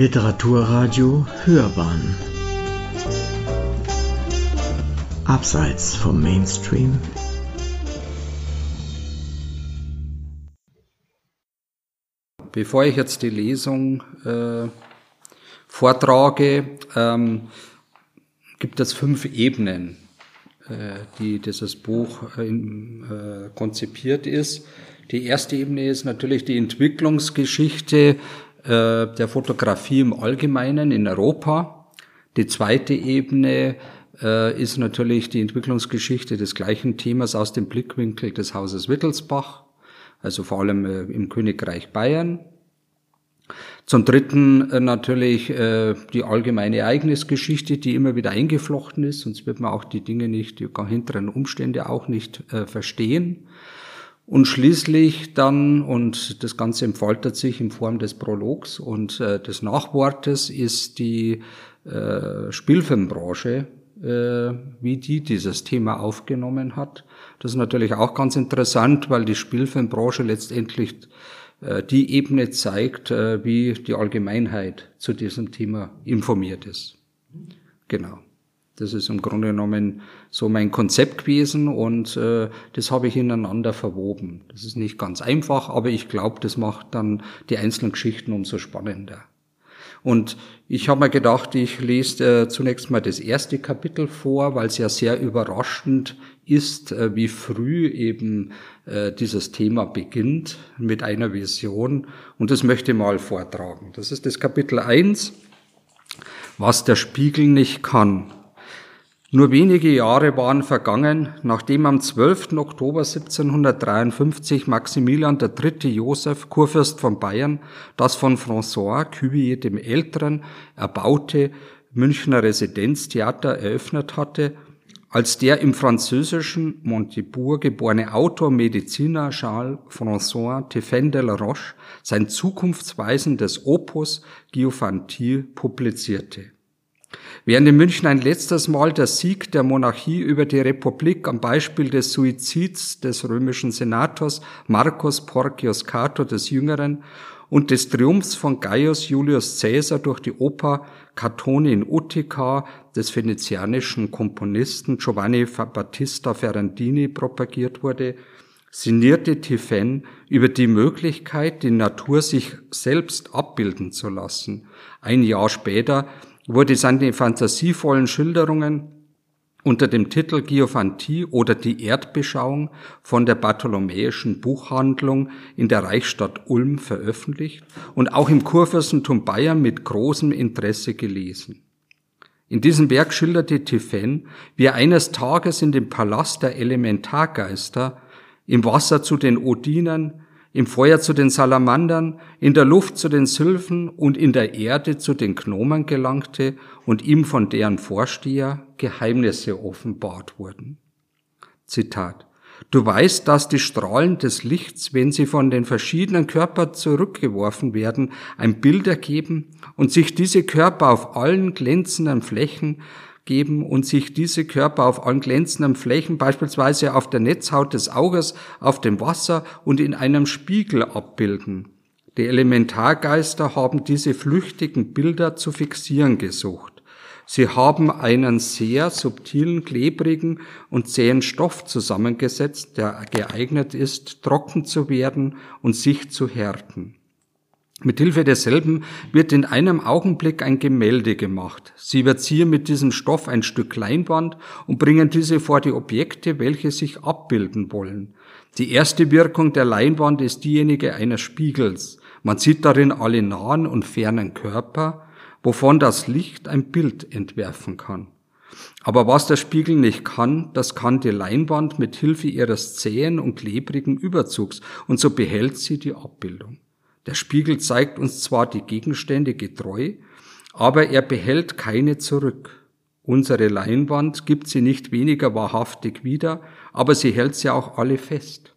Literaturradio Hörbahn Abseits vom Mainstream Bevor ich jetzt die Lesung äh, vortrage, ähm, gibt es fünf Ebenen, äh, die dieses Buch äh, äh, konzipiert ist. Die erste Ebene ist natürlich die Entwicklungsgeschichte äh, der Fotografie im Allgemeinen in Europa. Die zweite Ebene äh, ist natürlich die Entwicklungsgeschichte des gleichen Themas aus dem Blickwinkel des Hauses Wittelsbach, also vor allem äh, im Königreich Bayern. Zum Dritten äh, natürlich äh, die allgemeine Ereignisgeschichte, die immer wieder eingeflochten ist, sonst wird man auch die Dinge nicht, die hinteren Umstände auch nicht verstehen. Und schließlich dann, und das Ganze entfaltet sich in Form des Prologs und äh, des Nachwortes, ist die äh, Spielfilmbranche, äh, wie die dieses Thema aufgenommen hat. Das ist natürlich auch ganz interessant, weil die Spielfilmbranche letztendlich äh, die Ebene zeigt, äh, wie die Allgemeinheit zu diesem Thema informiert ist. Genau. Das ist im Grunde genommen so mein Konzept gewesen und äh, das habe ich ineinander verwoben. Das ist nicht ganz einfach, aber ich glaube, das macht dann die einzelnen Geschichten umso spannender. Und ich habe mir gedacht, ich lese äh, zunächst mal das erste Kapitel vor, weil es ja sehr überraschend ist, äh, wie früh eben äh, dieses Thema beginnt mit einer Vision. Und das möchte ich mal vortragen. Das ist das Kapitel 1, was der Spiegel nicht kann. Nur wenige Jahre waren vergangen, nachdem am 12. Oktober 1753 Maximilian III. Joseph, Kurfürst von Bayern, das von François Cuvier dem Älteren erbaute Münchner Residenztheater eröffnet hatte, als der im französischen Montebourg geborene Autor Mediziner Charles François Tiphaine de la Roche sein zukunftsweisendes Opus Giovanni publizierte. Während in München ein letztes Mal der Sieg der Monarchie über die Republik am Beispiel des Suizids des römischen Senators Marcus Porcius Cato des Jüngeren und des Triumphs von Gaius Julius Caesar durch die Oper Catone in Utica des venezianischen Komponisten Giovanni Battista Ferrandini propagiert wurde, sinnierte Tiphaine über die Möglichkeit, die Natur sich selbst abbilden zu lassen. Ein Jahr später wurde seine fantasievollen Schilderungen unter dem Titel Geophantie oder die Erdbeschauung von der Bartholomäischen Buchhandlung in der Reichsstadt Ulm veröffentlicht und auch im Kurfürstentum Bayern mit großem Interesse gelesen. In diesem Werk schilderte Tiphaine, wie er eines Tages in dem Palast der Elementargeister im Wasser zu den Odinern, im Feuer zu den Salamandern, in der Luft zu den Sylphen und in der Erde zu den Gnomen gelangte und ihm von deren Vorsteher Geheimnisse offenbart wurden. Zitat. Du weißt, dass die Strahlen des Lichts, wenn sie von den verschiedenen Körpern zurückgeworfen werden, ein Bild ergeben und sich diese Körper auf allen glänzenden Flächen geben und sich diese Körper auf allen glänzenden Flächen, beispielsweise auf der Netzhaut des Auges, auf dem Wasser und in einem Spiegel abbilden. Die Elementargeister haben diese flüchtigen Bilder zu fixieren gesucht. Sie haben einen sehr subtilen, klebrigen und zähen Stoff zusammengesetzt, der geeignet ist, trocken zu werden und sich zu härten. Mithilfe derselben wird in einem Augenblick ein Gemälde gemacht. Sie verzieren mit diesem Stoff ein Stück Leinwand und bringen diese vor die Objekte, welche sich abbilden wollen. Die erste Wirkung der Leinwand ist diejenige eines Spiegels. Man sieht darin alle nahen und fernen Körper, wovon das Licht ein Bild entwerfen kann. Aber was der Spiegel nicht kann, das kann die Leinwand mit Hilfe ihres zähen und klebrigen Überzugs und so behält sie die Abbildung. Der Spiegel zeigt uns zwar die Gegenstände getreu, aber er behält keine zurück. Unsere Leinwand gibt sie nicht weniger wahrhaftig wieder, aber sie hält sie auch alle fest.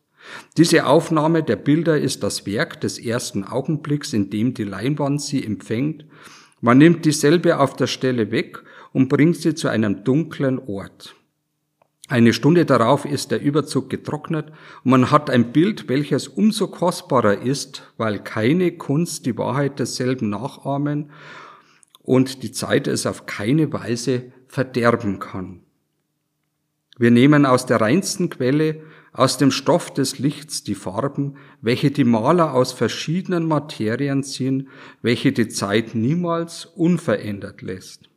Diese Aufnahme der Bilder ist das Werk des ersten Augenblicks, in dem die Leinwand sie empfängt. Man nimmt dieselbe auf der Stelle weg und bringt sie zu einem dunklen Ort. Eine Stunde darauf ist der Überzug getrocknet und man hat ein Bild, welches umso kostbarer ist, weil keine Kunst die Wahrheit desselben nachahmen und die Zeit es auf keine Weise verderben kann. Wir nehmen aus der reinsten Quelle, aus dem Stoff des Lichts die Farben, welche die Maler aus verschiedenen Materien ziehen, welche die Zeit niemals unverändert lässt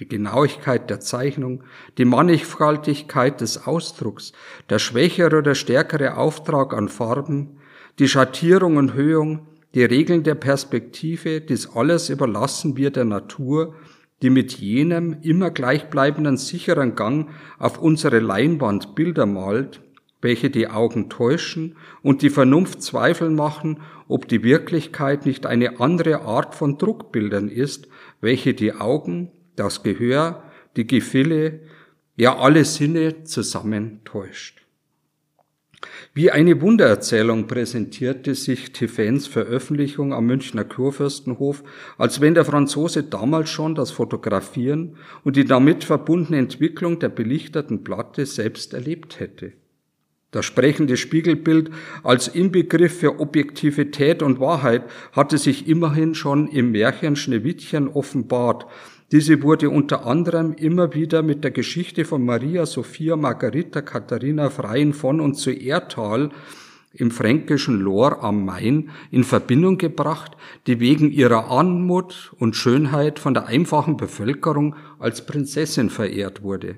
die Genauigkeit der Zeichnung, die Mannigfaltigkeit des Ausdrucks, der schwächere oder stärkere Auftrag an Farben, die Schattierung und Höhung, die Regeln der Perspektive, dies alles überlassen wir der Natur, die mit jenem immer gleichbleibenden sicheren Gang auf unsere Leinwand Bilder malt, welche die Augen täuschen und die Vernunft zweifeln machen, ob die Wirklichkeit nicht eine andere Art von Druckbildern ist, welche die Augen das Gehör, die Gefühle, ja alle Sinne zusammentäuscht. Wie eine Wundererzählung präsentierte sich Tiffens Veröffentlichung am Münchner Kurfürstenhof, als wenn der Franzose damals schon das Fotografieren und die damit verbundene Entwicklung der belichteten Platte selbst erlebt hätte. Das sprechende Spiegelbild als Inbegriff für Objektivität und Wahrheit hatte sich immerhin schon im Märchen Schneewittchen offenbart, diese wurde unter anderem immer wieder mit der Geschichte von Maria Sophia Margarita Katharina Freien von und zu Erthal im fränkischen Lohr am Main in Verbindung gebracht, die wegen ihrer Anmut und Schönheit von der einfachen Bevölkerung als Prinzessin verehrt wurde.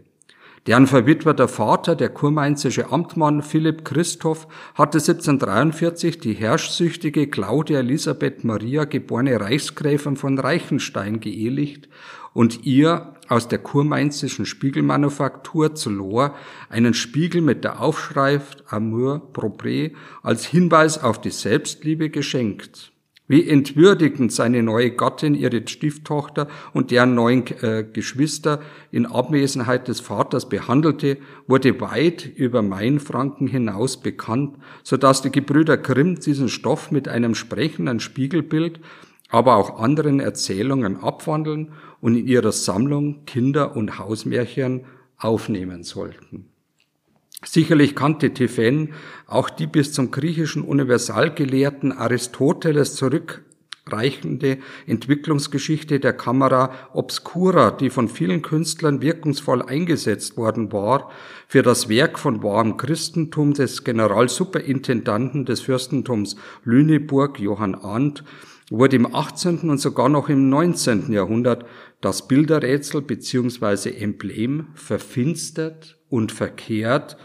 Deren verwitweter Vater, der kurmainzische Amtmann Philipp Christoph, hatte 1743 die herrschsüchtige Claudia Elisabeth Maria geborene Reichsgräfin von Reichenstein geehelicht und ihr aus der kurmainzischen Spiegelmanufaktur zu Lohr einen Spiegel mit der Aufschrift Amour propre als Hinweis auf die Selbstliebe geschenkt. Wie entwürdigend seine neue Gattin ihre Stieftochter und deren neuen äh, Geschwister in Abwesenheit des Vaters behandelte, wurde weit über Mainfranken hinaus bekannt, so dass die Gebrüder Grimm diesen Stoff mit einem sprechenden Spiegelbild, aber auch anderen Erzählungen abwandeln und in ihrer Sammlung Kinder- und Hausmärchen aufnehmen sollten. Sicherlich kannte Tiphaine auch die bis zum griechischen Universalgelehrten Aristoteles zurückreichende Entwicklungsgeschichte der Kamera obscura, die von vielen Künstlern wirkungsvoll eingesetzt worden war, für das Werk von wahrem Christentum des Generalsuperintendanten des Fürstentums Lüneburg, Johann Arndt, wurde im 18. und sogar noch im 19. Jahrhundert das Bilderrätsel beziehungsweise Emblem verfinstert und verkehrt,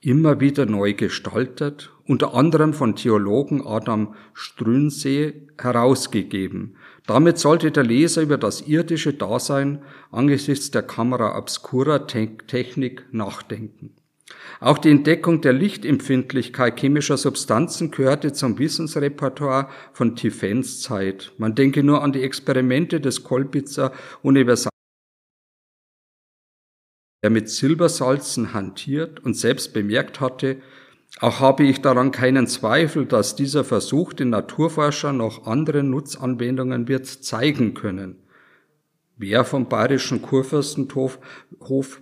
immer wieder neu gestaltet, unter anderem von Theologen Adam Strünsee herausgegeben. Damit sollte der Leser über das irdische Dasein angesichts der Kamera Obscura Technik nachdenken. Auch die Entdeckung der Lichtempfindlichkeit chemischer Substanzen gehörte zum Wissensrepertoire von Tiffens Zeit. Man denke nur an die Experimente des Kolbitzer Universal der mit Silbersalzen hantiert und selbst bemerkt hatte, auch habe ich daran keinen Zweifel, dass dieser Versuch den Naturforscher noch andere Nutzanwendungen wird zeigen können. Wer vom bayerischen Kurfürstenhof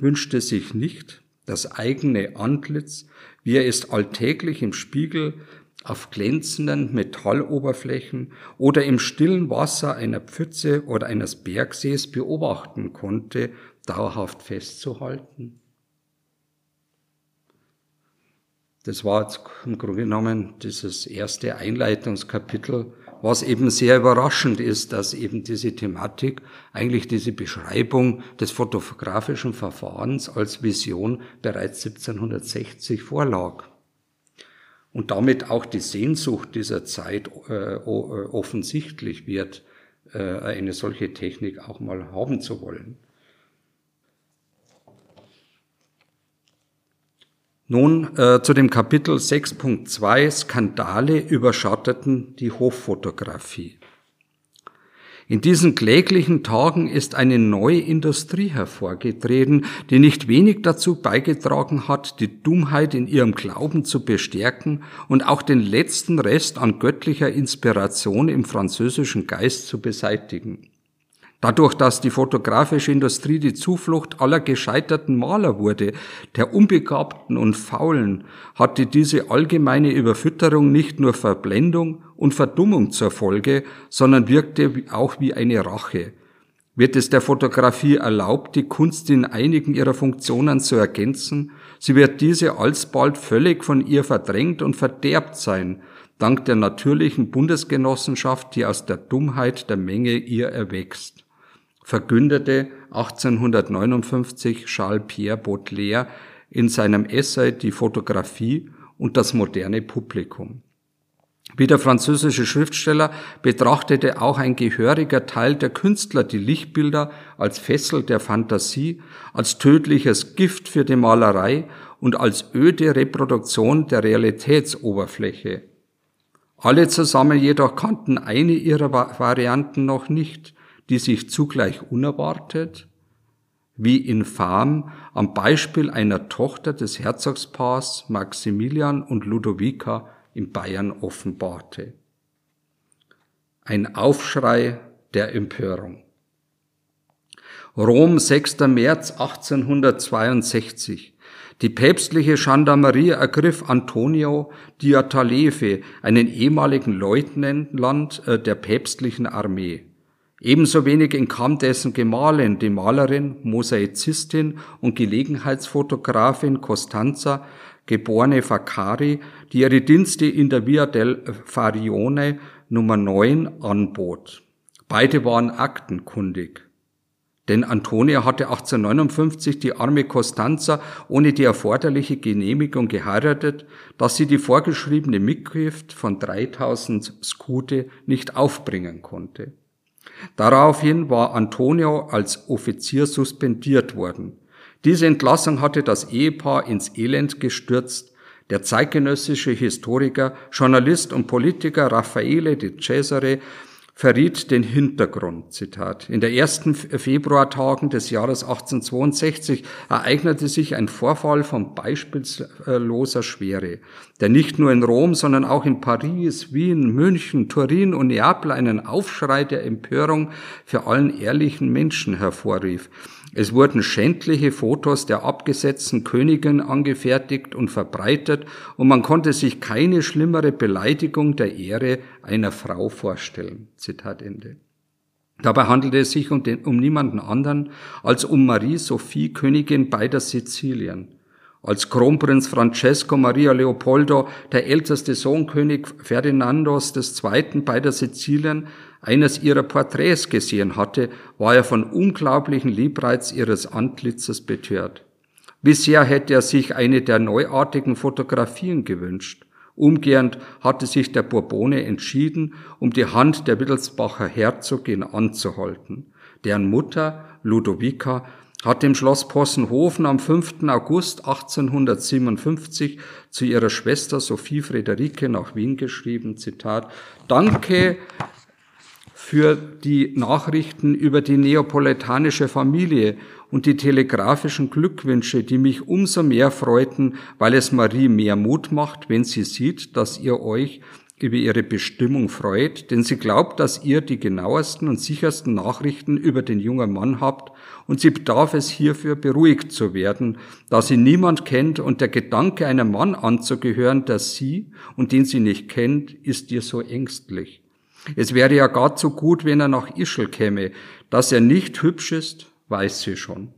wünschte sich nicht, das eigene Antlitz, wie er es alltäglich im Spiegel auf glänzenden Metalloberflächen oder im stillen Wasser einer Pfütze oder eines Bergsees beobachten konnte, dauerhaft festzuhalten. Das war jetzt im Grunde genommen dieses erste Einleitungskapitel was eben sehr überraschend ist, dass eben diese Thematik, eigentlich diese Beschreibung des fotografischen Verfahrens als Vision bereits 1760 vorlag. Und damit auch die Sehnsucht dieser Zeit äh, offensichtlich wird, äh, eine solche Technik auch mal haben zu wollen. Nun äh, zu dem Kapitel 6.2 Skandale überschatteten die Hochfotografie. In diesen kläglichen Tagen ist eine neue Industrie hervorgetreten, die nicht wenig dazu beigetragen hat, die Dummheit in ihrem Glauben zu bestärken und auch den letzten Rest an göttlicher Inspiration im französischen Geist zu beseitigen. Dadurch, dass die fotografische Industrie die Zuflucht aller gescheiterten Maler wurde, der Unbegabten und Faulen, hatte diese allgemeine Überfütterung nicht nur Verblendung und Verdummung zur Folge, sondern wirkte auch wie eine Rache. Wird es der Fotografie erlaubt, die Kunst in einigen ihrer Funktionen zu ergänzen, so wird diese alsbald völlig von ihr verdrängt und verderbt sein, dank der natürlichen Bundesgenossenschaft, die aus der Dummheit der Menge ihr erwächst verkündete 1859 Charles-Pierre Baudelaire in seinem Essay Die Fotografie und das moderne Publikum. Wie der französische Schriftsteller betrachtete auch ein gehöriger Teil der Künstler die Lichtbilder als Fessel der Fantasie, als tödliches Gift für die Malerei und als öde Reproduktion der Realitätsoberfläche. Alle zusammen jedoch kannten eine ihrer Varianten noch nicht, die sich zugleich unerwartet wie infam am Beispiel einer Tochter des Herzogspaars Maximilian und Ludovica in Bayern offenbarte. Ein Aufschrei der Empörung. Rom, 6. März 1862. Die päpstliche Gendarmerie ergriff Antonio Diataleve, einen ehemaligen Leutnant äh, der päpstlichen Armee. Ebenso wenig entkam dessen Gemahlin, die Malerin, Mosaizistin und Gelegenheitsfotografin Costanza, geborene Faccari, die ihre Dienste in der Via del Farione Nummer 9 anbot. Beide waren aktenkundig. Denn Antonia hatte 1859 die arme Costanza ohne die erforderliche Genehmigung geheiratet, dass sie die vorgeschriebene Mitgift von 3000 Skute nicht aufbringen konnte. Daraufhin war Antonio als Offizier suspendiert worden. Diese Entlassung hatte das Ehepaar ins Elend gestürzt. Der zeitgenössische Historiker, Journalist und Politiker Raffaele de Cesare verriet den Hintergrund. Zitat. In der ersten Februartagen des Jahres 1862 ereignete sich ein Vorfall von beispielloser Schwere, der nicht nur in Rom, sondern auch in Paris, Wien, München, Turin und Neapel einen Aufschrei der Empörung für allen ehrlichen Menschen hervorrief. Es wurden schändliche Fotos der abgesetzten Königin angefertigt und verbreitet und man konnte sich keine schlimmere Beleidigung der Ehre einer Frau vorstellen. Zitat Ende. Dabei handelte es sich um, den, um niemanden anderen als um Marie Sophie, Königin beider Sizilien. Als Kronprinz Francesco Maria Leopoldo, der älteste Sohn König Ferdinandos II. beider Sizilien, eines ihrer Porträts gesehen hatte, war er von unglaublichen Liebreiz ihres Antlitzes betört. Bisher hätte er sich eine der neuartigen Fotografien gewünscht. Umgehend hatte sich der Bourbone entschieden, um die Hand der Wittelsbacher Herzogin anzuhalten. Deren Mutter, Ludovica, hat im Schloss Possenhofen am 5. August 1857 zu ihrer Schwester Sophie Friederike nach Wien geschrieben, Zitat, Danke für die Nachrichten über die neapolitanische Familie und die telegrafischen Glückwünsche, die mich umso mehr freuten, weil es Marie mehr Mut macht, wenn sie sieht, dass ihr euch über ihre Bestimmung freut, denn sie glaubt, dass ihr die genauesten und sichersten Nachrichten über den jungen Mann habt und sie bedarf es hierfür beruhigt zu werden, da sie niemand kennt und der Gedanke, einem Mann anzugehören, der sie und den sie nicht kennt, ist ihr so ängstlich. Es wäre ja gar zu gut, wenn er nach Ischl käme. Dass er nicht hübsch ist, weiß sie schon.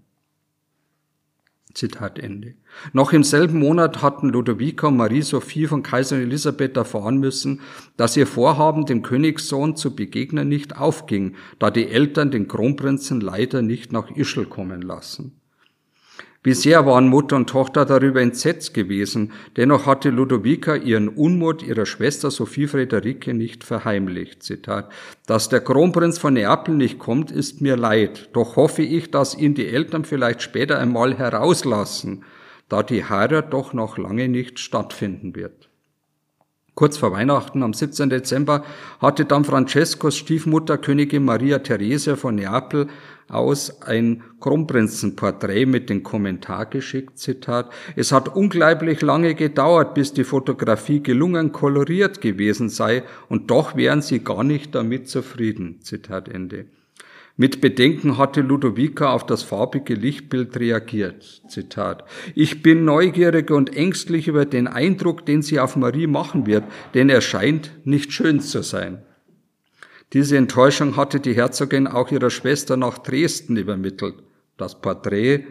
Zitat Ende. Noch im selben Monat hatten Ludovica und Marie-Sophie von Kaiserin Elisabeth erfahren müssen, dass ihr Vorhaben, dem Königssohn zu begegnen, nicht aufging, da die Eltern den Kronprinzen leider nicht nach Ischl kommen lassen. Bisher waren Mutter und Tochter darüber entsetzt gewesen, dennoch hatte Ludovica ihren Unmut ihrer Schwester Sophie Friederike nicht verheimlicht. Zitat, dass der Kronprinz von Neapel nicht kommt, ist mir leid, doch hoffe ich, dass ihn die Eltern vielleicht später einmal herauslassen, da die Heirat doch noch lange nicht stattfinden wird. Kurz vor Weihnachten, am 17. Dezember, hatte dann Francescos Stiefmutter Königin Maria Therese von Neapel aus ein Kronprinzenporträt mit dem Kommentar geschickt, Zitat, es hat unglaublich lange gedauert, bis die Fotografie gelungen koloriert gewesen sei, und doch wären sie gar nicht damit zufrieden, Zitat Ende. Mit Bedenken hatte Ludovica auf das farbige Lichtbild reagiert. Zitat. Ich bin neugierig und ängstlich über den Eindruck, den sie auf Marie machen wird, denn er scheint nicht schön zu sein. Diese Enttäuschung hatte die Herzogin auch ihrer Schwester nach Dresden übermittelt. Das Porträt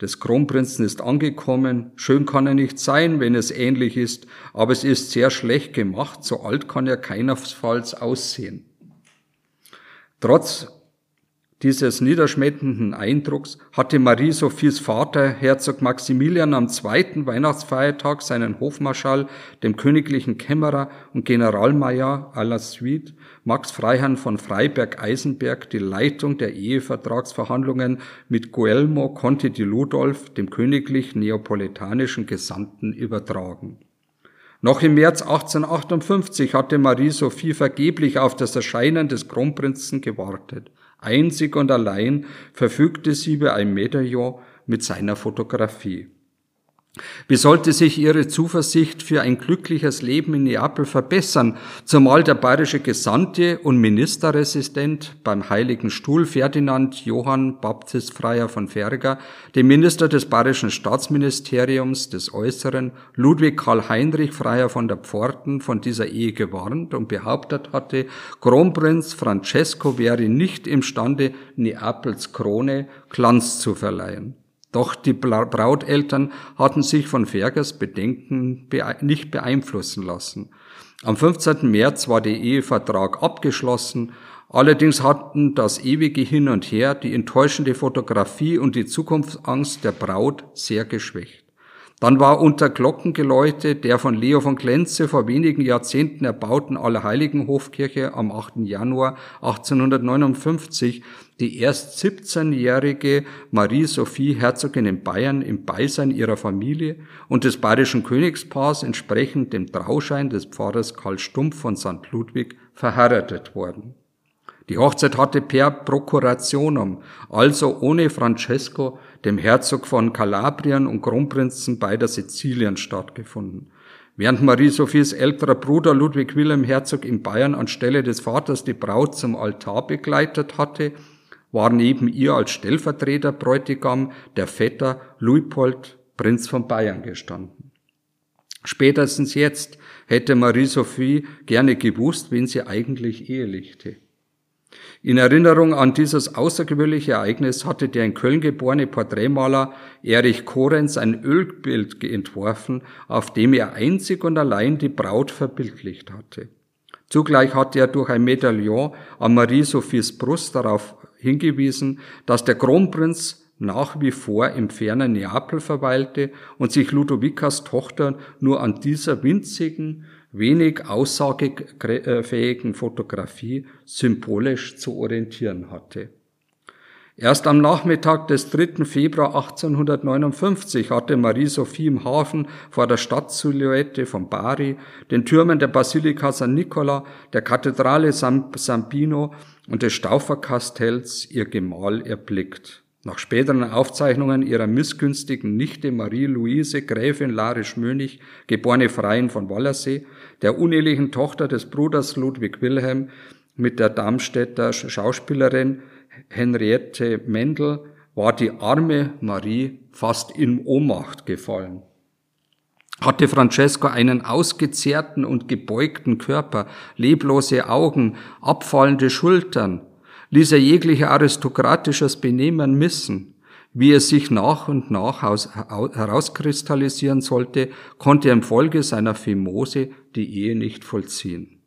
des Kronprinzen ist angekommen. Schön kann er nicht sein, wenn es ähnlich ist, aber es ist sehr schlecht gemacht. So alt kann er keinesfalls aussehen. Trotz dieses niederschmetternden Eindrucks hatte Marie-Sophies Vater, Herzog Maximilian, am zweiten Weihnachtsfeiertag seinen Hofmarschall, dem königlichen Kämmerer und Generalmajor à la suite, Max Freiherrn von Freiberg-Eisenberg, die Leitung der Ehevertragsverhandlungen mit Guelmo Conte di Ludolf, dem königlich neapolitanischen Gesandten, übertragen. Noch im März 1858 hatte Marie-Sophie vergeblich auf das Erscheinen des Kronprinzen gewartet. Einzig und allein verfügte sie über ein Medaillon mit seiner Fotografie. Wie sollte sich ihre Zuversicht für ein glückliches Leben in Neapel verbessern, zumal der bayerische Gesandte und Ministerresistent beim Heiligen Stuhl Ferdinand Johann Baptist Freier von Ferger, dem Minister des bayerischen Staatsministeriums des Äußeren, Ludwig Karl Heinrich Freier von der Pforten von dieser Ehe gewarnt und behauptet hatte, Kronprinz Francesco wäre nicht imstande, Neapels Krone Glanz zu verleihen. Doch die Brauteltern hatten sich von Fergers Bedenken nicht beeinflussen lassen. Am 15. März war der Ehevertrag abgeschlossen. Allerdings hatten das ewige Hin und Her, die enttäuschende Fotografie und die Zukunftsangst der Braut sehr geschwächt. Dann war unter Glockengeläute der von Leo von Klenze vor wenigen Jahrzehnten erbauten Allerheiligenhofkirche am 8. Januar 1859 die erst 17-jährige Marie-Sophie Herzogin in Bayern im Beisein ihrer Familie und des bayerischen Königspaars entsprechend dem Trauschein des Pfarrers Karl Stumpf von St. Ludwig verheiratet worden. Die Hochzeit hatte per Prokurationum, also ohne Francesco, dem Herzog von Kalabrien und Kronprinzen beider Sizilien stattgefunden. Während Marie-Sophies älterer Bruder Ludwig Wilhelm Herzog in Bayern anstelle des Vaters die Braut zum Altar begleitet hatte, war neben ihr als Stellvertreter Bräutigam der Vetter Luipold, Prinz von Bayern, gestanden. Spätestens jetzt hätte Marie-Sophie gerne gewusst, wen sie eigentlich ehelichte. In Erinnerung an dieses außergewöhnliche Ereignis hatte der in Köln geborene Porträtmaler Erich Korenz ein Ölbild entworfen, auf dem er einzig und allein die Braut verbildlicht hatte. Zugleich hatte er durch ein Medaillon an Marie-Sophies Brust darauf hingewiesen, dass der Kronprinz nach wie vor im fernen Neapel verweilte und sich Ludovicas Tochter nur an dieser winzigen, wenig aussagefähigen Fotografie symbolisch zu orientieren hatte. Erst am Nachmittag des 3. Februar 1859 hatte Marie-Sophie im Hafen vor der Stadtsilhouette von Bari, den Türmen der Basilika San Nicola, der Kathedrale San Sambino und des Stauferkastells ihr Gemahl erblickt. Nach späteren Aufzeichnungen ihrer missgünstigen Nichte Marie-Louise Gräfin Larisch-Mönig, geborene Freien von Wallersee, der unehelichen Tochter des Bruders Ludwig Wilhelm mit der Darmstädter Schauspielerin Henriette Mendel, war die arme Marie fast in Ohnmacht gefallen. Hatte Francesco einen ausgezehrten und gebeugten Körper, leblose Augen, abfallende Schultern, ließ er jegliche aristokratisches Benehmen missen. Wie es sich nach und nach herauskristallisieren sollte, konnte er infolge seiner Fimose die Ehe nicht vollziehen.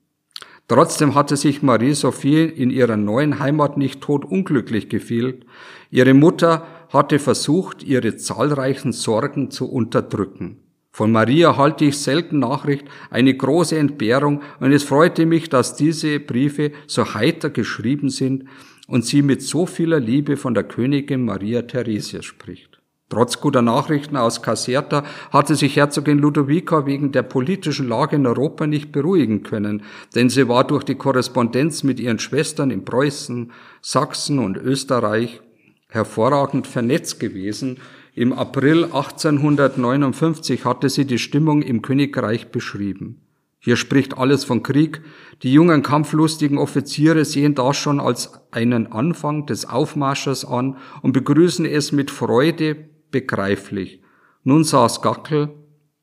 Trotzdem hatte sich Marie-Sophie in ihrer neuen Heimat nicht tot unglücklich gefühlt. Ihre Mutter hatte versucht, ihre zahlreichen Sorgen zu unterdrücken. Von Maria halte ich selten Nachricht, eine große Entbehrung, und es freute mich, dass diese Briefe so heiter geschrieben sind und sie mit so vieler Liebe von der Königin Maria Theresia spricht. Trotz guter Nachrichten aus Caserta hatte sich Herzogin Ludovica wegen der politischen Lage in Europa nicht beruhigen können, denn sie war durch die Korrespondenz mit ihren Schwestern in Preußen, Sachsen und Österreich hervorragend vernetzt gewesen im April 1859 hatte sie die Stimmung im Königreich beschrieben. Hier spricht alles von Krieg. Die jungen kampflustigen Offiziere sehen das schon als einen Anfang des Aufmarsches an und begrüßen es mit Freude begreiflich. Nun saß Gackel,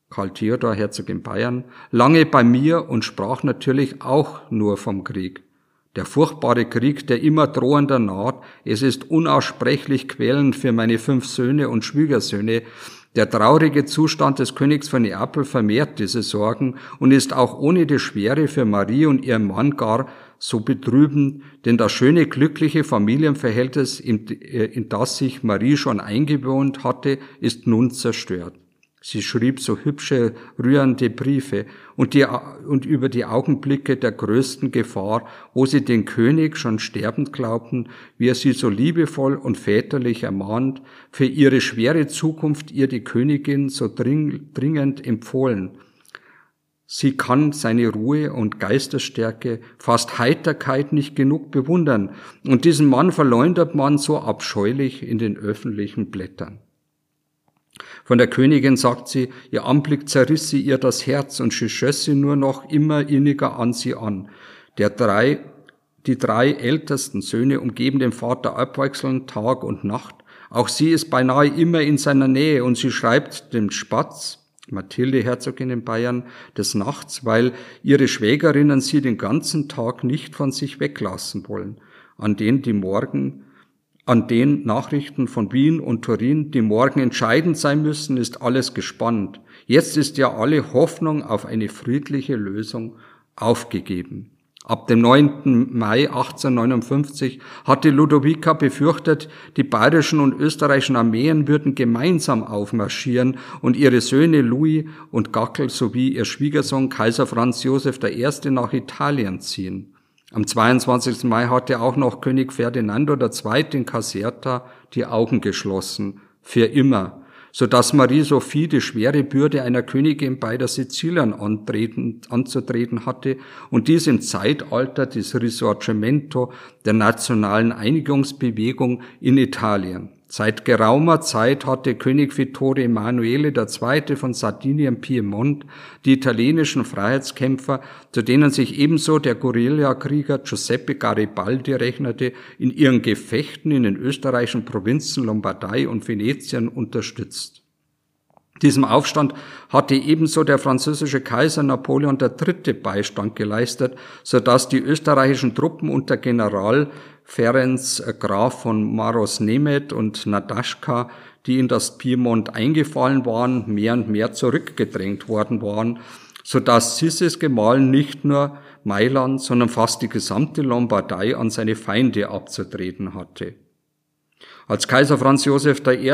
Karl Theodor, Herzog in Bayern, lange bei mir und sprach natürlich auch nur vom Krieg. Der furchtbare Krieg, der immer drohender naht, es ist unaussprechlich quälend für meine fünf Söhne und Schwiegersöhne, der traurige Zustand des Königs von Neapel vermehrt diese Sorgen und ist auch ohne die Schwere für Marie und ihren Mann gar so betrübend, denn das schöne, glückliche Familienverhältnis, in, in das sich Marie schon eingewohnt hatte, ist nun zerstört. Sie schrieb so hübsche, rührende Briefe und, die, und über die Augenblicke der größten Gefahr, wo sie den König schon sterbend glaubten, wie er sie so liebevoll und väterlich ermahnt, für ihre schwere Zukunft ihr die Königin so dringend empfohlen. Sie kann seine Ruhe und Geistesstärke, fast Heiterkeit nicht genug bewundern, und diesen Mann verleumdet man so abscheulich in den öffentlichen Blättern. Von der Königin sagt sie, ihr Anblick zerriss sie ihr das Herz und sie schöss sie nur noch immer inniger an sie an. Der drei, die drei ältesten Söhne umgeben den Vater abwechselnd Tag und Nacht. Auch sie ist beinahe immer in seiner Nähe und sie schreibt dem Spatz, Mathilde Herzogin in Bayern, des Nachts, weil ihre Schwägerinnen sie den ganzen Tag nicht von sich weglassen wollen, an den die Morgen an den Nachrichten von Wien und Turin, die morgen entscheidend sein müssen, ist alles gespannt. Jetzt ist ja alle Hoffnung auf eine friedliche Lösung aufgegeben. Ab dem 9. Mai 1859 hatte Ludovica befürchtet, die bayerischen und österreichischen Armeen würden gemeinsam aufmarschieren und ihre Söhne Louis und Gackel sowie ihr Schwiegersohn Kaiser Franz Josef I. nach Italien ziehen. Am 22. Mai hatte auch noch König Ferdinando II. in Caserta die Augen geschlossen, für immer, so dass Marie-Sophie die schwere Bürde einer Königin beider Sizilien antreten, anzutreten hatte und dies im Zeitalter des Risorgimento der nationalen Einigungsbewegung in Italien. Seit geraumer Zeit hatte König Vittorio Emanuele II. von Sardinien-Piemont die italienischen Freiheitskämpfer, zu denen sich ebenso der Guerillakrieger Giuseppe Garibaldi rechnete, in ihren Gefechten in den österreichischen Provinzen Lombardei und Venetien unterstützt. Diesem Aufstand hatte ebenso der französische Kaiser Napoleon III. Beistand geleistet, so dass die österreichischen Truppen unter General Ferenc Graf von Maros Nemet und Nadaschka, die in das Piemont eingefallen waren, mehr und mehr zurückgedrängt worden waren, so dass Sisses Gemahl nicht nur Mailand, sondern fast die gesamte Lombardei an seine Feinde abzutreten hatte. Als Kaiser Franz Josef I.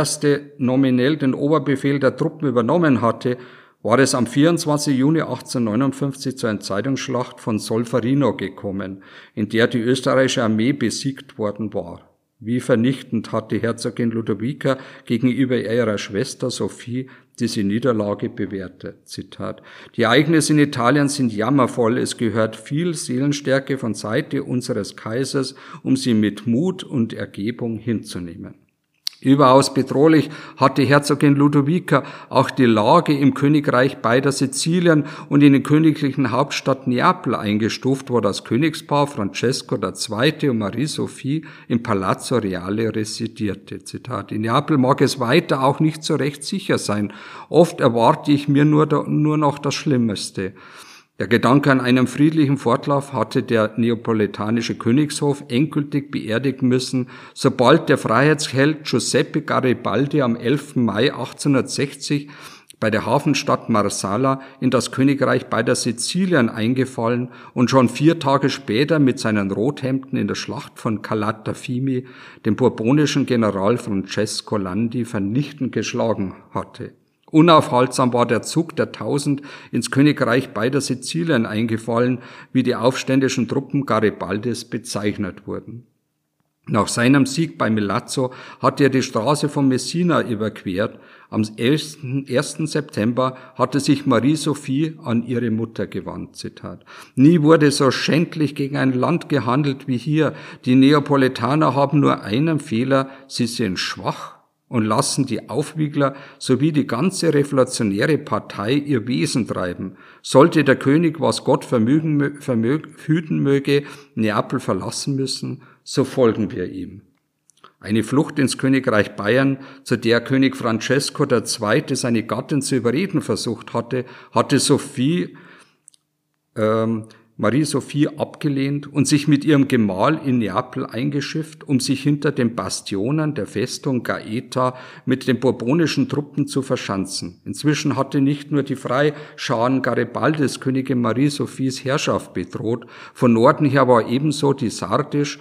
nominell den Oberbefehl der Truppen übernommen hatte, war es am 24. Juni 1859 zur Entscheidungsschlacht von Solferino gekommen, in der die österreichische Armee besiegt worden war. Wie vernichtend hat die Herzogin Ludovica gegenüber ihrer Schwester Sophie diese Niederlage bewertet. Zitat. Die Ereignisse in Italien sind jammervoll. Es gehört viel Seelenstärke von Seite unseres Kaisers, um sie mit Mut und Ergebung hinzunehmen. Überaus bedrohlich hatte Herzogin Ludovica auch die Lage im Königreich beider Sizilien und in den königlichen Hauptstadt Neapel eingestuft, wo das Königspaar Francesco II. und Marie-Sophie im Palazzo Reale residierte. Zitat. In Neapel mag es weiter auch nicht so recht sicher sein. Oft erwarte ich mir nur, nur noch das Schlimmste. Der Gedanke an einen friedlichen Fortlauf hatte der neapolitanische Königshof endgültig beerdigen müssen, sobald der Freiheitsheld Giuseppe Garibaldi am 11. Mai 1860 bei der Hafenstadt Marsala in das Königreich beider Sizilien eingefallen und schon vier Tage später mit seinen Rothemden in der Schlacht von Calatafimi den bourbonischen General Francesco Landi vernichtend geschlagen hatte. Unaufhaltsam war der Zug der Tausend ins Königreich beider Sizilien eingefallen, wie die aufständischen Truppen Garibaldis bezeichnet wurden. Nach seinem Sieg bei Milazzo hatte er die Straße von Messina überquert. Am 1. September hatte sich Marie-Sophie an ihre Mutter gewandt. Zitat. Nie wurde so schändlich gegen ein Land gehandelt wie hier. Die Neapolitaner haben nur einen Fehler. Sie sind schwach und lassen die Aufwiegler sowie die ganze revolutionäre Partei ihr Wesen treiben. Sollte der König, was Gott vermögen, vermög, hüten möge, Neapel verlassen müssen, so folgen wir ihm. Eine Flucht ins Königreich Bayern, zu der König Francesco II. seine Gattin zu überreden versucht hatte, hatte Sophie ähm, Marie-Sophie abgelehnt und sich mit ihrem Gemahl in Neapel eingeschifft, um sich hinter den Bastionen der Festung Gaeta mit den bourbonischen Truppen zu verschanzen. Inzwischen hatte nicht nur die Freischaren Garibaldes Königin Marie-Sophies Herrschaft bedroht, von Norden her war ebenso die sardisch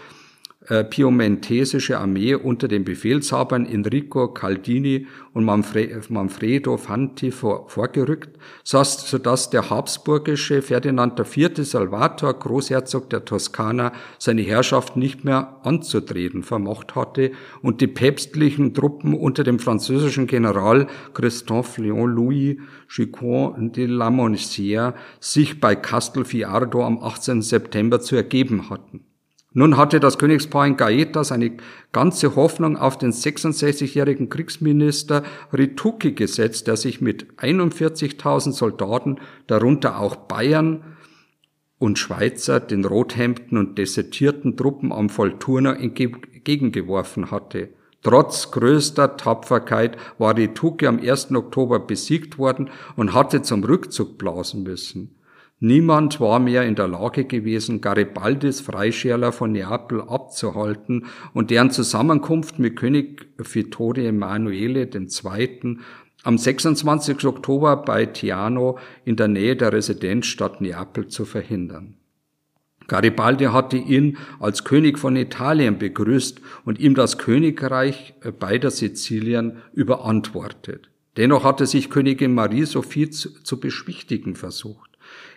äh, piemontesische Armee unter den Befehlshabern Enrico Caldini und Manfredo Fanti vor, vorgerückt, sodass der habsburgische Ferdinand IV. Salvator, Großherzog der Toskana, seine Herrschaft nicht mehr anzutreten vermocht hatte und die päpstlichen Truppen unter dem französischen General Christophe Léon Louis Chicon de la Monsière sich bei Castelfiardo am 18. September zu ergeben hatten. Nun hatte das Königspaar in Gaeta seine ganze Hoffnung auf den 66-jährigen Kriegsminister Rituki gesetzt, der sich mit 41.000 Soldaten, darunter auch Bayern und Schweizer, den Rothemden und desertierten Truppen am Volturno entgegengeworfen hatte. Trotz größter Tapferkeit war Rituki am 1. Oktober besiegt worden und hatte zum Rückzug blasen müssen. Niemand war mehr in der Lage gewesen, Garibaldis Freischärler von Neapel abzuhalten und deren Zusammenkunft mit König Vittorio Emanuele II. am 26. Oktober bei Tiano in der Nähe der Residenzstadt Neapel zu verhindern. Garibaldi hatte ihn als König von Italien begrüßt und ihm das Königreich beider Sizilien überantwortet. Dennoch hatte sich Königin Marie Sophie zu, zu beschwichtigen versucht.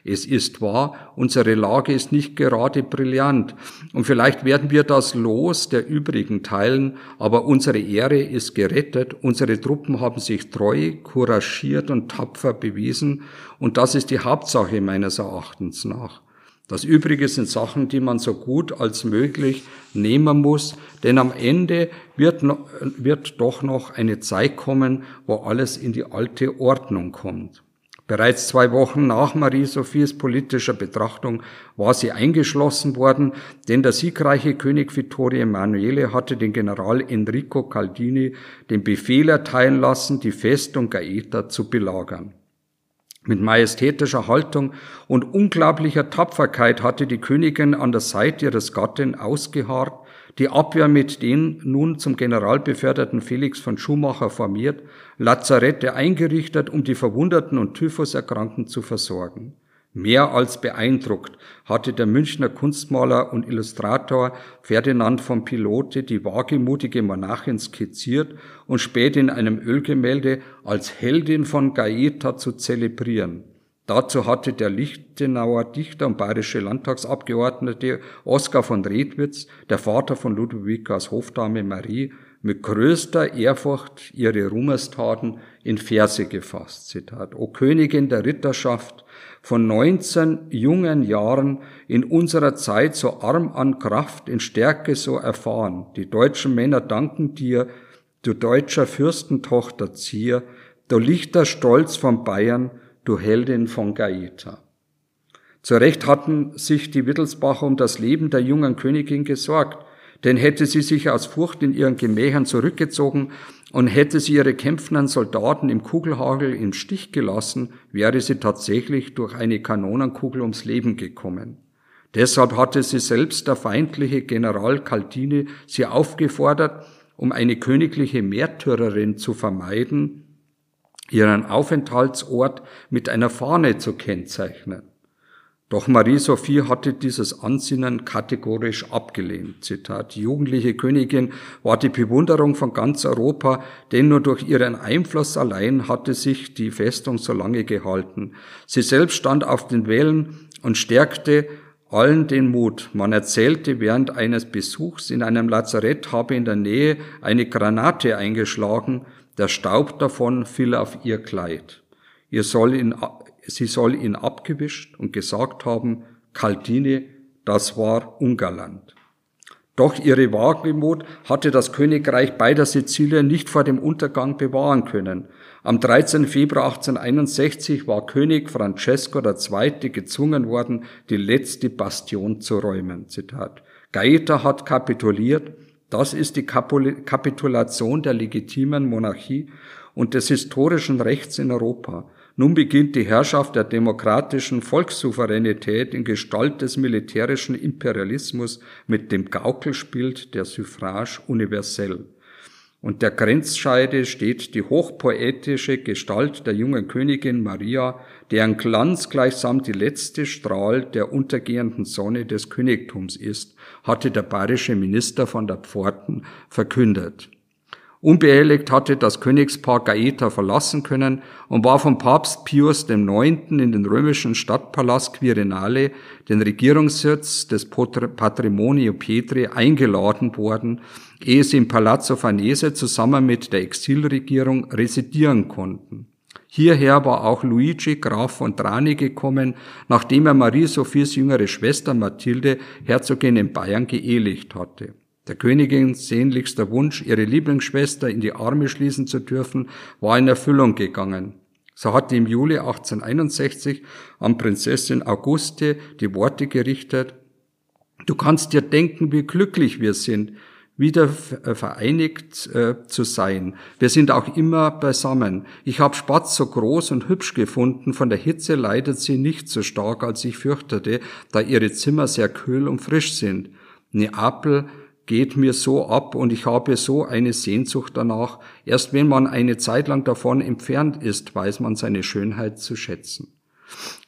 Es ist wahr, unsere Lage ist nicht gerade brillant und vielleicht werden wir das Los der übrigen teilen, aber unsere Ehre ist gerettet, unsere Truppen haben sich treu, couragiert und tapfer bewiesen und das ist die Hauptsache meines Erachtens nach. Das Übrige sind Sachen, die man so gut als möglich nehmen muss, denn am Ende wird, wird doch noch eine Zeit kommen, wo alles in die alte Ordnung kommt. Bereits zwei Wochen nach Marie-Sophies politischer Betrachtung war sie eingeschlossen worden, denn der siegreiche König Vittorio Emanuele hatte den General Enrico Caldini den Befehl erteilen lassen, die Festung Gaeta zu belagern. Mit majestätischer Haltung und unglaublicher Tapferkeit hatte die Königin an der Seite ihres Gatten ausgeharrt, die Abwehr mit den nun zum General beförderten Felix von Schumacher formiert, Lazarette eingerichtet, um die Verwundeten und Typhuserkrankten zu versorgen. Mehr als beeindruckt hatte der Münchner Kunstmaler und Illustrator Ferdinand von Pilote die wagemutige Monarchin skizziert und später in einem Ölgemälde als Heldin von Gaeta zu zelebrieren. Dazu hatte der Lichtenauer Dichter und bayerische Landtagsabgeordnete Oskar von Redwitz, der Vater von Ludwikas Hofdame Marie, mit größter Ehrfurcht ihre Ruhmestaten in Verse gefasst. Zitat. O Königin der Ritterschaft, von 19 jungen Jahren in unserer Zeit so arm an Kraft, in Stärke so erfahren. Die deutschen Männer danken dir, du deutscher Fürstentochter Zier, du lichter Stolz von Bayern, du Heldin von Gaeta. Zu Recht hatten sich die Wittelsbacher um das Leben der jungen Königin gesorgt, denn hätte sie sich aus Furcht in ihren Gemächern zurückgezogen und hätte sie ihre kämpfenden Soldaten im Kugelhagel im Stich gelassen, wäre sie tatsächlich durch eine Kanonenkugel ums Leben gekommen. Deshalb hatte sie selbst der feindliche General Caldini sie aufgefordert, um eine königliche Märtyrerin zu vermeiden, ihren Aufenthaltsort mit einer Fahne zu kennzeichnen. Doch Marie-Sophie hatte dieses Ansinnen kategorisch abgelehnt. Zitat, die jugendliche Königin war die Bewunderung von ganz Europa, denn nur durch ihren Einfluss allein hatte sich die Festung so lange gehalten. Sie selbst stand auf den Wellen und stärkte allen den Mut. Man erzählte während eines Besuchs in einem Lazarett habe in der Nähe eine Granate eingeschlagen, der Staub davon fiel auf ihr Kleid. Ihr soll ihn, sie soll ihn abgewischt und gesagt haben, Caldini, das war ungalant. Doch ihre Wagemut hatte das Königreich beider Sizilien nicht vor dem Untergang bewahren können. Am 13. Februar 1861 war König Francesco II. gezwungen worden, die letzte Bastion zu räumen. Zitat. Gaeta hat kapituliert. Das ist die Kapitulation der legitimen Monarchie und des historischen Rechts in Europa. Nun beginnt die Herrschaft der demokratischen Volkssouveränität in Gestalt des militärischen Imperialismus mit dem Gaukelspiel der Suffrage universell. Und der Grenzscheide steht die hochpoetische Gestalt der jungen Königin Maria, deren Glanz gleichsam die letzte Strahl der untergehenden Sonne des Königtums ist, hatte der bayerische Minister von der Pforten verkündet. Unbehelligt hatte das Königspaar Gaeta verlassen können und war vom Papst Pius IX. in den römischen Stadtpalast Quirinale, den Regierungssitz des Patrimonio Petri, eingeladen worden, ehe sie im Palazzo Farnese zusammen mit der Exilregierung residieren konnten. Hierher war auch Luigi Graf von Trani gekommen, nachdem er Marie Sophies jüngere Schwester Mathilde, Herzogin in Bayern, geehelicht hatte. Der Königin sehnlichster Wunsch, ihre Lieblingsschwester in die Arme schließen zu dürfen, war in Erfüllung gegangen. So hatte im Juli 1861 an Prinzessin Auguste die Worte gerichtet, Du kannst dir denken, wie glücklich wir sind, wieder äh, vereinigt äh, zu sein. Wir sind auch immer beisammen. Ich habe Spatz so groß und hübsch gefunden, von der Hitze leidet sie nicht so stark, als ich fürchtete, da ihre Zimmer sehr kühl und frisch sind. Neapel geht mir so ab und ich habe so eine Sehnsucht danach. Erst wenn man eine Zeit lang davon entfernt ist, weiß man seine Schönheit zu schätzen.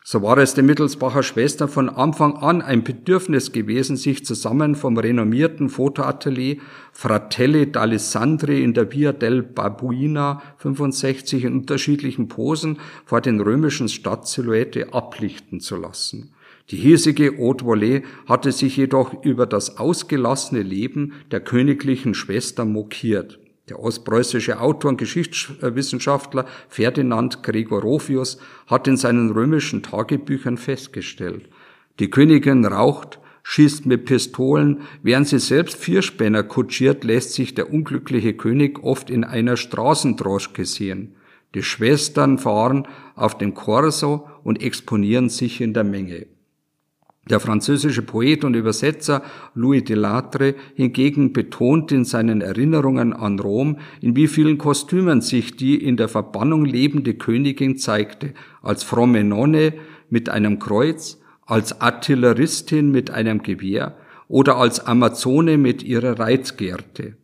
So war es den Mittelsbacher Schwestern von Anfang an ein Bedürfnis gewesen, sich zusammen vom renommierten Fotoatelier Fratelli d'Alessandri in der Via del Babuina 65 in unterschiedlichen Posen vor den römischen Stadtsilhouette ablichten zu lassen. Die hiesige Haute Volée hatte sich jedoch über das ausgelassene Leben der königlichen Schwester mokiert. Der ostpreußische Autor und Geschichtswissenschaftler Ferdinand Gregorovius hat in seinen römischen Tagebüchern festgestellt, die Königin raucht, schießt mit Pistolen, während sie selbst Vierspänner kutschiert, lässt sich der unglückliche König oft in einer Straßendroschke sehen. Die Schwestern fahren auf dem Corso und exponieren sich in der Menge. Der französische Poet und Übersetzer Louis Delattre hingegen betont in seinen Erinnerungen an Rom, in wie vielen Kostümen sich die in der Verbannung lebende Königin zeigte, als fromme Nonne mit einem Kreuz, als Artilleristin mit einem Gewehr oder als Amazone mit ihrer Reitgerte.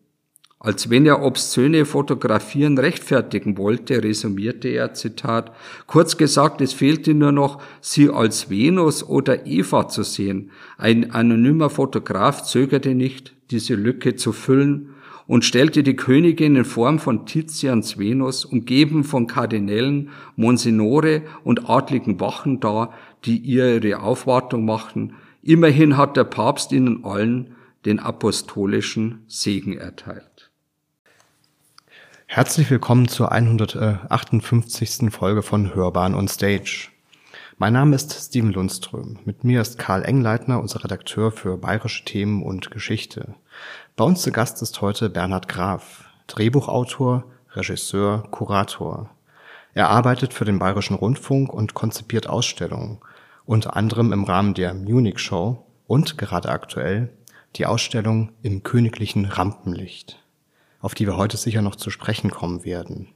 Als wenn er obszöne Fotografieren rechtfertigen wollte, resümierte er, Zitat, kurz gesagt, es fehlte nur noch, sie als Venus oder Eva zu sehen. Ein anonymer Fotograf zögerte nicht, diese Lücke zu füllen und stellte die Königin in Form von Tizians Venus, umgeben von Kardinälen, Monsignore und adligen Wachen dar, die ihr ihre Aufwartung machten. Immerhin hat der Papst ihnen allen den apostolischen Segen erteilt. Herzlich willkommen zur 158. Folge von Hörbahn on Stage. Mein Name ist Steven Lundström. Mit mir ist Karl Engleitner, unser Redakteur für bayerische Themen und Geschichte. Bei uns zu Gast ist heute Bernhard Graf, Drehbuchautor, Regisseur, Kurator. Er arbeitet für den Bayerischen Rundfunk und konzipiert Ausstellungen, unter anderem im Rahmen der Munich Show und gerade aktuell die Ausstellung im königlichen Rampenlicht auf die wir heute sicher noch zu sprechen kommen werden.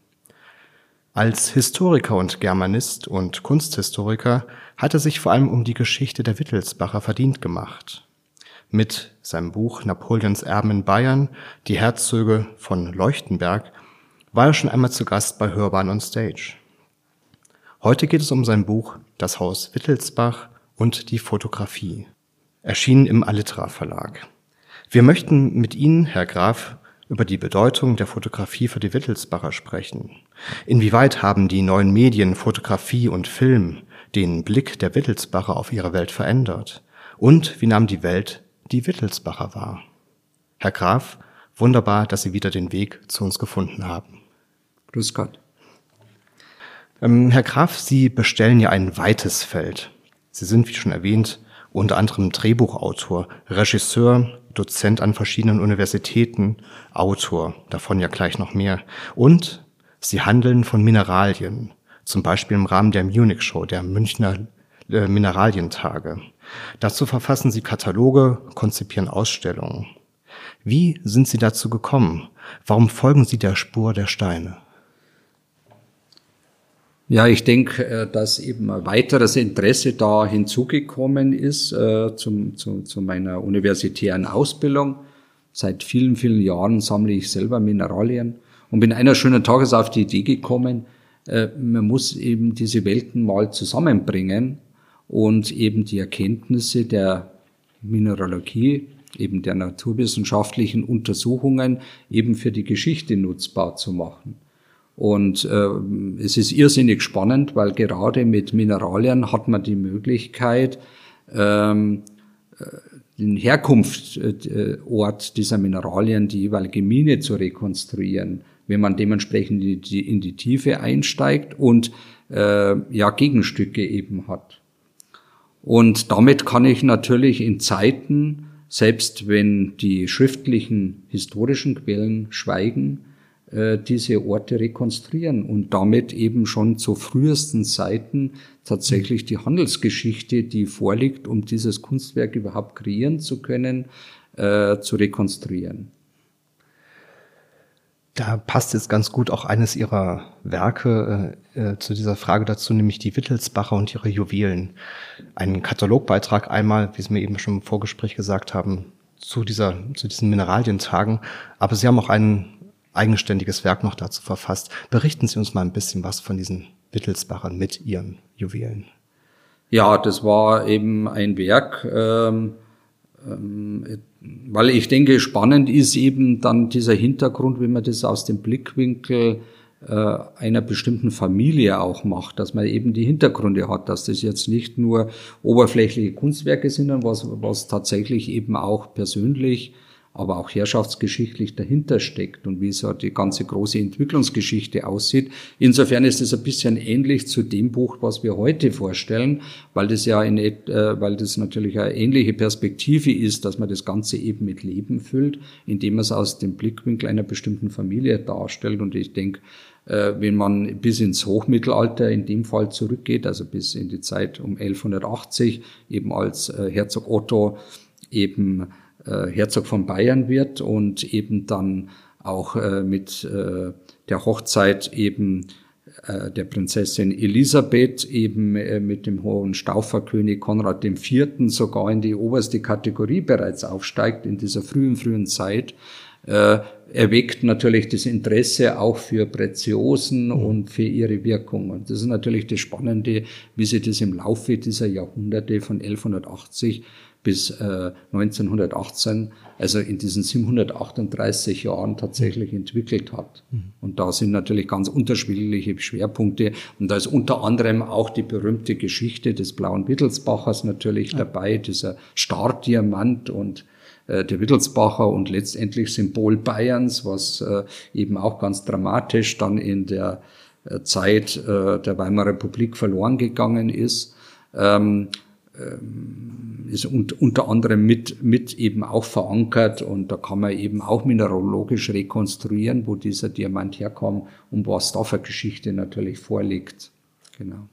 Als Historiker und Germanist und Kunsthistoriker hat er sich vor allem um die Geschichte der Wittelsbacher verdient gemacht. Mit seinem Buch Napoleons Erben in Bayern, die Herzöge von Leuchtenberg, war er schon einmal zu Gast bei Hörbahn on Stage. Heute geht es um sein Buch Das Haus Wittelsbach und die Fotografie, erschienen im Alitra Verlag. Wir möchten mit Ihnen, Herr Graf, über die Bedeutung der Fotografie für die Wittelsbacher sprechen. Inwieweit haben die neuen Medien Fotografie und Film den Blick der Wittelsbacher auf ihre Welt verändert? Und wie nahm die Welt die Wittelsbacher wahr? Herr Graf, wunderbar, dass Sie wieder den Weg zu uns gefunden haben. Grüß Gott. Ähm, Herr Graf, Sie bestellen ja ein weites Feld. Sie sind, wie schon erwähnt, unter anderem Drehbuchautor, Regisseur, Dozent an verschiedenen Universitäten, Autor, davon ja gleich noch mehr. Und sie handeln von Mineralien, zum Beispiel im Rahmen der Munich Show, der Münchner äh, Mineralientage. Dazu verfassen sie Kataloge, konzipieren Ausstellungen. Wie sind Sie dazu gekommen? Warum folgen Sie der Spur der Steine? Ja, ich denke, äh, dass eben ein weiteres Interesse da hinzugekommen ist äh, zum, zu, zu meiner universitären Ausbildung. Seit vielen, vielen Jahren sammle ich selber Mineralien und bin einer schönen Tages auf die Idee gekommen, äh, man muss eben diese Welten mal zusammenbringen und eben die Erkenntnisse der Mineralogie, eben der naturwissenschaftlichen Untersuchungen eben für die Geschichte nutzbar zu machen. Und äh, es ist irrsinnig spannend, weil gerade mit Mineralien hat man die Möglichkeit, ähm, äh, den Herkunftsort dieser Mineralien, die jeweilige Mine zu rekonstruieren, wenn man dementsprechend in die, in die Tiefe einsteigt und äh, ja Gegenstücke eben hat. Und damit kann ich natürlich in Zeiten, selbst wenn die schriftlichen historischen Quellen schweigen, äh, diese Orte rekonstruieren und damit eben schon zu frühesten Zeiten tatsächlich die Handelsgeschichte, die vorliegt, um dieses Kunstwerk überhaupt kreieren zu können, äh, zu rekonstruieren. Da passt jetzt ganz gut auch eines Ihrer Werke äh, äh, zu dieser Frage dazu, nämlich die Wittelsbacher und ihre Juwelen. Ein Katalogbeitrag einmal, wie Sie mir eben schon im Vorgespräch gesagt haben, zu dieser, zu diesen Mineralientagen. Aber Sie haben auch einen eigenständiges Werk noch dazu verfasst. Berichten Sie uns mal ein bisschen was von diesen Wittelsbachern mit ihren Juwelen. Ja, das war eben ein Werk, ähm, ähm, weil ich denke, spannend ist eben dann dieser Hintergrund, wenn man das aus dem Blickwinkel äh, einer bestimmten Familie auch macht, dass man eben die Hintergründe hat, dass das jetzt nicht nur oberflächliche Kunstwerke sind, sondern was, was tatsächlich eben auch persönlich aber auch herrschaftsgeschichtlich dahinter steckt und wie so die ganze große Entwicklungsgeschichte aussieht. Insofern ist es ein bisschen ähnlich zu dem Buch, was wir heute vorstellen, weil das ja in, äh, weil das natürlich eine ähnliche Perspektive ist, dass man das Ganze eben mit Leben füllt, indem man es aus dem Blickwinkel einer bestimmten Familie darstellt. Und ich denke, äh, wenn man bis ins Hochmittelalter in dem Fall zurückgeht, also bis in die Zeit um 1180, eben als äh, Herzog Otto eben äh, Herzog von Bayern wird und eben dann auch äh, mit äh, der Hochzeit eben äh, der Prinzessin Elisabeth eben äh, mit dem hohen Stauferkönig Konrad IV. sogar in die oberste Kategorie bereits aufsteigt in dieser frühen, frühen Zeit, äh, erweckt natürlich das Interesse auch für Preziosen mhm. und für ihre Wirkung. Und das ist natürlich das Spannende, wie sich das im Laufe dieser Jahrhunderte von 1180 bis äh, 1918, also in diesen 738 Jahren tatsächlich entwickelt hat. Mhm. Und da sind natürlich ganz unterschiedliche Schwerpunkte. Und da ist unter anderem auch die berühmte Geschichte des blauen Wittelsbachers natürlich ja. dabei, dieser Startdiamant und äh, der Wittelsbacher und letztendlich Symbol Bayerns, was äh, eben auch ganz dramatisch dann in der äh, Zeit äh, der Weimarer Republik verloren gegangen ist. Ähm, ähm, ist unter anderem mit, mit eben auch verankert und da kann man eben auch mineralogisch rekonstruieren, wo dieser Diamant herkam und was da für Geschichte natürlich vorliegt. Genau.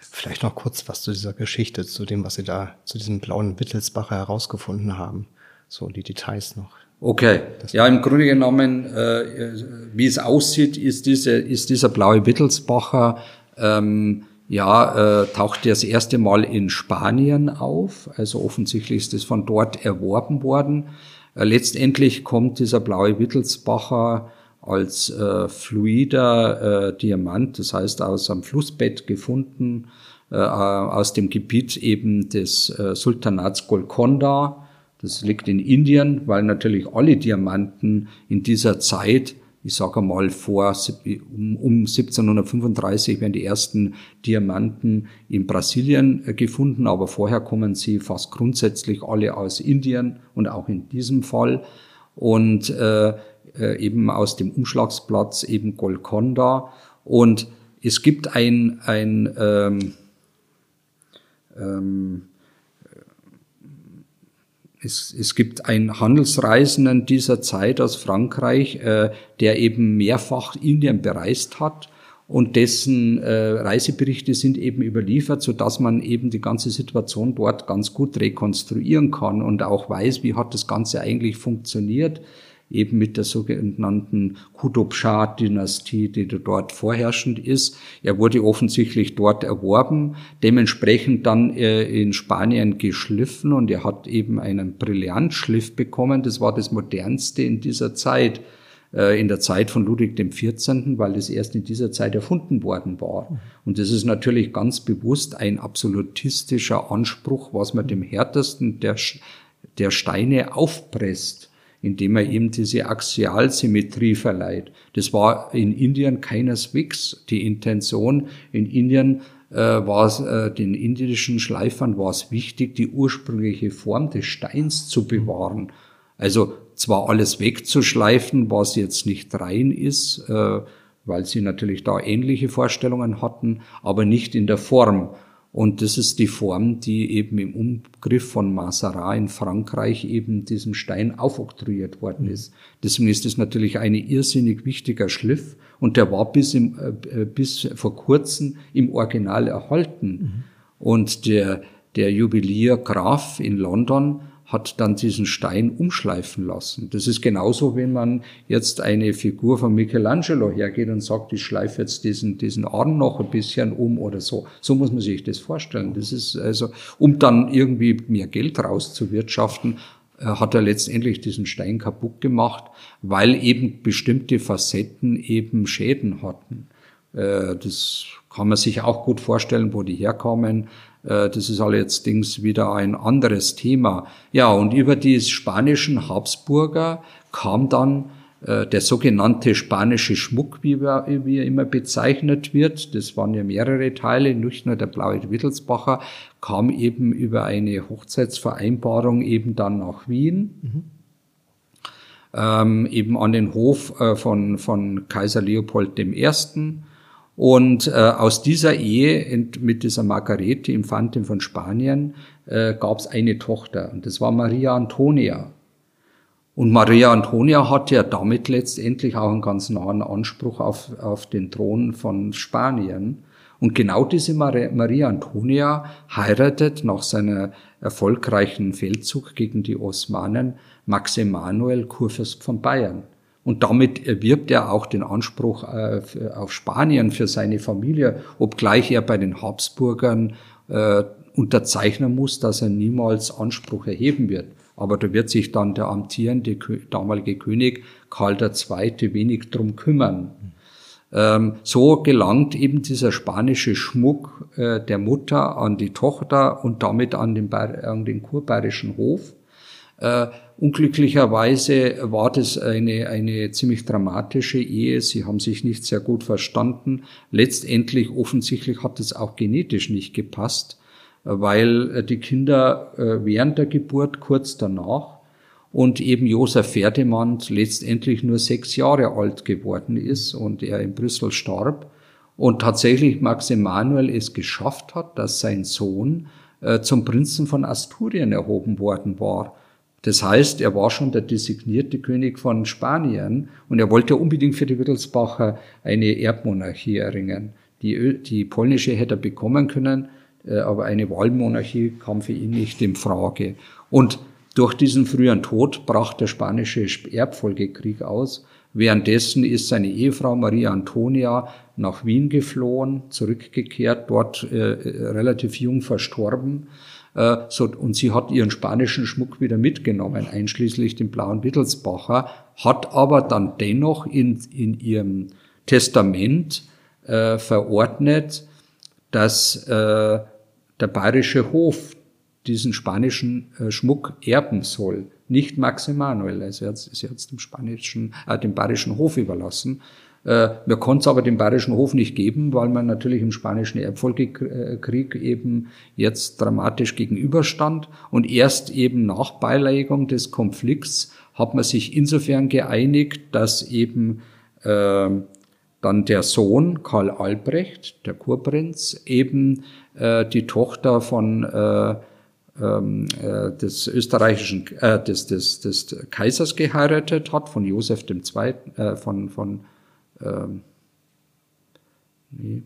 Vielleicht noch kurz was zu dieser Geschichte, zu dem, was Sie da, zu diesem blauen Wittelsbacher herausgefunden haben. So die Details noch. Okay, ja, im Grunde genommen, äh, wie es aussieht, ist, diese, ist dieser blaue Wittelsbacher ähm, ja, äh, taucht das erste Mal in Spanien auf. Also offensichtlich ist es von dort erworben worden. Äh, letztendlich kommt dieser blaue Wittelsbacher als äh, fluider äh, Diamant, das heißt aus einem Flussbett gefunden, äh, aus dem Gebiet eben des äh, Sultanats Golconda. Das liegt in Indien, weil natürlich alle Diamanten in dieser Zeit ich sage mal vor um, um 1735 werden die ersten Diamanten in Brasilien äh, gefunden, aber vorher kommen sie fast grundsätzlich alle aus Indien und auch in diesem Fall. Und äh, äh, eben aus dem Umschlagsplatz eben Golconda. Und es gibt ein, ein ähm, ähm, es, es gibt einen Handelsreisenden dieser Zeit aus Frankreich, äh, der eben mehrfach Indien bereist hat. Und dessen äh, Reiseberichte sind eben überliefert, so dass man eben die ganze Situation dort ganz gut rekonstruieren kann und auch weiß, wie hat das Ganze eigentlich funktioniert eben mit der sogenannten Qutub-Shah-Dynastie, die dort vorherrschend ist. Er wurde offensichtlich dort erworben, dementsprechend dann äh, in Spanien geschliffen und er hat eben einen Brillantschliff bekommen. Das war das modernste in dieser Zeit, äh, in der Zeit von Ludwig XIV., weil das erst in dieser Zeit erfunden worden war. Und das ist natürlich ganz bewusst ein absolutistischer Anspruch, was man dem härtesten der, der Steine aufpresst indem er ihm diese Axialsymmetrie verleiht. Das war in Indien keineswegs die Intention. In Indien äh, war es, äh, den indischen Schleifern war es wichtig, die ursprüngliche Form des Steins zu bewahren. Also zwar alles wegzuschleifen, was jetzt nicht rein ist, äh, weil sie natürlich da ähnliche Vorstellungen hatten, aber nicht in der Form. Und das ist die Form, die eben im Umgriff von Mazarin in Frankreich eben diesem Stein aufoktroyiert worden ist. Deswegen ist es natürlich ein irrsinnig wichtiger Schliff und der war bis, im, äh, bis vor kurzem im Original erhalten. Mhm. Und der, der Juwelier Graf in London hat dann diesen Stein umschleifen lassen. Das ist genauso, wenn man jetzt eine Figur von Michelangelo hergeht und sagt, ich schleife jetzt diesen, diesen Arm noch ein bisschen um oder so. So muss man sich das vorstellen. Das ist also, um dann irgendwie mehr Geld rauszuwirtschaften, äh, hat er letztendlich diesen Stein kaputt gemacht, weil eben bestimmte Facetten eben Schäden hatten. Äh, das kann man sich auch gut vorstellen, wo die herkommen. Äh, das ist allerdings wieder ein anderes Thema. Ja, und über die spanischen Habsburger kam dann äh, der sogenannte spanische Schmuck, wie er, wie er immer bezeichnet wird. Das waren ja mehrere Teile, nicht nur der blaue Wittelsbacher, kam eben über eine Hochzeitsvereinbarung eben dann nach Wien. Mhm. Ähm, eben an den Hof äh, von, von Kaiser Leopold I. Und äh, aus dieser Ehe mit dieser Margarete, Infantin von Spanien, äh, gab es eine Tochter und das war Maria Antonia. Und Maria Antonia hat ja damit letztendlich auch einen ganz nahen Anspruch auf, auf den Thron von Spanien. Und genau diese Maria Antonia heiratet nach seiner erfolgreichen Feldzug gegen die Osmanen Max Emanuel Kurfürst von Bayern. Und damit erwirbt er auch den Anspruch äh, auf Spanien für seine Familie, obgleich er bei den Habsburgern äh, unterzeichnen muss, dass er niemals Anspruch erheben wird. Aber da wird sich dann der amtierende damalige König Karl II. wenig drum kümmern. Ähm, so gelangt eben dieser spanische Schmuck äh, der Mutter an die Tochter und damit an den, an den kurbayerischen Hof. Äh, unglücklicherweise war das eine, eine ziemlich dramatische Ehe. Sie haben sich nicht sehr gut verstanden. Letztendlich offensichtlich hat es auch genetisch nicht gepasst, weil äh, die Kinder äh, während der Geburt, kurz danach, und eben Josef Ferdinand letztendlich nur sechs Jahre alt geworden ist und er in Brüssel starb. Und tatsächlich Max Emanuel es geschafft hat, dass sein Sohn äh, zum Prinzen von Asturien erhoben worden war. Das heißt, er war schon der designierte König von Spanien und er wollte unbedingt für die Wittelsbacher eine Erbmonarchie erringen. Die, die polnische hätte er bekommen können, äh, aber eine Wahlmonarchie kam für ihn nicht in Frage. Und durch diesen frühen Tod brach der spanische Erbfolgekrieg aus. Währenddessen ist seine Ehefrau Maria Antonia nach Wien geflohen, zurückgekehrt, dort äh, relativ jung verstorben. Äh, so, und sie hat ihren spanischen Schmuck wieder mitgenommen, einschließlich den blauen Wittelsbacher, hat aber dann dennoch in, in ihrem Testament äh, verordnet, dass äh, der bayerische Hof diesen spanischen äh, Schmuck erben soll, nicht Max Emanuel. Also er hat, sie hat es dem spanischen, äh, dem bayerischen Hof überlassen. Äh, wir konnten es aber dem Bayerischen Hof nicht geben, weil man natürlich im Spanischen Erbfolgekrieg eben jetzt dramatisch gegenüberstand. Und erst eben nach Beilegung des Konflikts hat man sich insofern geeinigt, dass eben äh, dann der Sohn Karl Albrecht, der Kurprinz, eben äh, die Tochter von äh, ähm, äh, des österreichischen, äh, des, des, des Kaisers geheiratet hat, von Josef II., äh, von, von ähm, nee,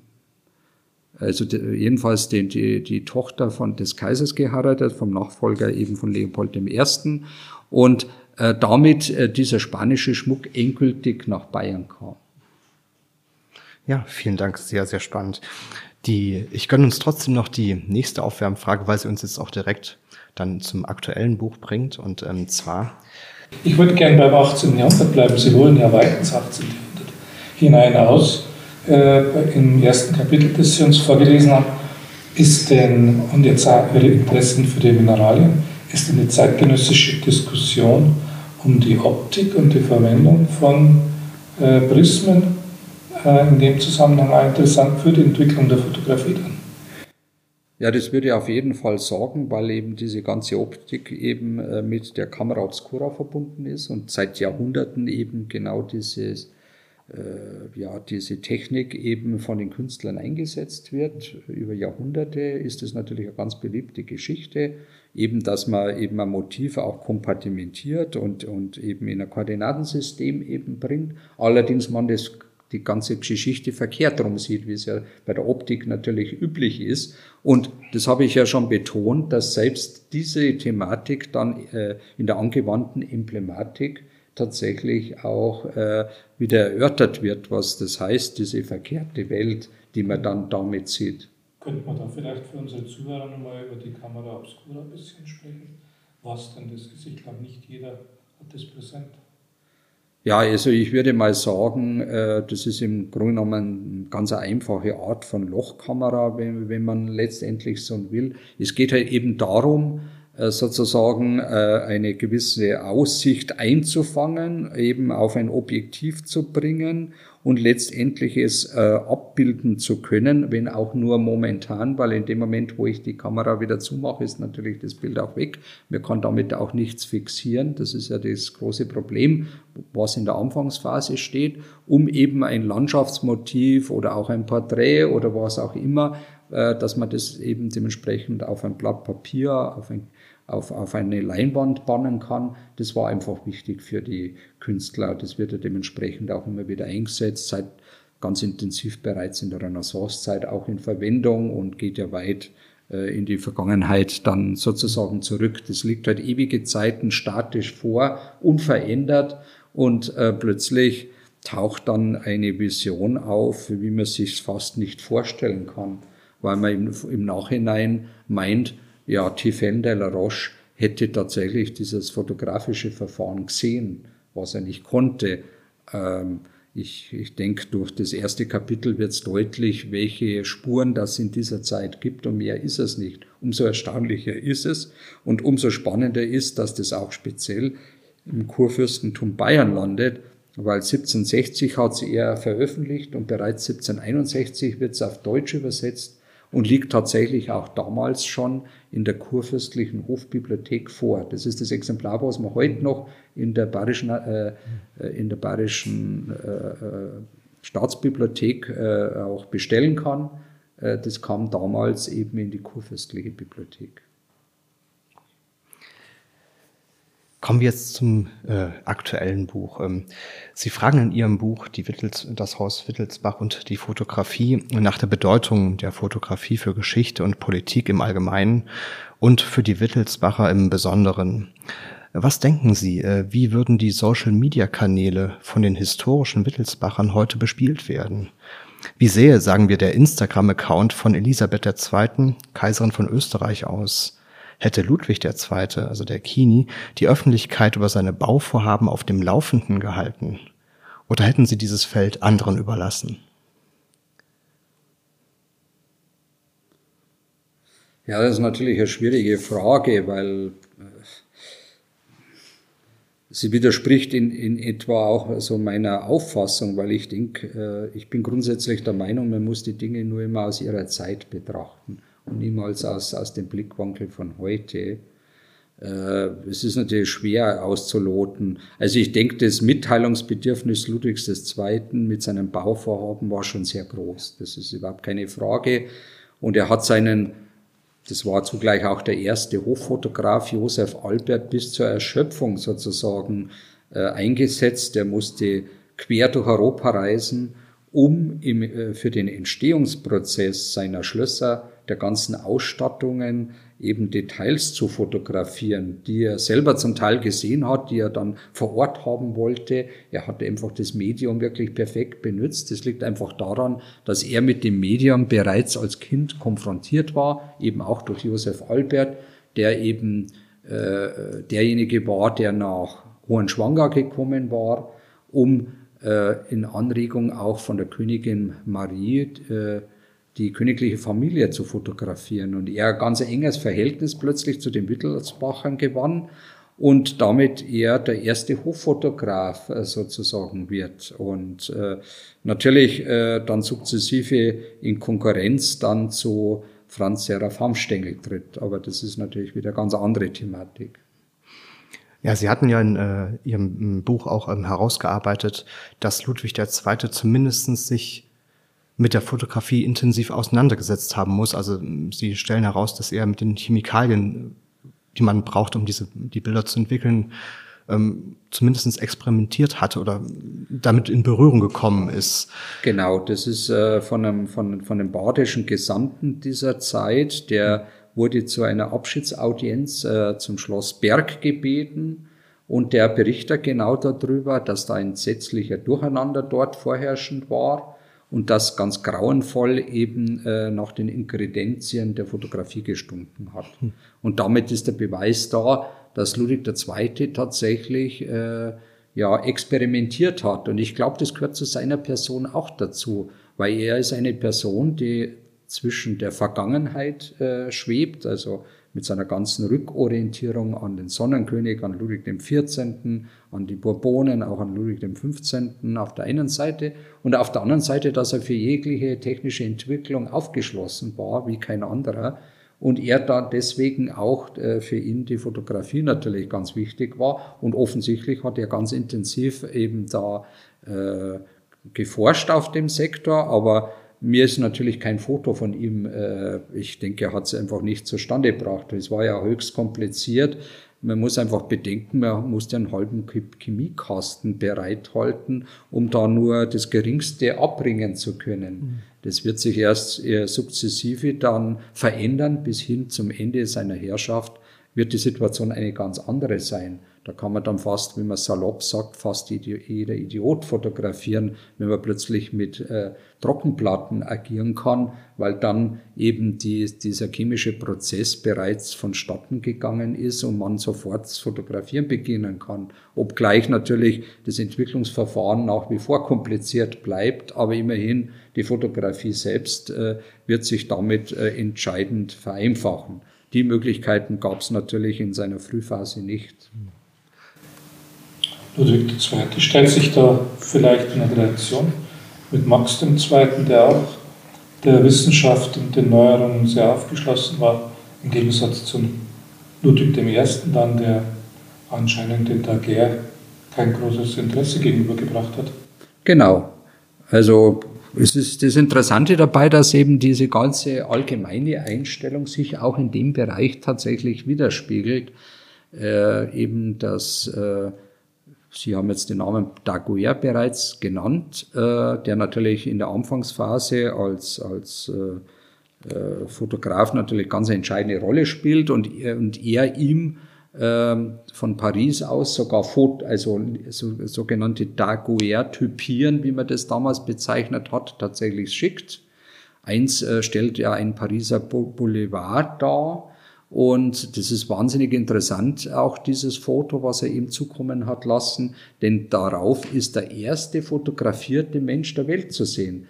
also die, jedenfalls die, die, die Tochter von des Kaisers geheiratet, vom Nachfolger eben von Leopold I. Und äh, damit äh, dieser spanische Schmuck endgültig nach Bayern kam. Ja, vielen Dank, sehr, sehr spannend. Die, ich gönne uns trotzdem noch die nächste Aufwärmfrage, weil sie uns jetzt auch direkt dann zum aktuellen Buch bringt. Und ähm, zwar. Ich würde gerne beim 18. Jahrhundert bleiben. Sie holen ja weit ins 18. Jahrhundert hinein aus. Äh, Im ersten Kapitel, das Sie uns vorgelesen haben, ist denn, und jetzt Ihre Interessen für die Mineralien, ist eine zeitgenössische Diskussion um die Optik und die Verwendung von äh, Prismen äh, in dem Zusammenhang auch interessant für die Entwicklung der Fotografie dann. Ja, das würde auf jeden Fall sorgen, weil eben diese ganze Optik eben äh, mit der Kamera obscura verbunden ist und seit Jahrhunderten eben genau dieses, ja, diese Technik eben von den Künstlern eingesetzt wird. Über Jahrhunderte ist es natürlich eine ganz beliebte Geschichte, eben, dass man eben ein Motiv auch kompartimentiert und, und eben in ein Koordinatensystem eben bringt. Allerdings man das die ganze Geschichte verkehrt rum sieht, wie es ja bei der Optik natürlich üblich ist. Und das habe ich ja schon betont, dass selbst diese Thematik dann äh, in der angewandten Emblematik tatsächlich auch äh, wieder erörtert wird, was das heißt, diese verkehrte Welt, die man dann damit sieht. Könnte man da vielleicht für unsere Zuhörer nochmal über die Kamera Obscura ein bisschen sprechen? Was denn das ist? Ich glaube, nicht jeder hat das präsent. Ja, also ich würde mal sagen, äh, das ist im Grunde genommen eine ganz einfache Art von Lochkamera, wenn, man letztendlich so will. Es geht halt eben darum, sozusagen äh, eine gewisse Aussicht einzufangen, eben auf ein Objektiv zu bringen und letztendlich es äh, abbilden zu können, wenn auch nur momentan, weil in dem Moment, wo ich die Kamera wieder zumache, ist natürlich das Bild auch weg. Man kann damit auch nichts fixieren. Das ist ja das große Problem, was in der Anfangsphase steht, um eben ein Landschaftsmotiv oder auch ein Porträt oder was auch immer, äh, dass man das eben dementsprechend auf ein Blatt Papier, auf ein auf, auf eine Leinwand bannen kann. Das war einfach wichtig für die Künstler. Das wird ja dementsprechend auch immer wieder eingesetzt, seit ganz intensiv bereits in der Renaissancezeit auch in Verwendung und geht ja weit äh, in die Vergangenheit dann sozusagen zurück. Das liegt halt ewige Zeiten statisch vor, unverändert und äh, plötzlich taucht dann eine Vision auf, wie man sich fast nicht vorstellen kann, weil man im, im Nachhinein meint, ja, Tiphaine de la Roche hätte tatsächlich dieses fotografische Verfahren gesehen, was er nicht konnte. Ähm, ich, ich denke, durch das erste Kapitel wird es deutlich, welche Spuren das in dieser Zeit gibt und mehr ist es nicht. Umso erstaunlicher ist es und umso spannender ist, dass das auch speziell im Kurfürstentum Bayern landet, weil 1760 hat sie er veröffentlicht und bereits 1761 wird es auf Deutsch übersetzt und liegt tatsächlich auch damals schon in der kurfürstlichen Hofbibliothek vor. Das ist das Exemplar, was man heute noch in der bayerischen, äh, äh in der bayerischen äh, äh, Staatsbibliothek äh, auch bestellen kann. Äh, das kam damals eben in die kurfürstliche Bibliothek. Kommen wir jetzt zum äh, aktuellen Buch. Ähm, Sie fragen in Ihrem Buch die Wittels, das Haus Wittelsbach und die Fotografie nach der Bedeutung der Fotografie für Geschichte und Politik im Allgemeinen und für die Wittelsbacher im Besonderen. Was denken Sie, äh, wie würden die Social-Media-Kanäle von den historischen Wittelsbachern heute bespielt werden? Wie sähe, sagen wir, der Instagram-Account von Elisabeth II., Kaiserin von Österreich aus? Hätte Ludwig II., also der Kini, die Öffentlichkeit über seine Bauvorhaben auf dem Laufenden gehalten? Oder hätten sie dieses Feld anderen überlassen? Ja, das ist natürlich eine schwierige Frage, weil äh, sie widerspricht in, in etwa auch so meiner Auffassung, weil ich denke, äh, ich bin grundsätzlich der Meinung, man muss die Dinge nur immer aus ihrer Zeit betrachten und niemals aus, aus dem Blickwinkel von heute. Äh, es ist natürlich schwer auszuloten. Also ich denke, das Mitteilungsbedürfnis Ludwigs II. mit seinem Bauvorhaben war schon sehr groß. Das ist überhaupt keine Frage. Und er hat seinen, das war zugleich auch der erste Hochfotograf Josef Albert bis zur Erschöpfung sozusagen äh, eingesetzt. Er musste quer durch Europa reisen, um im, äh, für den Entstehungsprozess seiner Schlösser, der ganzen Ausstattungen, eben Details zu fotografieren, die er selber zum Teil gesehen hat, die er dann vor Ort haben wollte. Er hatte einfach das Medium wirklich perfekt benutzt. Das liegt einfach daran, dass er mit dem Medium bereits als Kind konfrontiert war, eben auch durch Josef Albert, der eben äh, derjenige war, der nach Hohenschwanger gekommen war, um äh, in Anregung auch von der Königin Marie äh, die königliche Familie zu fotografieren. Und er ganz enges Verhältnis plötzlich zu den Wittelsbachern gewann und damit er der erste Hoffotograf äh, sozusagen wird. Und äh, natürlich äh, dann sukzessive in Konkurrenz dann zu Franz Seraph Hamstengel tritt. Aber das ist natürlich wieder ganz andere Thematik. Ja, Sie hatten ja in äh, Ihrem Buch auch ähm, herausgearbeitet, dass Ludwig II. zumindest sich mit der Fotografie intensiv auseinandergesetzt haben muss. Also Sie stellen heraus, dass er mit den Chemikalien, die man braucht, um diese, die Bilder zu entwickeln, ähm, zumindest experimentiert hat oder damit in Berührung gekommen ist. Genau, das ist äh, von, einem, von, von einem badischen Gesandten dieser Zeit, der wurde zu einer Abschiedsaudienz äh, zum Schloss Berg gebeten und der berichtet genau darüber, dass da ein entsetzlicher Durcheinander dort vorherrschend war und das ganz grauenvoll eben äh, nach den Inkredenzien der Fotografie gestunken hat. Hm. Und damit ist der Beweis da, dass Ludwig II. tatsächlich äh, ja experimentiert hat. Und ich glaube, das gehört zu seiner Person auch dazu, weil er ist eine Person, die zwischen der Vergangenheit äh, schwebt, also mit seiner ganzen Rückorientierung an den Sonnenkönig, an Ludwig XIV., an die Bourbonen, auch an Ludwig XV. auf der einen Seite und auf der anderen Seite, dass er für jegliche technische Entwicklung aufgeschlossen war, wie kein anderer. Und er da deswegen auch äh, für ihn die Fotografie natürlich ganz wichtig war. Und offensichtlich hat er ganz intensiv eben da äh, geforscht auf dem Sektor, aber mir ist natürlich kein Foto von ihm, äh, ich denke, er hat es einfach nicht zustande gebracht. Es war ja höchst kompliziert. Man muss einfach bedenken, man muss den halben Chemiekasten bereithalten, um da nur das Geringste abbringen zu können. Mhm. Das wird sich erst sukzessive dann verändern bis hin zum Ende seiner Herrschaft wird die Situation eine ganz andere sein. Da kann man dann fast, wie man salopp sagt, fast jeder Idiot fotografieren, wenn man plötzlich mit äh, Trockenplatten agieren kann, weil dann eben die, dieser chemische Prozess bereits vonstatten gegangen ist und man sofort das Fotografieren beginnen kann. Obgleich natürlich das Entwicklungsverfahren nach wie vor kompliziert bleibt, aber immerhin die Fotografie selbst äh, wird sich damit äh, entscheidend vereinfachen. Die Möglichkeiten gab es natürlich in seiner Frühphase nicht. Ludwig II. stellt sich da vielleicht in Relation mit Max II., der auch der Wissenschaft und den Neuerungen sehr aufgeschlossen war, im Gegensatz zu Ludwig I., dann, der anscheinend den Daguerre kein großes Interesse gegenübergebracht hat. Genau. Also es ist das Interessante dabei, dass eben diese ganze allgemeine Einstellung sich auch in dem Bereich tatsächlich widerspiegelt. Äh, eben, dass äh, Sie haben jetzt den Namen Daguerre bereits genannt, äh, der natürlich in der Anfangsphase als, als äh, äh, Fotograf natürlich ganz eine entscheidende Rolle spielt und, und er ihm ähm, von Paris aus sogar Foto, also so, sogenannte Daguerre-Typieren, wie man das damals bezeichnet hat, tatsächlich schickt. Eins äh, stellt ja ein Pariser Boulevard dar, und das ist wahnsinnig interessant, auch dieses Foto, was er ihm zukommen hat lassen, denn darauf ist der erste fotografierte Mensch der Welt zu sehen.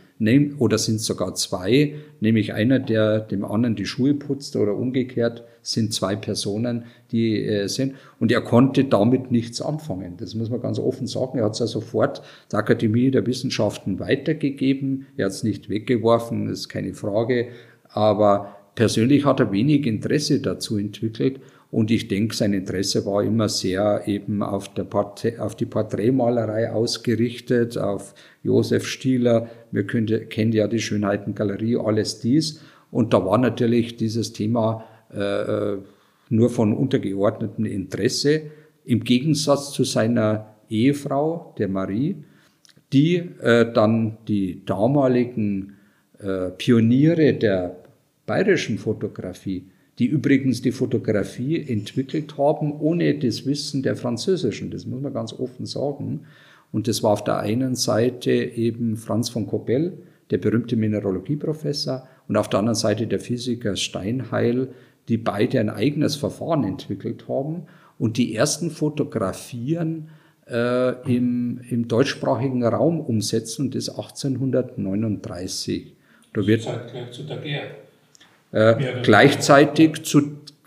Oder sind sogar zwei, nämlich einer, der dem anderen die Schuhe putzt oder umgekehrt, sind zwei Personen, die äh, sind. Und er konnte damit nichts anfangen. Das muss man ganz offen sagen. Er hat es ja sofort der Akademie der Wissenschaften weitergegeben. Er hat es nicht weggeworfen, ist keine Frage. Aber persönlich hat er wenig Interesse dazu entwickelt und ich denke, sein Interesse war immer sehr eben auf, der Porträt, auf die Porträtmalerei ausgerichtet, auf Josef Stieler. Wir können, kennen ja die Schönheitengalerie, alles dies. Und da war natürlich dieses Thema äh, nur von untergeordnetem Interesse, im Gegensatz zu seiner Ehefrau, der Marie, die äh, dann die damaligen äh, Pioniere der bayerischen Fotografie, die übrigens die Fotografie entwickelt haben, ohne das Wissen der französischen, das muss man ganz offen sagen. Und das war auf der einen Seite eben Franz von Koppel, der berühmte Mineralogieprofessor, und auf der anderen Seite der Physiker Steinheil, die beide ein eigenes Verfahren entwickelt haben und die ersten Fotografien äh, im, im deutschsprachigen Raum umsetzen, und das 1839. Da wird, zu Daguerre. Äh, gleichzeitig zu,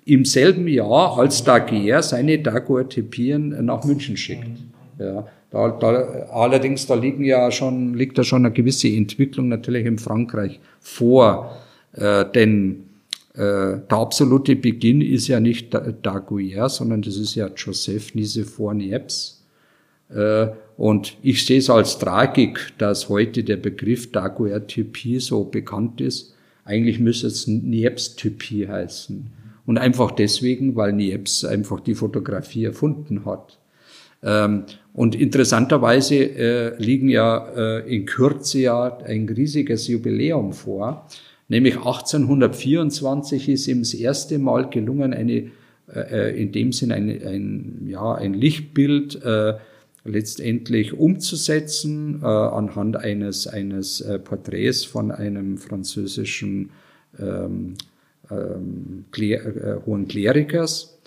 im selben Jahr, als Daguerre seine Daguerreotypien nach München schickt. Ja, da, da, allerdings, da liegen ja schon, liegt da schon eine gewisse Entwicklung natürlich in Frankreich vor, äh, denn äh, der absolute Beginn ist ja nicht Daguerre, sondern das ist ja Joseph Nicephore Niepce. Äh, und ich sehe es als Tragik, dass heute der Begriff Daguerreotypie so bekannt ist. Eigentlich müsste es Niepce-Typie heißen. Und einfach deswegen, weil Niepce einfach die Fotografie erfunden hat. Ähm, und interessanterweise äh, liegen ja äh, in Kürze ja ein riesiges Jubiläum vor. Nämlich 1824 ist ihm das erste Mal gelungen, eine, äh, in dem Sinn ein, ein, ja, ein Lichtbild äh, letztendlich umzusetzen äh, anhand eines, eines äh, Porträts von einem französischen ähm, ähm, Klär, äh, hohen Klerikers.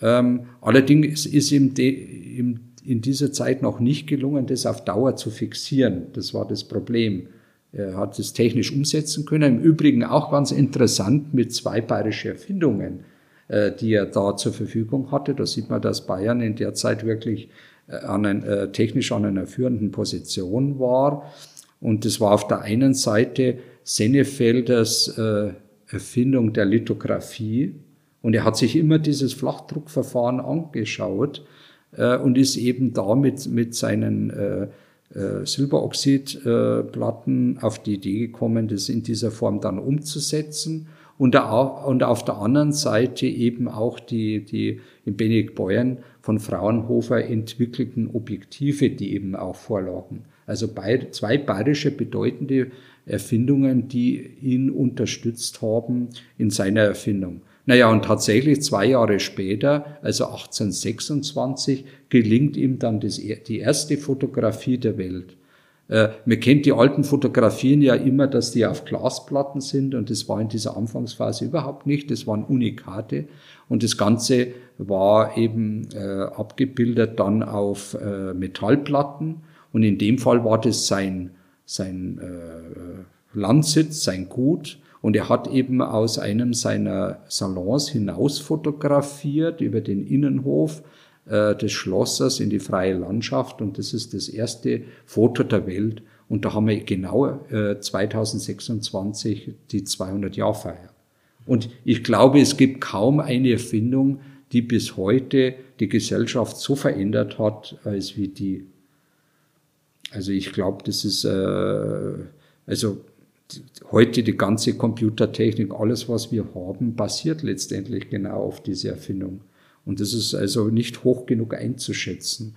Ähm, allerdings ist ihm, de, ihm in dieser Zeit noch nicht gelungen, das auf Dauer zu fixieren. Das war das Problem. Er hat es technisch umsetzen können. Im Übrigen auch ganz interessant mit zwei bayerische Erfindungen, äh, die er da zur Verfügung hatte. Da sieht man, dass Bayern in der Zeit wirklich an ein, äh, technisch an einer führenden Position war. Und das war auf der einen Seite Sennefelders äh, Erfindung der Lithografie. Und er hat sich immer dieses Flachdruckverfahren angeschaut äh, und ist eben damit mit seinen äh, äh, Silberoxidplatten auf die Idee gekommen, das in dieser Form dann umzusetzen. Und, und auf der anderen Seite eben auch die, die in Benedikt Beuern von Fraunhofer entwickelten Objektive, die eben auch vorlagen. Also zwei bayerische bedeutende Erfindungen, die ihn unterstützt haben in seiner Erfindung. Naja, und tatsächlich zwei Jahre später, also 1826, gelingt ihm dann das, die erste Fotografie der Welt. Äh, man kennt die alten Fotografien ja immer, dass die auf Glasplatten sind und das war in dieser Anfangsphase überhaupt nicht. Das waren Unikate. Und das Ganze war eben äh, abgebildet dann auf äh, Metallplatten. Und in dem Fall war das sein, sein äh, Landsitz, sein Gut. Und er hat eben aus einem seiner Salons hinaus fotografiert über den Innenhof äh, des Schlosses in die freie Landschaft. Und das ist das erste Foto der Welt. Und da haben wir genau äh, 2026 die 200-Jahr-Feier. Und ich glaube, es gibt kaum eine Erfindung, die bis heute die Gesellschaft so verändert hat, als wie die. Also ich glaube, das ist, äh, also heute die ganze Computertechnik, alles, was wir haben, basiert letztendlich genau auf diese Erfindung. Und das ist also nicht hoch genug einzuschätzen.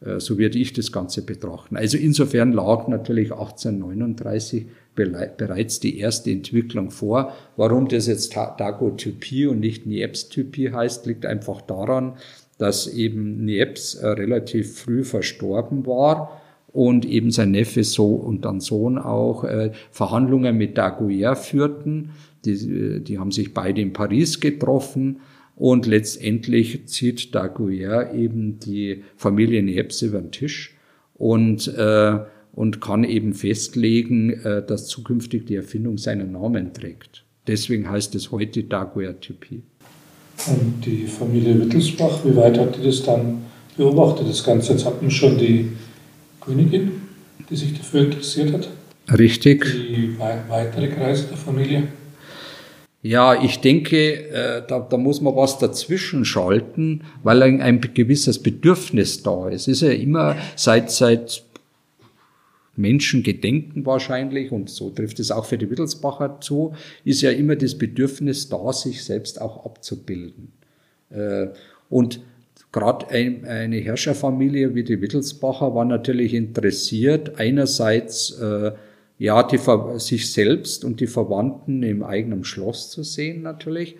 Äh, so würde ich das Ganze betrachten. Also insofern lag natürlich 1839 bereits die erste Entwicklung vor. Warum das jetzt Dagotypie und nicht Niepce-Typie heißt, liegt einfach daran, dass eben Niepce äh, relativ früh verstorben war und eben sein Neffe so und dann Sohn auch äh, Verhandlungen mit Daguerre führten. Die, die haben sich beide in Paris getroffen und letztendlich zieht Daguerre eben die Familie Niepce über den Tisch und, äh, und kann eben festlegen, äh, dass zukünftig die Erfindung seinen Namen trägt. Deswegen heißt es heute Daguerre-Typie. Und die Familie Wittelsbach, wie weit hat die das dann beobachtet, das Ganze? Jetzt hatten wir schon die Königin, die sich dafür interessiert hat. Richtig. Die weitere Kreise der Familie. Ja, ich denke, äh, da, da muss man was dazwischen schalten, weil ein, ein gewisses Bedürfnis da ist. Es ist ja immer seit, seit Menschengedenken wahrscheinlich, und so trifft es auch für die Wittelsbacher zu, ist ja immer das Bedürfnis da, sich selbst auch abzubilden. Äh, und gerade eine Herrscherfamilie wie die Wittelsbacher war natürlich interessiert, einerseits äh, ja, die, sich selbst und die Verwandten im eigenen Schloss zu sehen natürlich,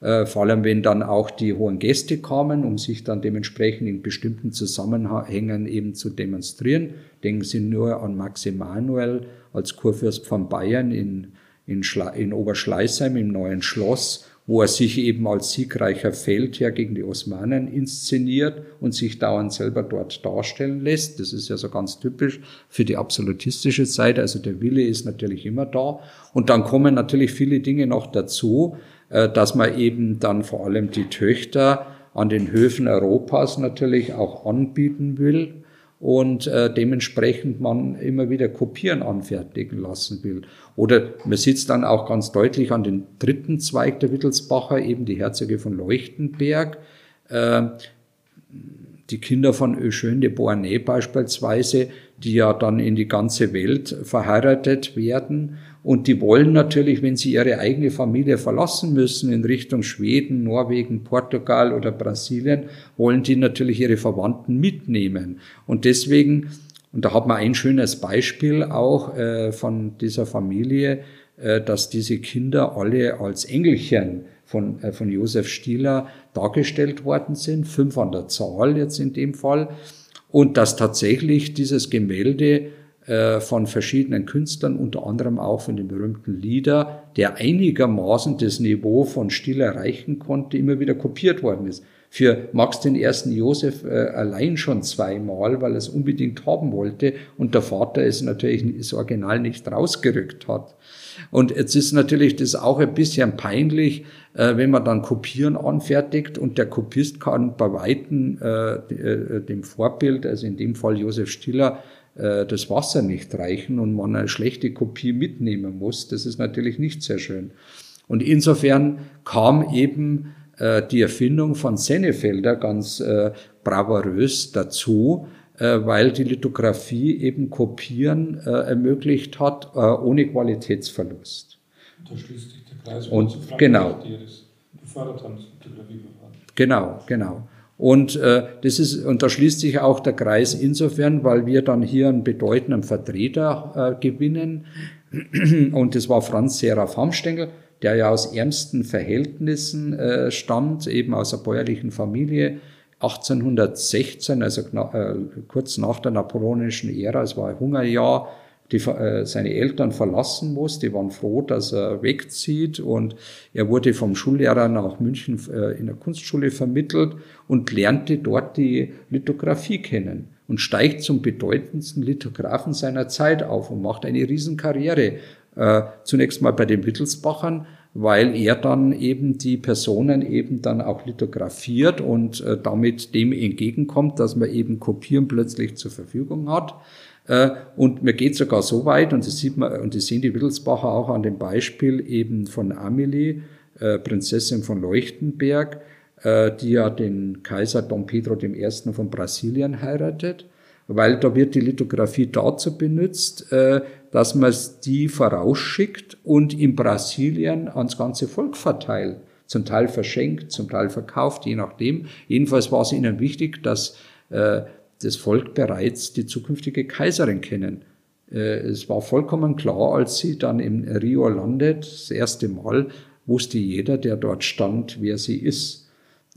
äh, vor allem wenn dann auch die hohen Gäste kamen, um sich dann dementsprechend in bestimmten Zusammenhängen eben zu demonstrieren. Denken Sie nur an Max Emanuel als Kurfürst von Bayern in, in, in Oberschleißheim im neuen Schloss, wo er sich eben als siegreicher Feldherr gegen die Osmanen inszeniert und sich dauernd selber dort darstellen lässt. Das ist ja so ganz typisch für die absolutistische Seite. Also der Wille ist natürlich immer da. Und dann kommen natürlich viele Dinge noch dazu, äh, dass man eben dann vor allem die Töchter an den Höfen Europas natürlich auch anbieten will und äh, dementsprechend man immer wieder Kopieren anfertigen lassen will. Oder man sitzt dann auch ganz deutlich an den dritten Zweig der Wittelsbacher, eben die Herzöge von Leuchtenberg, äh, die Kinder von Eugène de Beauharnais beispielsweise, die ja dann in die ganze Welt verheiratet werden und die wollen natürlich, wenn sie ihre eigene Familie verlassen müssen in Richtung Schweden, Norwegen, Portugal oder Brasilien, wollen die natürlich ihre Verwandten mitnehmen. Und deswegen, und da hat man ein schönes Beispiel auch äh, von dieser Familie, äh, dass diese Kinder alle als Engelchen von, äh, von Josef Stieler dargestellt worden sind, fünf an der Zahl jetzt in dem Fall, und dass tatsächlich dieses Gemälde äh, von verschiedenen Künstlern, unter anderem auch von dem berühmten Lieder, der einigermaßen das Niveau von Still erreichen konnte, immer wieder kopiert worden ist. Für Max den ersten Josef äh, allein schon zweimal, weil er es unbedingt haben wollte und der Vater es natürlich das Original nicht rausgerückt hat. Und jetzt ist natürlich das auch ein bisschen peinlich, äh, wenn man dann Kopieren anfertigt und der Kopist kann bei Weitem dem Vorbild, also in dem Fall Josef Stiller, das Wasser nicht reichen und man eine schlechte Kopie mitnehmen muss. Das ist natürlich nicht sehr schön. Und insofern kam eben äh, die Erfindung von Sennefelder ganz äh, bravourös dazu, äh, weil die Lithografie eben Kopieren äh, ermöglicht hat, äh, ohne Qualitätsverlust. Da schließt sich der Kreis und genau. das gefördert haben, Genau, genau. Und äh, das ist, und da schließt sich auch der Kreis insofern, weil wir dann hier einen bedeutenden Vertreter äh, gewinnen. Und das war Franz Seraph Hamstengel, der ja aus ärmsten Verhältnissen äh, stammt, eben aus einer bäuerlichen Familie. 1816, also äh, kurz nach der napoleonischen Ära, es war ein Hungerjahr, die, äh, seine Eltern verlassen muss. Die waren froh, dass er wegzieht und er wurde vom Schullehrer nach München äh, in der Kunstschule vermittelt und lernte dort die Lithografie kennen und steigt zum bedeutendsten Lithografen seiner Zeit auf und macht eine Riesenkarriere. Äh, zunächst mal bei den Wittelsbachern, weil er dann eben die Personen eben dann auch lithografiert und äh, damit dem entgegenkommt, dass man eben Kopieren plötzlich zur Verfügung hat. Äh, und mir geht sogar so weit, und das sieht man, und das sehen die Wittelsbacher auch an dem Beispiel eben von Amelie, äh, Prinzessin von Leuchtenberg, äh, die ja den Kaiser Dom Pedro I. von Brasilien heiratet, weil da wird die Lithografie dazu benutzt, dass man die vorausschickt und in Brasilien ans ganze Volk verteilt. Zum Teil verschenkt, zum Teil verkauft, je nachdem. Jedenfalls war es ihnen wichtig, dass das Volk bereits die zukünftige Kaiserin kennen. Äh, es war vollkommen klar, als sie dann in Rio landet, das erste Mal, wusste jeder, der dort stand, wer sie ist.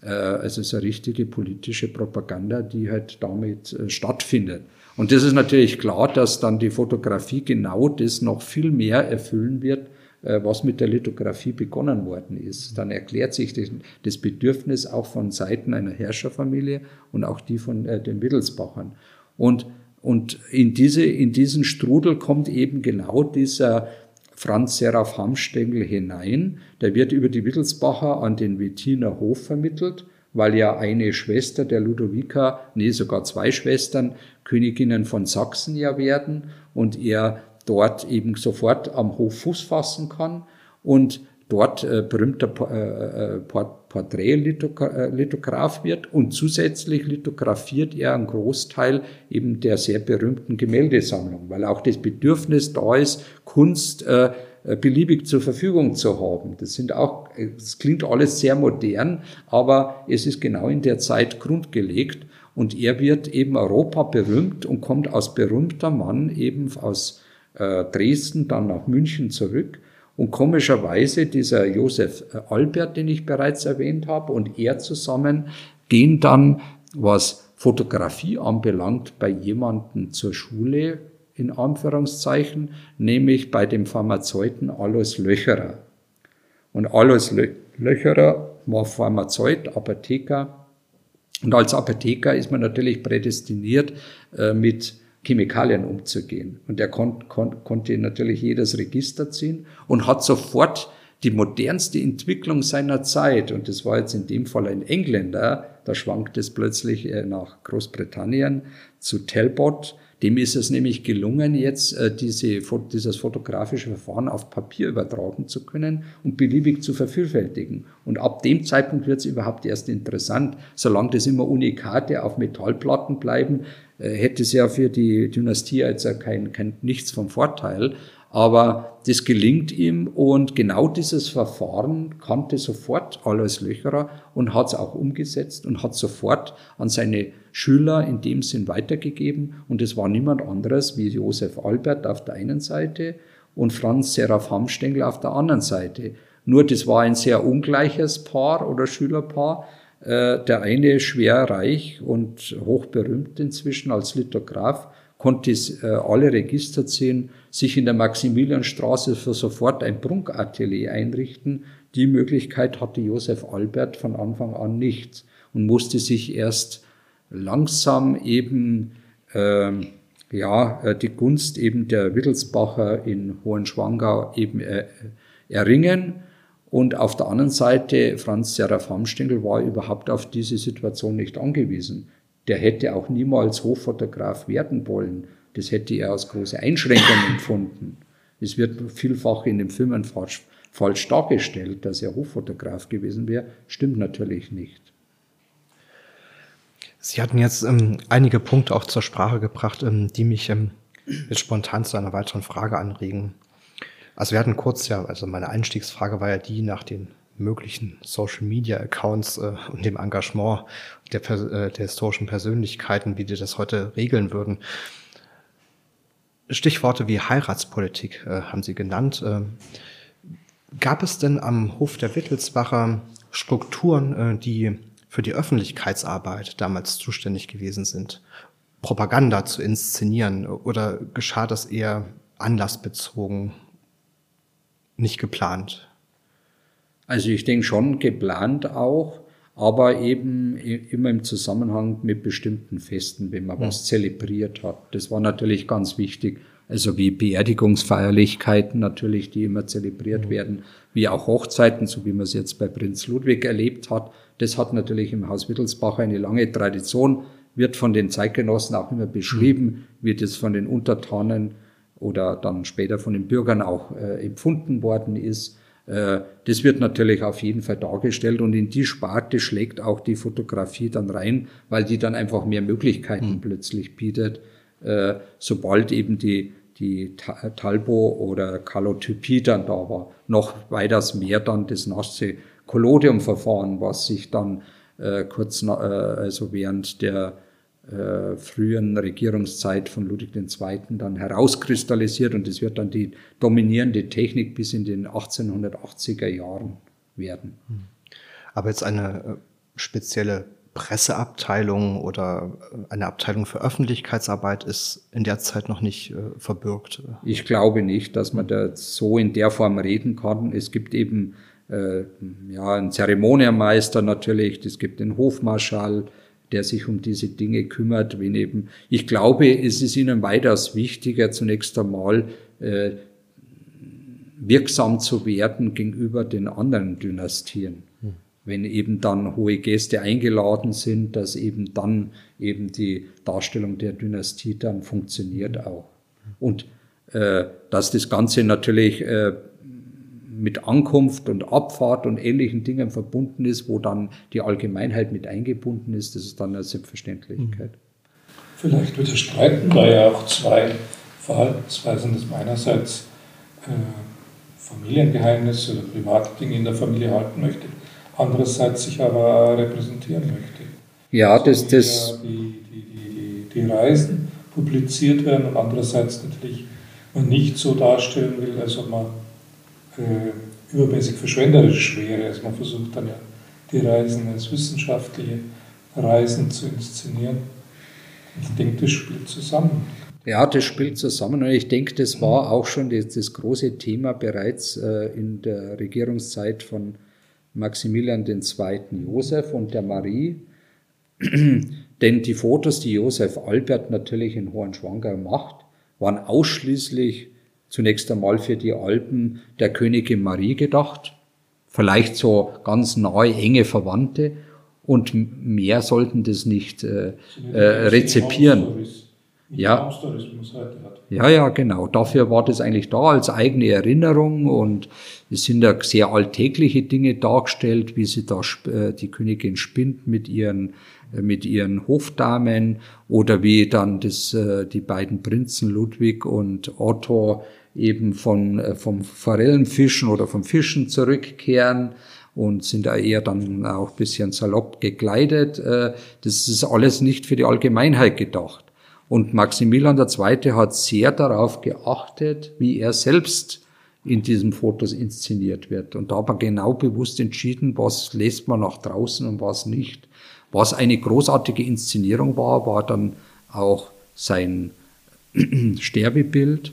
Äh, es ist eine richtige politische Propaganda, die halt damit äh, stattfindet. Und das ist natürlich klar, dass dann die Fotografie genau das noch viel mehr erfüllen wird, was mit der Lithografie begonnen worden ist. Dann erklärt sich das Bedürfnis auch von Seiten einer Herrscherfamilie und auch die von äh, den Wittelsbachern. Und, und in, diese, in diesen Strudel kommt eben genau dieser Franz Seraph Hamstengel hinein. Der wird über die Wittelsbacher an den Wettiner Hof vermittelt, weil ja eine Schwester der Ludovica, nee, sogar zwei Schwestern, Königinnen von Sachsen ja werden und er dort eben sofort am Hof Fuß fassen kann und dort äh, berühmter äh, äh, Port Porträtlithograf wird und zusätzlich lithografiert er einen Großteil eben der sehr berühmten Gemäldesammlung, weil auch das Bedürfnis da ist, Kunst äh, äh, beliebig zur Verfügung zu haben. Das sind auch, es klingt alles sehr modern, aber es ist genau in der Zeit grundgelegt und er wird eben Europa berühmt und kommt als berühmter Mann eben aus äh, Dresden dann nach München zurück. Und komischerweise dieser Josef äh, Albert, den ich bereits erwähnt habe, und er zusammen gehen dann, was Fotografie anbelangt, bei jemanden zur Schule, in Anführungszeichen, nämlich bei dem Pharmazeuten Alois Löcherer. Und Alois Löcherer war Pharmazeut, Apotheker. Und als Apotheker ist man natürlich prädestiniert, äh, mit Chemikalien umzugehen. Und er kon kon konnte natürlich jedes Register ziehen und hat sofort die modernste Entwicklung seiner Zeit, und das war jetzt in dem Fall ein Engländer, da schwankt es plötzlich äh, nach Großbritannien zu Talbot, dem ist es nämlich gelungen, jetzt äh, diese, dieses fotografische Verfahren auf Papier übertragen zu können und beliebig zu vervielfältigen. Und ab dem Zeitpunkt wird es überhaupt erst interessant. Solange das immer Unikate auf Metallplatten bleiben, äh, hätte es ja für die Dynastie jetzt kein, kein, nichts vom Vorteil. Aber das gelingt ihm und genau dieses Verfahren kannte sofort Alois Löcherer und hat es auch umgesetzt und hat sofort an seine Schüler in dem Sinn weitergegeben. Und es war niemand anderes wie Josef Albert auf der einen Seite und Franz Seraph Hamstengel auf der anderen Seite. Nur das war ein sehr ungleiches Paar oder Schülerpaar. Äh, der eine schwer reich und hochberühmt inzwischen als Lithograf, konnte äh, alle Register ziehen, sich in der Maximilianstraße für sofort ein Prunkatelier einrichten. Die Möglichkeit hatte Josef Albert von Anfang an nicht und musste sich erst langsam eben äh, ja, äh, die Gunst eben der Wittelsbacher in Hohenschwangau eben äh, erringen. Und auf der anderen Seite, Franz Seraph Hamstengel war überhaupt auf diese Situation nicht angewiesen. Der hätte auch niemals Hochfotograf werden wollen. Das hätte er als große Einschränkung empfunden. Es wird vielfach in den Filmen falsch, falsch dargestellt, dass er Hochfotograf gewesen wäre. Stimmt natürlich nicht. Sie hatten jetzt ähm, einige Punkte auch zur Sprache gebracht, ähm, die mich ähm, jetzt spontan zu einer weiteren Frage anregen. Also wir hatten kurz ja, also meine Einstiegsfrage war ja die nach den möglichen Social Media Accounts äh, und dem Engagement der, äh, der historischen Persönlichkeiten, wie die das heute regeln würden. Stichworte wie Heiratspolitik äh, haben Sie genannt. Äh, gab es denn am Hof der Wittelsbacher Strukturen, äh, die für die Öffentlichkeitsarbeit damals zuständig gewesen sind, Propaganda zu inszenieren? Oder geschah das eher anlassbezogen nicht geplant? Also ich denke schon geplant auch, aber eben immer im Zusammenhang mit bestimmten Festen, wenn man mhm. was zelebriert hat. Das war natürlich ganz wichtig. Also wie Beerdigungsfeierlichkeiten natürlich, die immer zelebriert mhm. werden, wie auch Hochzeiten, so wie man es jetzt bei Prinz Ludwig erlebt hat. Das hat natürlich im Haus Wittelsbach eine lange Tradition, wird von den Zeitgenossen auch immer beschrieben, wird es von den Untertanen oder dann später von den Bürgern auch äh, empfunden worden ist. Äh, das wird natürlich auf jeden Fall dargestellt und in die Sparte schlägt auch die Fotografie dann rein, weil die dann einfach mehr Möglichkeiten mhm. plötzlich bietet, äh, sobald eben die, die Talbo oder Kalotypie dann da war. Noch weiters mehr dann das nasse Collodium-Verfahren, was sich dann äh, kurz, äh, also während der äh, frühen Regierungszeit von Ludwig II. dann herauskristallisiert und es wird dann die dominierende Technik bis in den 1880er Jahren werden. Hm. Aber jetzt eine äh, spezielle Presseabteilung oder äh, eine Abteilung für Öffentlichkeitsarbeit ist in der Zeit noch nicht äh, verbürgt. Ich glaube nicht, dass man da so in der Form reden kann. Es gibt eben äh, ja einen Zeremonienmeister natürlich, es gibt den Hofmarschall, der sich um diese Dinge kümmert, wenn eben, ich glaube, es ist ihnen weitaus wichtiger, zunächst einmal äh, wirksam zu werden gegenüber den anderen Dynastien. Hm. Wenn eben dann hohe Gäste eingeladen sind, dass eben dann eben die Darstellung der Dynastie dann funktioniert auch. Und äh, dass das Ganze natürlich äh, mit Ankunft und Abfahrt und ähnlichen Dingen verbunden ist, wo dann die Allgemeinheit mit eingebunden ist, das ist dann eine Selbstverständlichkeit. Vielleicht widerstreiten da ja auch zwei Verhaltensweisen, dass man einerseits äh, Familiengeheimnisse oder private Dinge in der Familie halten möchte, andererseits sich aber repräsentieren möchte. Ja, das, das. Die, die, die, die, Reisen publiziert werden und andererseits natürlich man nicht so darstellen will, als ob man äh, übermäßig verschwenderisch wäre. Also man versucht dann ja die Reisen als wissenschaftliche Reisen zu inszenieren. Ich denke, das spielt zusammen. Ja, das spielt zusammen und ich denke, das war auch schon das, das große Thema bereits äh, in der Regierungszeit von Maximilian II. Josef und der Marie. Denn die Fotos, die Josef Albert natürlich in Hohenschwangau macht, waren ausschließlich zunächst einmal für die Alpen der Königin Marie gedacht, vielleicht so ganz nahe, enge Verwandte und mehr sollten das nicht äh, äh, rezipieren. Ja. ja, ja, genau. Dafür war das eigentlich da als eigene Erinnerung und es sind da sehr alltägliche Dinge dargestellt, wie sie da äh, die Königin spinnt mit ihren äh, mit ihren Hofdamen oder wie dann das, äh, die beiden Prinzen Ludwig und Otto eben von, vom Forellenfischen oder vom Fischen zurückkehren und sind da eher dann auch bisschen salopp gekleidet. Das ist alles nicht für die Allgemeinheit gedacht. Und Maximilian II. hat sehr darauf geachtet, wie er selbst in diesen Fotos inszeniert wird. Und da hat er genau bewusst entschieden, was lässt man nach draußen und was nicht. Was eine großartige Inszenierung war, war dann auch sein Sterbebild,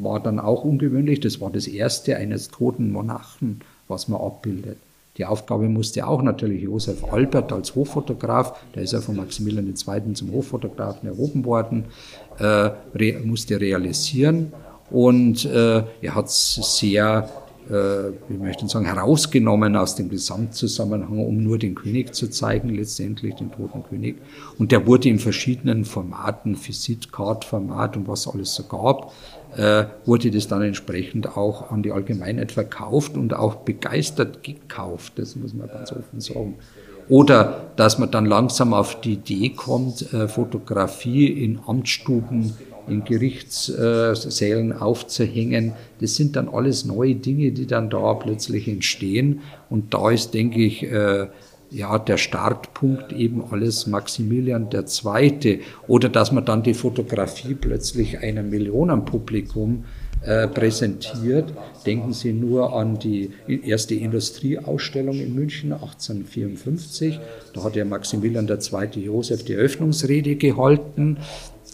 war dann auch ungewöhnlich. Das war das erste eines toten Monarchen, was man abbildet. Die Aufgabe musste auch natürlich Josef Albert als Hoffotograf, der ist ja von Maximilian II. zum Hoffotografen erhoben worden, äh, re musste realisieren. Und äh, er hat es sehr, äh, wie möchte ich sagen, herausgenommen aus dem Gesamtzusammenhang, um nur den König zu zeigen, letztendlich den toten König. Und der wurde in verschiedenen Formaten, Visitcard-Format und was alles so gab, äh, wurde das dann entsprechend auch an die Allgemeinheit verkauft und auch begeistert gekauft, das muss man ganz offen sagen. Oder dass man dann langsam auf die Idee kommt, äh, Fotografie in Amtsstuben, in Gerichtssälen aufzuhängen. Das sind dann alles neue Dinge, die dann da plötzlich entstehen. Und da ist, denke ich, äh, ja, der Startpunkt eben alles Maximilian II. Oder dass man dann die Fotografie plötzlich einem Millionenpublikum äh, präsentiert. Denken Sie nur an die erste Industrieausstellung in München 1854. Da hat ja Maximilian II. Josef die Eröffnungsrede gehalten.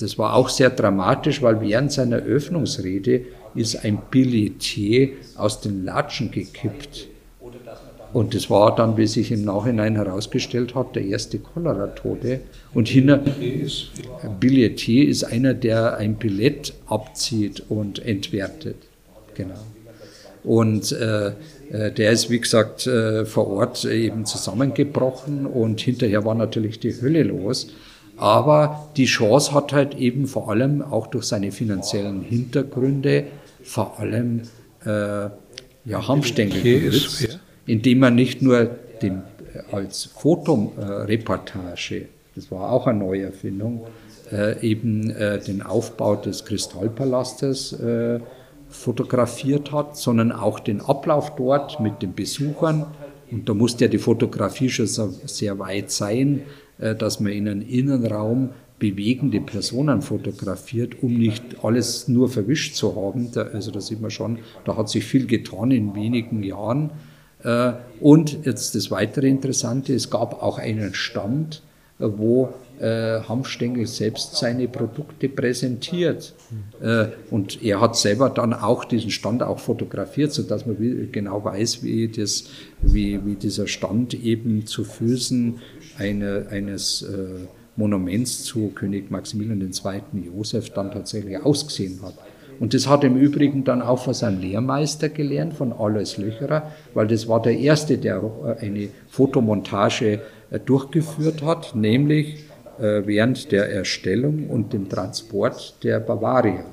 Das war auch sehr dramatisch, weil während seiner Eröffnungsrede ist ein Billetier aus den Latschen gekippt. Und das war dann, wie sich im Nachhinein herausgestellt hat, der erste Cholera-Tote. Und hinter Billetier ist einer, der ein Billett abzieht und entwertet. Genau. Und äh, äh, der ist, wie gesagt, äh, vor Ort eben zusammengebrochen und hinterher war natürlich die Hölle los. Aber die Chance hat halt eben vor allem auch durch seine finanziellen Hintergründe vor allem äh, ja, Hamstängel genutzt indem man nicht nur dem, äh, als Fotoreportage, das war auch eine neue Erfindung, äh, eben äh, den Aufbau des Kristallpalastes äh, fotografiert hat, sondern auch den Ablauf dort mit den Besuchern. Und da musste ja die Fotografie schon so, sehr weit sein, äh, dass man in einem Innenraum bewegende Personen fotografiert, um nicht alles nur verwischt zu haben. Da, also da sieht man schon, da hat sich viel getan in wenigen Jahren. Äh, und jetzt das weitere Interessante, es gab auch einen Stand, wo äh, Hanfstengel selbst seine Produkte präsentiert. Äh, und er hat selber dann auch diesen Stand auch fotografiert, sodass man genau weiß, wie, das, wie, wie dieser Stand eben zu Füßen eine, eines äh, Monuments zu König Maximilian II. Josef dann tatsächlich ausgesehen hat. Und das hat im Übrigen dann auch von seinem Lehrmeister gelernt, von Alois Löcherer, weil das war der Erste, der äh, eine Fotomontage äh, durchgeführt hat, nämlich äh, während der Erstellung und dem Transport der Bavaria.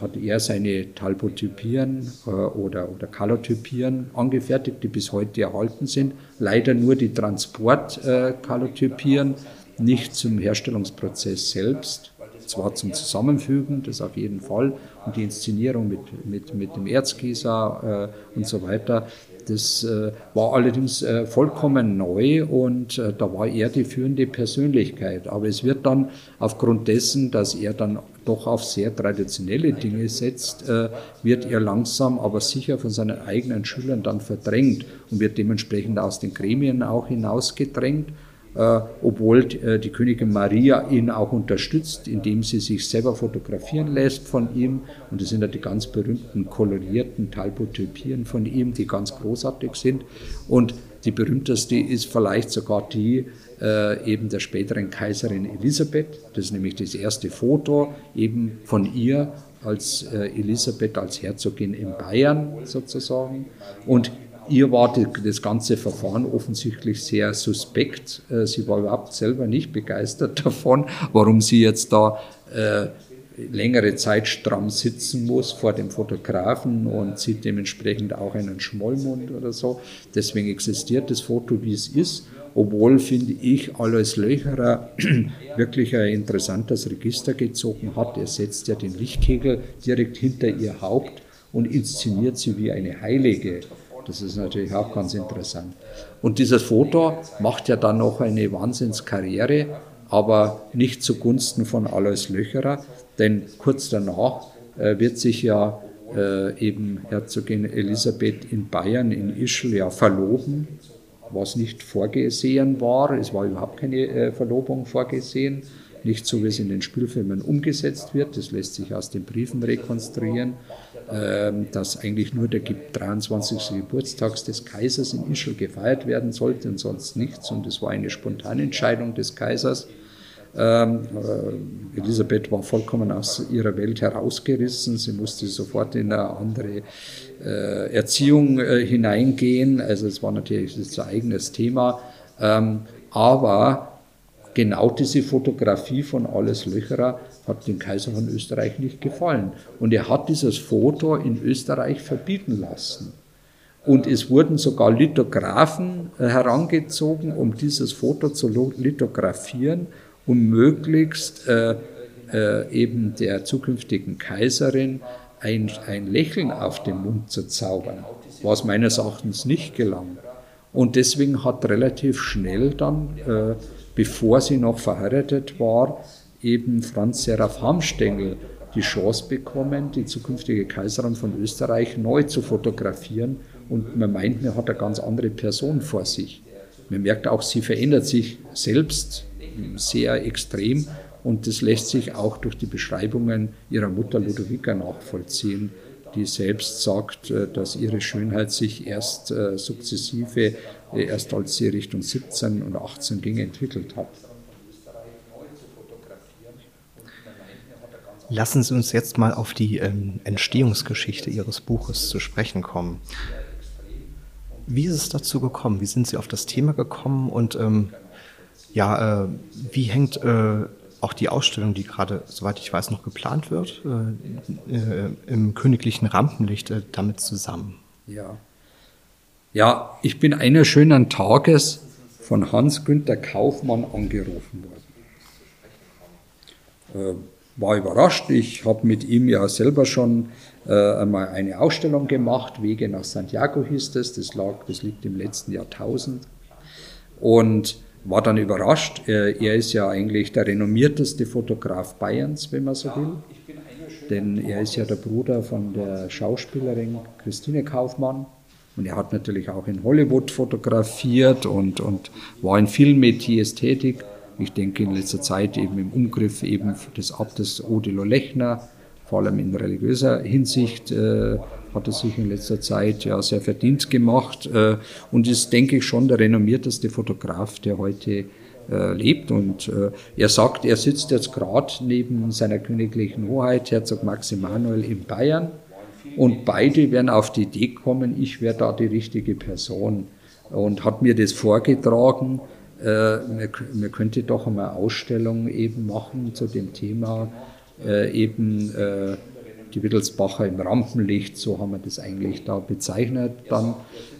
hat er seine Talbotypien oder, oder Kalotypien angefertigt, die bis heute erhalten sind. Leider nur die Transportkalotypien, nicht zum Herstellungsprozess selbst. Zwar zum Zusammenfügen, das auf jeden Fall, und die Inszenierung mit, mit, mit dem Erzgießer äh, und so weiter. Das äh, war allerdings äh, vollkommen neu und äh, da war er die führende Persönlichkeit. Aber es wird dann aufgrund dessen, dass er dann doch auf sehr traditionelle Dinge setzt, äh, wird er langsam, aber sicher von seinen eigenen Schülern dann verdrängt und wird dementsprechend aus den Gremien auch hinausgedrängt. Äh, obwohl äh, die Königin Maria ihn auch unterstützt, indem sie sich selber fotografieren lässt von ihm. Und das sind ja die ganz berühmten kolorierten Talbotypien von ihm, die ganz großartig sind. Und die berühmteste ist vielleicht sogar die äh, eben der späteren Kaiserin Elisabeth. Das ist nämlich das erste Foto eben von ihr als Elisabeth als Herzogin in Bayern sozusagen. Und Ihr war die, das ganze Verfahren offensichtlich sehr suspekt. Äh, sie war überhaupt selber nicht begeistert davon, warum sie jetzt da äh, längere Zeit stramm sitzen muss vor dem Fotografen und sieht dementsprechend auch einen Schmollmund oder so. Deswegen existiert das Foto, wie es ist. Obwohl, finde ich, Alois Löcherer wirklich ein interessantes Register gezogen hat. Er setzt ja den Lichtkegel direkt hinter ihr Haupt und inszeniert sie wie eine Heilige. Das ist natürlich auch ganz interessant. Und dieses Foto macht ja dann noch eine Wahnsinnskarriere, aber nicht zugunsten von Alois Löcherer, denn kurz danach äh, wird sich ja äh, eben Herzogin Elisabeth in Bayern, in Ischl, ja verloben, was nicht vorgesehen war. Es war überhaupt keine äh, Verlobung vorgesehen, nicht so, wie es in den Spielfilmen umgesetzt wird. Das lässt sich aus den Briefen rekonstruieren. Ähm, dass eigentlich nur der 23. Geburtstag des Kaisers in Ischl gefeiert werden sollte und sonst nichts. Und es war eine spontane Entscheidung des Kaisers. Ähm, äh, Elisabeth war vollkommen aus ihrer Welt herausgerissen. Sie musste sofort in eine andere äh, Erziehung äh, hineingehen. Also es war natürlich ein eigenes Thema. Ähm, aber genau diese Fotografie von Alles Löcherer hat dem Kaiser von Österreich nicht gefallen. Und er hat dieses Foto in Österreich verbieten lassen. Und es wurden sogar Lithografen äh, herangezogen, um dieses Foto zu lithografieren, um möglichst äh, äh, eben der zukünftigen Kaiserin ein, ein Lächeln auf den Mund zu zaubern, was meines Erachtens nicht gelang. Und deswegen hat relativ schnell dann, äh, bevor sie noch verheiratet war, eben Franz Seraph Hamstengel die Chance bekommen, die zukünftige Kaiserin von Österreich neu zu fotografieren. Und man meint, man hat eine ganz andere Person vor sich. Man merkt auch, sie verändert sich selbst sehr extrem und das lässt sich auch durch die Beschreibungen ihrer Mutter Ludovica nachvollziehen, die selbst sagt, äh, dass ihre Schönheit sich erst äh, sukzessive, erst als sie Richtung 17 und 18 ging, entwickelt hat. Lassen Sie uns jetzt mal auf die ähm, Entstehungsgeschichte Ihres Buches zu sprechen kommen. Wie ist es dazu gekommen? Wie sind Sie auf das Thema gekommen? Und ähm, ja, äh, wie hängt äh, auch die Ausstellung, die gerade, soweit ich weiß, noch geplant wird, äh, äh im königlichen Rampenlicht äh, damit zusammen? Ja. Ja, ich bin eines schönen Tages von Hans-Günther Kaufmann angerufen worden äh, war überrascht. Ich habe mit ihm ja selber schon äh, einmal eine Ausstellung gemacht. Wege nach Santiago hieß das. Das, lag, das liegt im letzten Jahrtausend. Und war dann überrascht. Er, er ist ja eigentlich der renommierteste Fotograf Bayerns, wenn man so will. Denn er ist ja der Bruder von der Schauspielerin Christine Kaufmann. Und er hat natürlich auch in Hollywood fotografiert und, und war in vielen Metiers tätig. Ich denke in letzter Zeit eben im Umgriff eben des Abtes Odilo Lechner, vor allem in religiöser Hinsicht, äh, hat er sich in letzter Zeit ja sehr verdient gemacht äh, und ist, denke ich, schon der renommierteste Fotograf, der heute äh, lebt. Und äh, er sagt, er sitzt jetzt gerade neben seiner königlichen Hoheit, Herzog Max in Bayern. Und beide werden auf die Idee kommen, ich wäre da die richtige Person. Und hat mir das vorgetragen äh, man, könnte doch einmal Ausstellung eben machen zu dem Thema äh, eben äh, die Wittelsbacher im Rampenlicht, so haben wir das eigentlich da bezeichnet. Dann,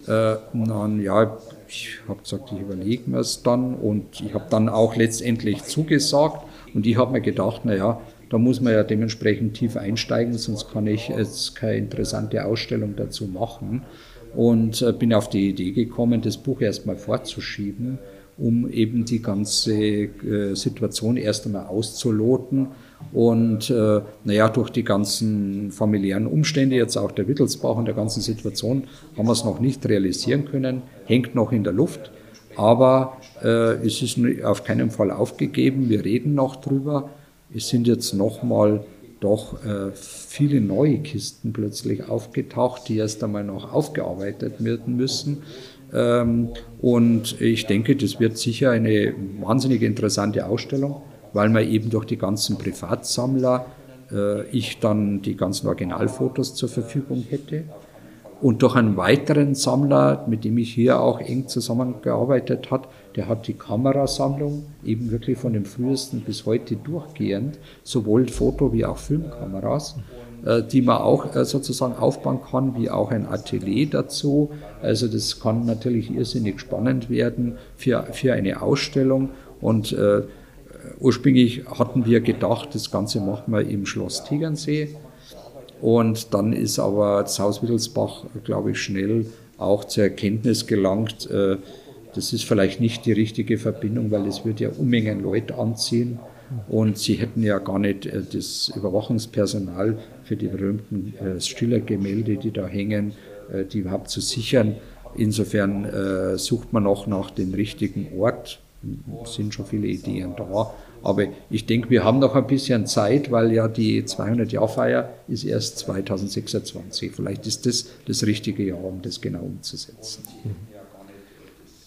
äh, dann ja, ich habe gesagt, ich überlege mir es dann und ich habe dann auch letztendlich zugesagt und ich habe mir gedacht, naja, da muss man ja dementsprechend tief einsteigen, sonst kann ich jetzt keine interessante Ausstellung dazu machen. Und äh, bin auf die Idee gekommen, das Buch erstmal vorzuschieben, um eben die ganze äh, Situation erst einmal auszuloten. Und äh, naja, durch die ganzen familiären Umstände, jetzt auch der Wittelsbach und der ganzen Situation, haben wir es noch nicht realisieren können, hängt noch in der Luft. Aber äh, es ist auf keinen Fall aufgegeben, wir reden noch drüber. Es sind jetzt nochmal doch äh, viele neue Kisten plötzlich aufgetaucht, die erst einmal noch aufgearbeitet werden müssen. Ähm, und ich denke, das wird sicher eine wahnsinnig interessante Ausstellung, weil man eben durch die ganzen Privatsammler äh, ich dann die ganzen Originalfotos zur Verfügung hätte und durch einen weiteren Sammler, mit dem ich hier auch eng zusammengearbeitet habe, der hat die Kamerasammlung eben wirklich von dem frühesten bis heute durchgehend, sowohl Foto- wie auch Filmkameras, äh, die man auch äh, sozusagen aufbauen kann, wie auch ein Atelier dazu. Also das kann natürlich irrsinnig spannend werden für, für eine Ausstellung und äh, ursprünglich hatten wir gedacht, das Ganze machen wir im Schloss Tegernsee und dann ist aber das Haus Wittelsbach, glaube ich, schnell auch zur Erkenntnis gelangt, äh, das ist vielleicht nicht die richtige Verbindung, weil es wird ja Unmengen Leute anziehen und sie hätten ja gar nicht äh, das Überwachungspersonal für die berühmten äh, Stiller-Gemälde, die da hängen, die überhaupt zu sichern. Insofern sucht man auch nach dem richtigen Ort. Es sind schon viele Ideen da. Aber ich denke, wir haben noch ein bisschen Zeit, weil ja die 200-Jahr-Feier ist erst 2026. Vielleicht ist das das richtige Jahr, um das genau umzusetzen.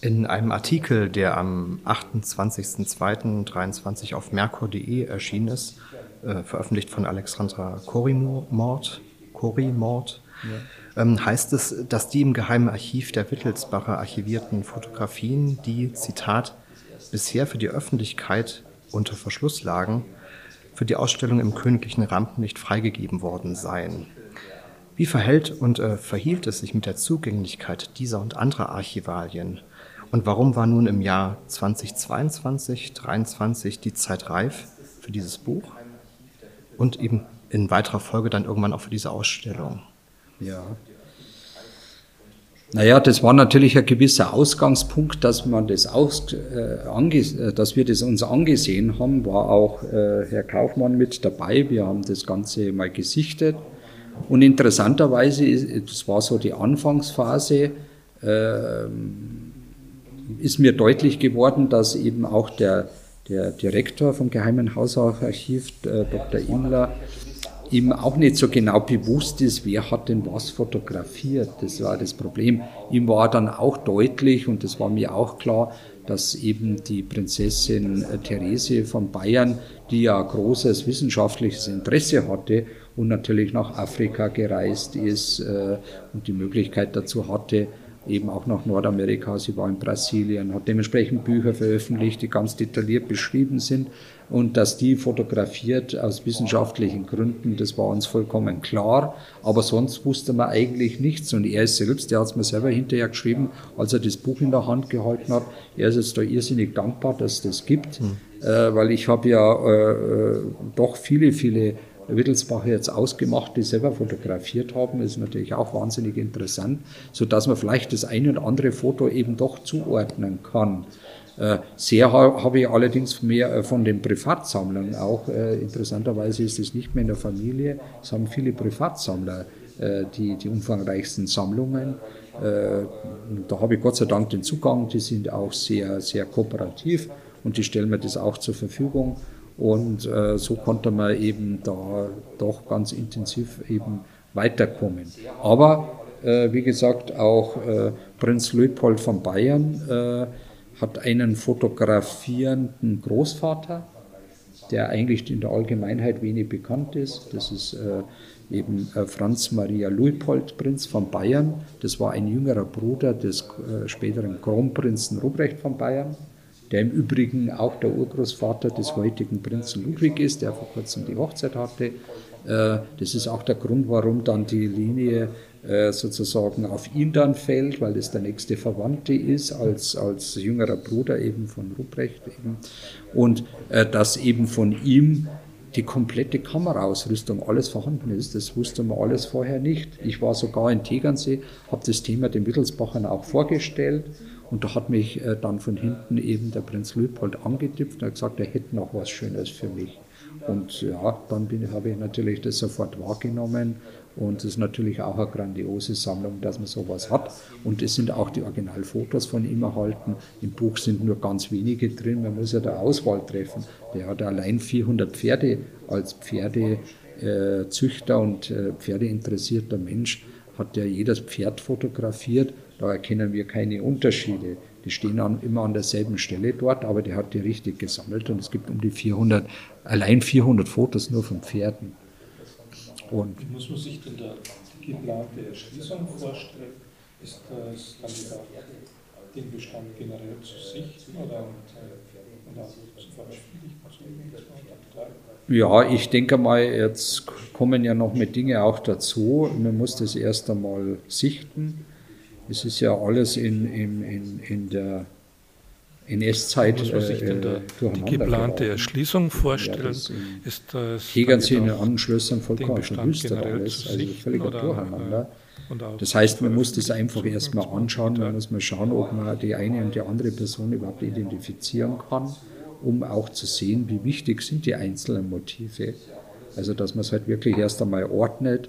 In einem Artikel, der am 28.02.23 auf merkur.de erschienen ist, äh, veröffentlicht von Alexandra Korimord, Korimord ja. ähm, heißt es, dass die im Geheimen Archiv der Wittelsbacher archivierten Fotografien, die, Zitat, bisher für die Öffentlichkeit unter Verschluss lagen, für die Ausstellung im königlichen Rampenlicht freigegeben worden seien. Wie verhält und äh, verhielt es sich mit der Zugänglichkeit dieser und anderer Archivalien? Und warum war nun im Jahr 2022, 2023 die Zeit reif für dieses Buch und eben in weiterer Folge dann irgendwann auch für diese Ausstellung? Ja, naja, das war natürlich ein gewisser Ausgangspunkt, dass man das aus, äh, ange, äh, dass wir das uns angesehen haben, war auch äh, Herr Kaufmann mit dabei. Wir haben das Ganze mal gesichtet. Und interessanterweise, das war so die Anfangsphase, äh, ist mir deutlich geworden, dass eben auch der, der Direktor vom Geheimen Hausarchiv, äh, Dr. Imler, ihm auch nicht so genau bewusst ist, wer hat denn was fotografiert. Das war das Problem. Ihm war dann auch deutlich, und das war mir auch klar, dass eben die Prinzessin äh, Therese von Bayern, die ja großes wissenschaftliches Interesse hatte und natürlich nach Afrika gereist ist äh, und die Möglichkeit dazu hatte, eben auch nach Nordamerika. Sie war in Brasilien, hat dementsprechend Bücher veröffentlicht, die ganz detailliert beschrieben sind und dass die fotografiert aus wissenschaftlichen Gründen, das war uns vollkommen klar. Aber sonst wusste man eigentlich nichts. Und er ist selbst, der hat es mir selber hinterher geschrieben, als er das Buch in der Hand gehalten hat, er ist jetzt da irrsinnig dankbar, dass es das gibt, mhm. äh, weil ich habe ja äh, äh, doch viele, viele Wittelsbacher jetzt ausgemacht, die selber fotografiert haben, ist natürlich auch wahnsinnig interessant, so dass man vielleicht das eine oder andere Foto eben doch zuordnen kann. Äh, sehr habe ich allerdings mehr äh, von den Privatsammlern auch. Äh, interessanterweise ist es nicht mehr in der Familie. Es haben viele Privatsammler die, die umfangreichsten Sammlungen. Da habe ich Gott sei Dank den Zugang. Die sind auch sehr, sehr kooperativ und die stellen mir das auch zur Verfügung. Und so konnte man eben da doch ganz intensiv eben weiterkommen. Aber wie gesagt, auch Prinz Leopold von Bayern hat einen fotografierenden Großvater, der eigentlich in der Allgemeinheit wenig bekannt ist. Das ist äh, eben äh, Franz Maria Luipold, Prinz von Bayern. Das war ein jüngerer Bruder des äh, späteren Kronprinzen Ruprecht von Bayern, der im Übrigen auch der Urgroßvater des heutigen Prinzen Ludwig ist, der vor kurzem die Hochzeit hatte. Äh, das ist auch der Grund, warum dann die Linie äh, sozusagen auf ihn dann fällt, weil das der nächste Verwandte ist, als, als jüngerer Bruder eben von Ruprecht eben. Und äh, dass eben von ihm die komplette Kameraausrüstung alles vorhanden ist. Das wusste man alles vorher nicht. Ich war sogar in Tegernsee, habe das Thema den Wittelsbachern auch vorgestellt und da hat mich äh, dann von hinten eben der Prinz Luitpold angetippt und hat gesagt, er hätte noch was Schönes für mich. Und ja, dann habe ich natürlich das sofort wahrgenommen und es ist natürlich auch eine grandiose Sammlung, dass man sowas hat. Und es sind auch die Originalfotos von ihm erhalten. Im Buch sind nur ganz wenige drin. Man muss ja da Auswahl treffen. Der hat allein 400 Pferde als Pferdezüchter und äh, Pferdeinteressierter Mensch hat ja jedes Pferd fotografiert. Da erkennen wir keine Unterschiede. Die stehen an, immer an derselben Stelle dort, aber der hat die richtig gesammelt und es gibt um die 400, allein 400 Fotos nur von Pferden. Und Wie muss man sich denn da die geplante Erschließung vorstellen? Ist das Kandidat den Bestand generell zu sichten oder, und, auch zu veröffentlichen? Ja, ich denke mal, jetzt kommen ja noch mehr Dinge auch dazu. Man muss das erst einmal sichten. Es ist ja alles in, in, in, in der NS-Zeit muss man sich denn da die geplante Erschließung vorstellen? Ja, das ist das Tegernsee in den Anschlüssen vollkommen verwüstet alles, also völliger Durcheinander. Das heißt, man muss das einfach erstmal anschauen, man muss mal schauen, ob man die eine und die andere Person überhaupt identifizieren kann, um auch zu sehen, wie wichtig sind die einzelnen Motive. Also, dass man es halt wirklich erst einmal ordnet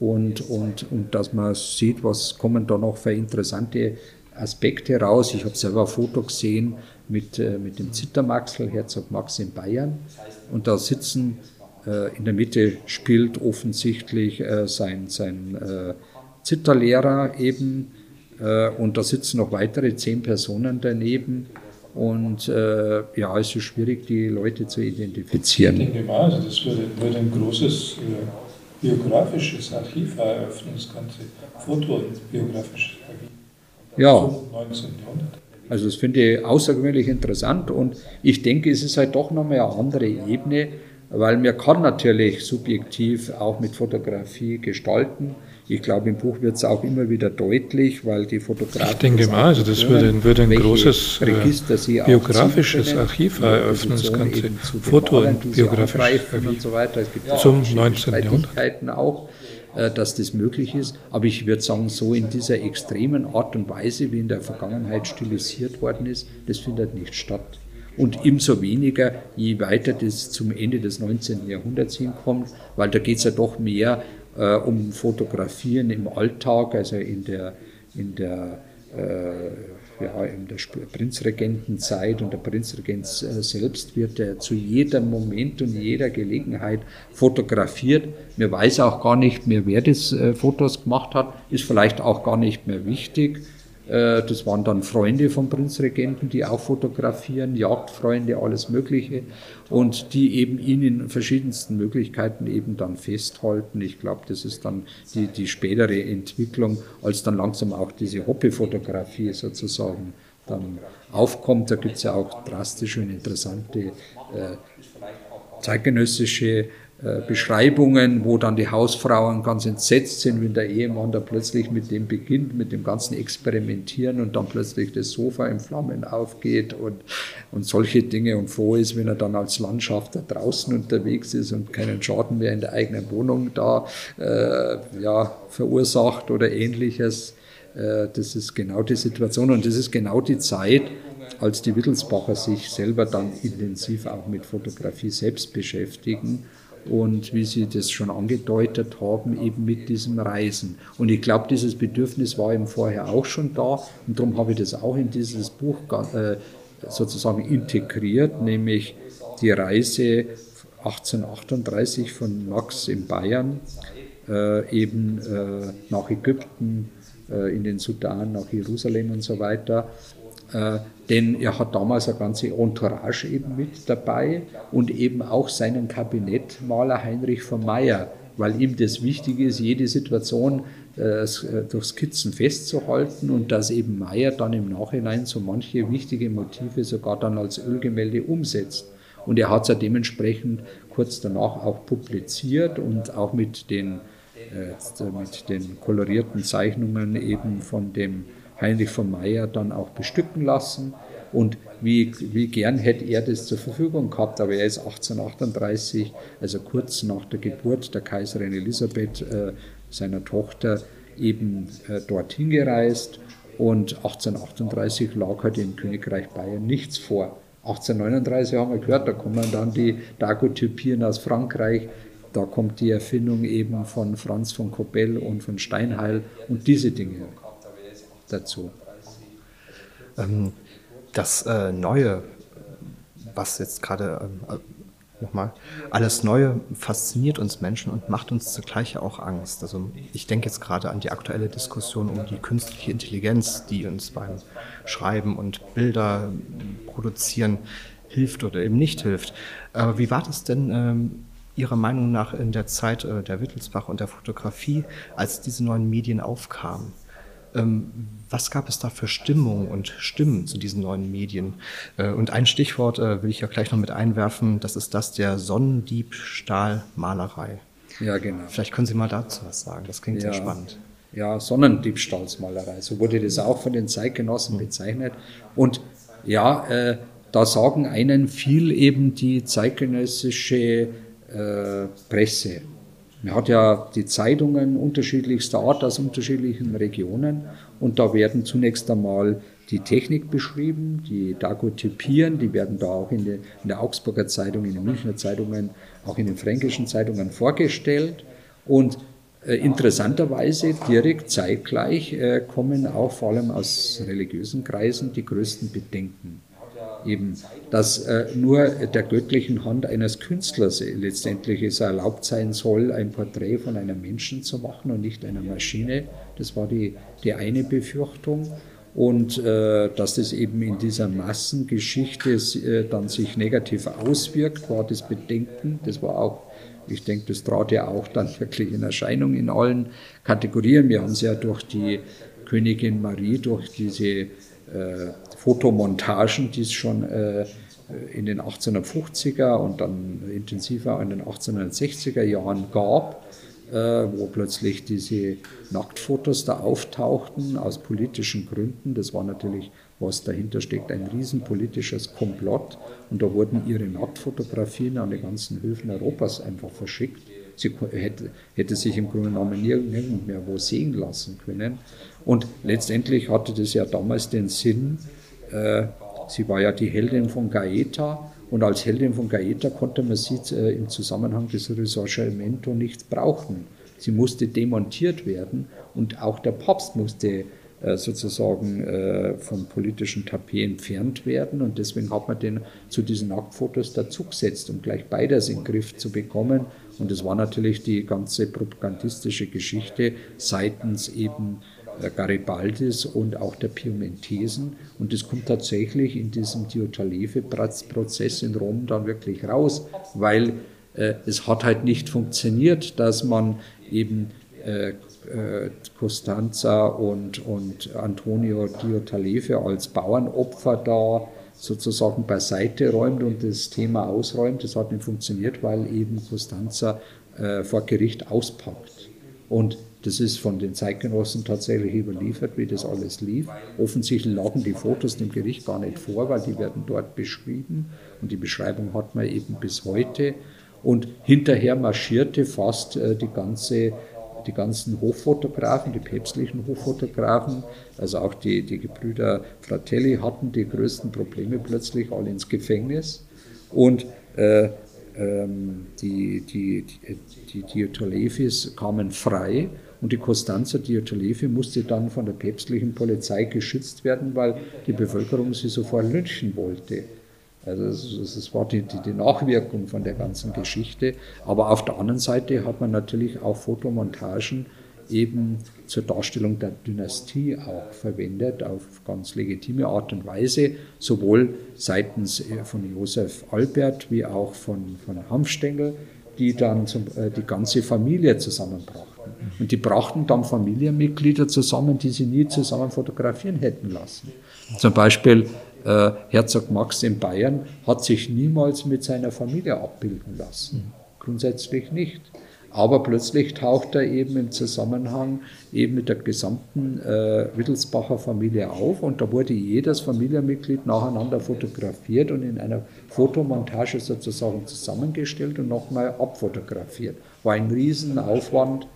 und, und, und dass man sieht, was kommen da noch für interessante Aspekte raus. Ich habe selber ein Foto gesehen mit, äh, mit dem Zittermaxel, Herzog Max in Bayern. Und da sitzen, äh, in der Mitte spielt offensichtlich äh, sein, sein äh, Zitterlehrer eben. Äh, und da sitzen noch weitere zehn Personen daneben. Und ja, es ist schwierig, die Leute zu identifizieren. Ich denke mal, also das würde, würde ein großes biografisches Archiv eröffnen, das ganze fotobiografische Archiv. Ja. Also das finde ich außergewöhnlich interessant und ich denke, es ist halt doch nochmal eine andere Ebene, weil man kann natürlich subjektiv auch mit Fotografie gestalten. Ich glaube, im Buch wird es auch immer wieder deutlich, weil die Fotografen. Ich denke mal, also das würde, würde ein großes äh, biografisches Archiv eröffnen, das ganze Foto- und biografisches Archiv und so weiter. Es gibt zum 19. Jahrhundert. auch äh, dass das möglich ist. Aber ich würde sagen, so in dieser extremen Art und Weise, wie in der Vergangenheit stilisiert worden ist, das findet nicht statt. Und ebenso weniger, je weiter das zum Ende des 19. Jahrhunderts hinkommt, weil da geht es ja doch mehr äh, um Fotografieren im Alltag, also in der, in der äh, ja, in der Prinzregentenzeit und der Prinzregent äh, selbst wird er zu jedem Moment und jeder Gelegenheit fotografiert. Mir weiß auch gar nicht mehr, wer das äh, Fotos gemacht hat, ist vielleicht auch gar nicht mehr wichtig. Äh, das waren dann Freunde vom Prinzregenten, die auch fotografieren, Jagdfreunde, alles Mögliche und die eben ihn in verschiedensten Möglichkeiten eben dann festhalten. Ich glaube, das ist dann die, die spätere Entwicklung, als dann langsam auch diese Hoppe-Fotografie sozusagen dann aufkommt. Da gibt es ja auch drastische und interessante äh, zeitgenössische Beschreibungen, wo dann die Hausfrauen ganz entsetzt sind, wenn der Ehemann da plötzlich mit dem beginnt, mit dem ganzen Experimentieren und dann plötzlich das Sofa in Flammen aufgeht und, und solche Dinge und froh ist, wenn er dann als Landschafter draußen unterwegs ist und keinen Schaden mehr in der eigenen Wohnung da äh, ja, verursacht oder ähnliches. Äh, das ist genau die Situation und das ist genau die Zeit, als die Wittelsbacher sich selber dann intensiv auch mit Fotografie selbst beschäftigen und wie Sie das schon angedeutet haben, eben mit diesem Reisen. Und ich glaube, dieses Bedürfnis war eben vorher auch schon da und darum habe ich das auch in dieses Buch äh, sozusagen integriert, nämlich die Reise 1838 von Max in Bayern äh, eben äh, nach Ägypten, in den Sudan, nach Jerusalem und so weiter denn er hat damals eine ganze Entourage eben mit dabei und eben auch seinen Kabinettmaler Heinrich von Meyer, weil ihm das wichtig ist, jede Situation äh, durch Skizzen festzuhalten und dass eben Meyer dann im Nachhinein so manche wichtige Motive sogar dann als Ölgemälde umsetzt. Und er hat es ja dementsprechend kurz danach auch publiziert und auch mit den, äh, mit den kolorierten Zeichnungen eben von dem Heinrich von Meyer dann auch bestücken lassen. Und wie, wie gern hätte er das zur Verfügung gehabt, aber er ist 1838, also kurz nach der Geburt der Kaiserin Elisabeth, äh, seiner Tochter, eben äh, dorthin gereist und 1838 lag halt im Königreich Bayern nichts vor. 1839 haben wir gehört, da kommen dann die Daguerreotypien aus Frankreich, da kommt die Erfindung eben von Franz von Kobell und von Steinheil und diese Dinge dazu. Ähm, das äh, Neue, was jetzt gerade ähm, nochmal, alles Neue fasziniert uns Menschen und macht uns zugleich auch Angst. Also ich denke jetzt gerade an die aktuelle Diskussion um die künstliche Intelligenz, die uns beim Schreiben und Bilder produzieren hilft oder eben nicht hilft. Aber wie war das denn ähm, Ihrer Meinung nach in der Zeit äh, der Wittelsbach und der Fotografie, als diese neuen Medien aufkamen? Ähm, was gab es da für Stimmung und Stimmen zu diesen neuen Medien? Äh, und ein Stichwort äh, will ich ja gleich noch mit einwerfen, das ist das der Sonnendiebstahlmalerei. Ja, genau. Vielleicht können Sie mal dazu was sagen, das klingt ja, sehr spannend. Ja, Sonnendiebstahlsmalerei, so wurde das auch von den Zeitgenossen mhm. bezeichnet. Und ja, äh, da sagen einen viel eben die zeitgenössische äh, Presse. Man hat ja die Zeitungen unterschiedlichster Art aus unterschiedlichen Regionen und da werden zunächst einmal die Technik beschrieben, die Daguerreotypien, die werden da auch in, de, in, der Augsburger Zeitung, in den Münchner Zeitungen, auch in den fränkischen Zeitungen vorgestellt. Und äh, interessanterweise direkt zeitgleich äh, kommen auch vor allem aus religiösen Kreisen die größten Bedenken eben, dass äh, nur der göttlichen Hand eines Künstlers letztendlich es erlaubt sein soll, ein Porträt von einem Menschen zu machen und nicht einer Maschine. Das war die, die eine Befürchtung. Und äh, dass das eben in dieser Massengeschichte äh, dann sich negativ auswirkt, war das Bedenken. Das war auch, ich denke, das trat ja auch dann wirklich in Erscheinung in allen Kategorien. Wir haben es ja durch die Königin Marie, durch diese äh, Fotomontagen, die es schon äh, in den 1850er und dann intensiver in den 1860er Jahren gab, äh, wo plötzlich diese Nacktfotos da auftauchten aus politischen Gründen. Das war natürlich, was dahinter steckt, ein riesenpolitisches Komplott. Und da wurden ihre Nacktfotografien an die ganzen Höfen Europas einfach verschickt. Sie hätte, hätte sich im Grunde genommen nirgend mehr wo sehen lassen können. Und letztendlich hatte das ja damals den Sinn, sie war ja die Heldin von Gaeta und als Heldin von Gaeta konnte man sie äh, im Zusammenhang des Risorgimento nicht brauchen. Sie musste demontiert werden und auch der Papst musste äh, sozusagen vom politischen Tapet entfernt werden und deswegen hat man den zu diesen Nacktfotos dazugesetzt, um gleich beides in den Griff zu bekommen. Und es war natürlich die ganze propagandistische Geschichte seitens eben Garibaldis und auch der Piemontesen. Und das kommt tatsächlich in diesem Diotaleve-Prozess in Rom dann wirklich raus, weil äh, es hat halt nicht funktioniert, dass man eben äh, äh, Costanza und, und Antonio Diotaleve als Bauernopfer da sozusagen beiseite räumt und das Thema ausräumt. Das hat nicht funktioniert, weil eben Costanza äh, vor Gericht auspackt. Und das ist von den Zeitgenossen tatsächlich überliefert, wie das alles lief. Offensichtlich lagen die Fotos dem Gericht gar nicht vor, weil die werden dort beschrieben und die Beschreibung hat man eben bis heute. Und hinterher marschierte fast äh, die ganze die ganzen Hoffotografen, die päpstlichen Hoffotografen, also auch die, die Gebrüder Fratelli hatten die größten Probleme plötzlich alle ins Gefängnis. Und äh, ähm, die, die, die, die Diotolevis kamen frei und die Costanza Diotolevi musste dann von der päpstlichen Polizei geschützt werden, weil die Bevölkerung sie sofort lynchen wollte. Also das, war die, die, die, Nachwirkung von der ganzen Geschichte. Aber auf der anderen Seite hat man natürlich auch Fotomontagen eben zur Darstellung der Dynastie auch verwendet, auf ganz legitime Art und Weise, sowohl seitens äh, von Josef Albert wie auch von, von Hanfstengel, die dann zum, äh, die ganze Familie zusammenbrachten. Und die brachten dann Familienmitglieder zusammen, die sie nie zusammen fotografieren hätten lassen. Zum Beispiel äh, Herzog Max in Bayern hat sich niemals mit seiner Familie abbilden lassen. Grundsätzlich nicht. Aber plötzlich taucht er eben im Zusammenhang eben mit der gesamten äh, Wittelsbacher Familie auf und da wurde jedes Familienmitglied nacheinander fotografiert und in einer Fotomontage sozusagen zusammengestellt und nochmal abfotografiert. War ein Riesenaufwand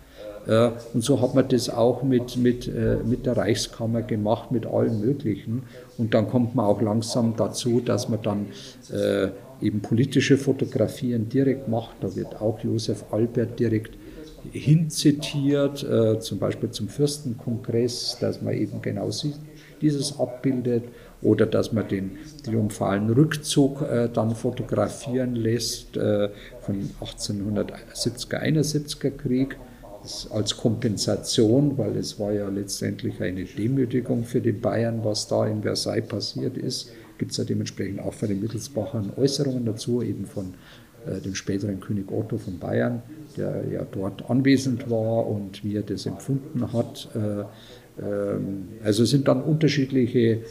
äh, und so hat man das auch mit, mit, äh, mit der Reichskammer gemacht, mit allen möglichen. Und dann kommt man auch langsam dazu, dass man dann äh, eben politische Fotografien direkt macht. Da wird auch Josef Albert direkt hinzitiert, zum Beispiel zum Fürstenkongress, dass man eben genau dieses abbildet oder dass man den triumphalen Rückzug dann fotografieren lässt von 1870er, 71er Krieg als Kompensation, weil es war ja letztendlich eine Demütigung für die Bayern, was da in Versailles passiert ist. Gibt es ja dementsprechend auch von den Mittelsbachern Äußerungen dazu, eben von äh, dem späteren König Otto von Bayern, der ja dort anwesend war und wie er das empfunden hat. Äh, ähm, also es sind dann unterschiedliche äh,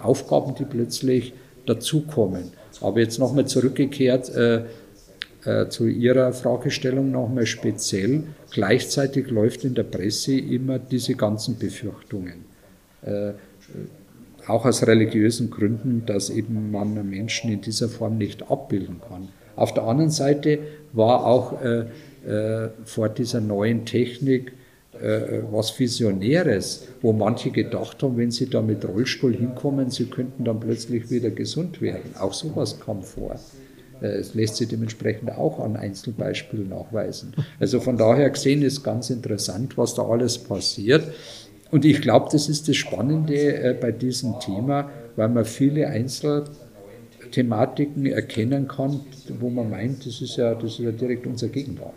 Aufgaben, die plötzlich dazukommen. Aber jetzt nochmal zurückgekehrt, zu Ihrer Fragestellung nochmal speziell. Gleichzeitig läuft in der Presse immer diese ganzen Befürchtungen. Auch aus religiösen Gründen, dass eben man Menschen in dieser Form nicht abbilden kann. Auf der anderen Seite war auch äh, äh, vor dieser neuen Technik äh, was Visionäres, wo manche gedacht haben, wenn sie da mit Rollstuhl hinkommen, sie könnten dann plötzlich wieder gesund werden. Auch sowas kam vor. Äh, es lässt sich dementsprechend auch an Einzelbeispielen nachweisen. Also von daher gesehen ist ganz interessant, was da alles passiert. Und ich glaube, das ist das Spannende äh, bei diesem Thema, weil man viele Einzelthematiken erkennen kann, wo man meint, das ist ja, das ist ja direkt unser Gegenwart.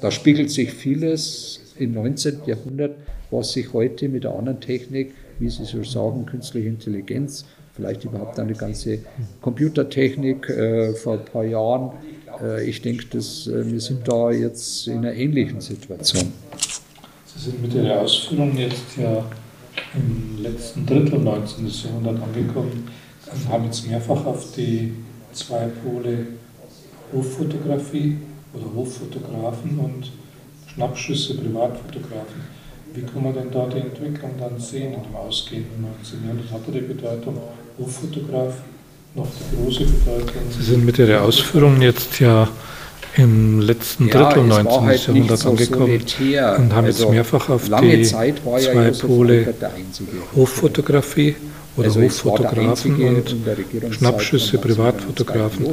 Da spiegelt sich vieles im 19. Jahrhundert, was sich heute mit der anderen Technik, wie Sie so sagen, künstliche Intelligenz vielleicht überhaupt eine ganze Computertechnik äh, vor ein paar Jahren. Äh, ich denke, äh, wir sind da jetzt in einer ähnlichen Situation. Sie sind mit Ihrer Ausführung jetzt ja im letzten Drittel 19. Jahrhundert angekommen und haben jetzt mehrfach auf die zwei Pole Hoffotografie oder Hoffotografen und Schnappschüsse Privatfotografen. Wie kann man denn da die Entwicklung dann sehen in dem ausgehenden 19. Jahrhundert? Hat er die Bedeutung Hoffotograf noch die große Bedeutung. Sie sind mit Ihrer Ausführung jetzt ja im letzten ja, Drittel 19. Halt Jahrhunderts so angekommen solitär. und haben also jetzt mehrfach auf die zwei ja Pole Hoffotografie oder also Hoffotografen und Schnappschüsse Privatfotografen.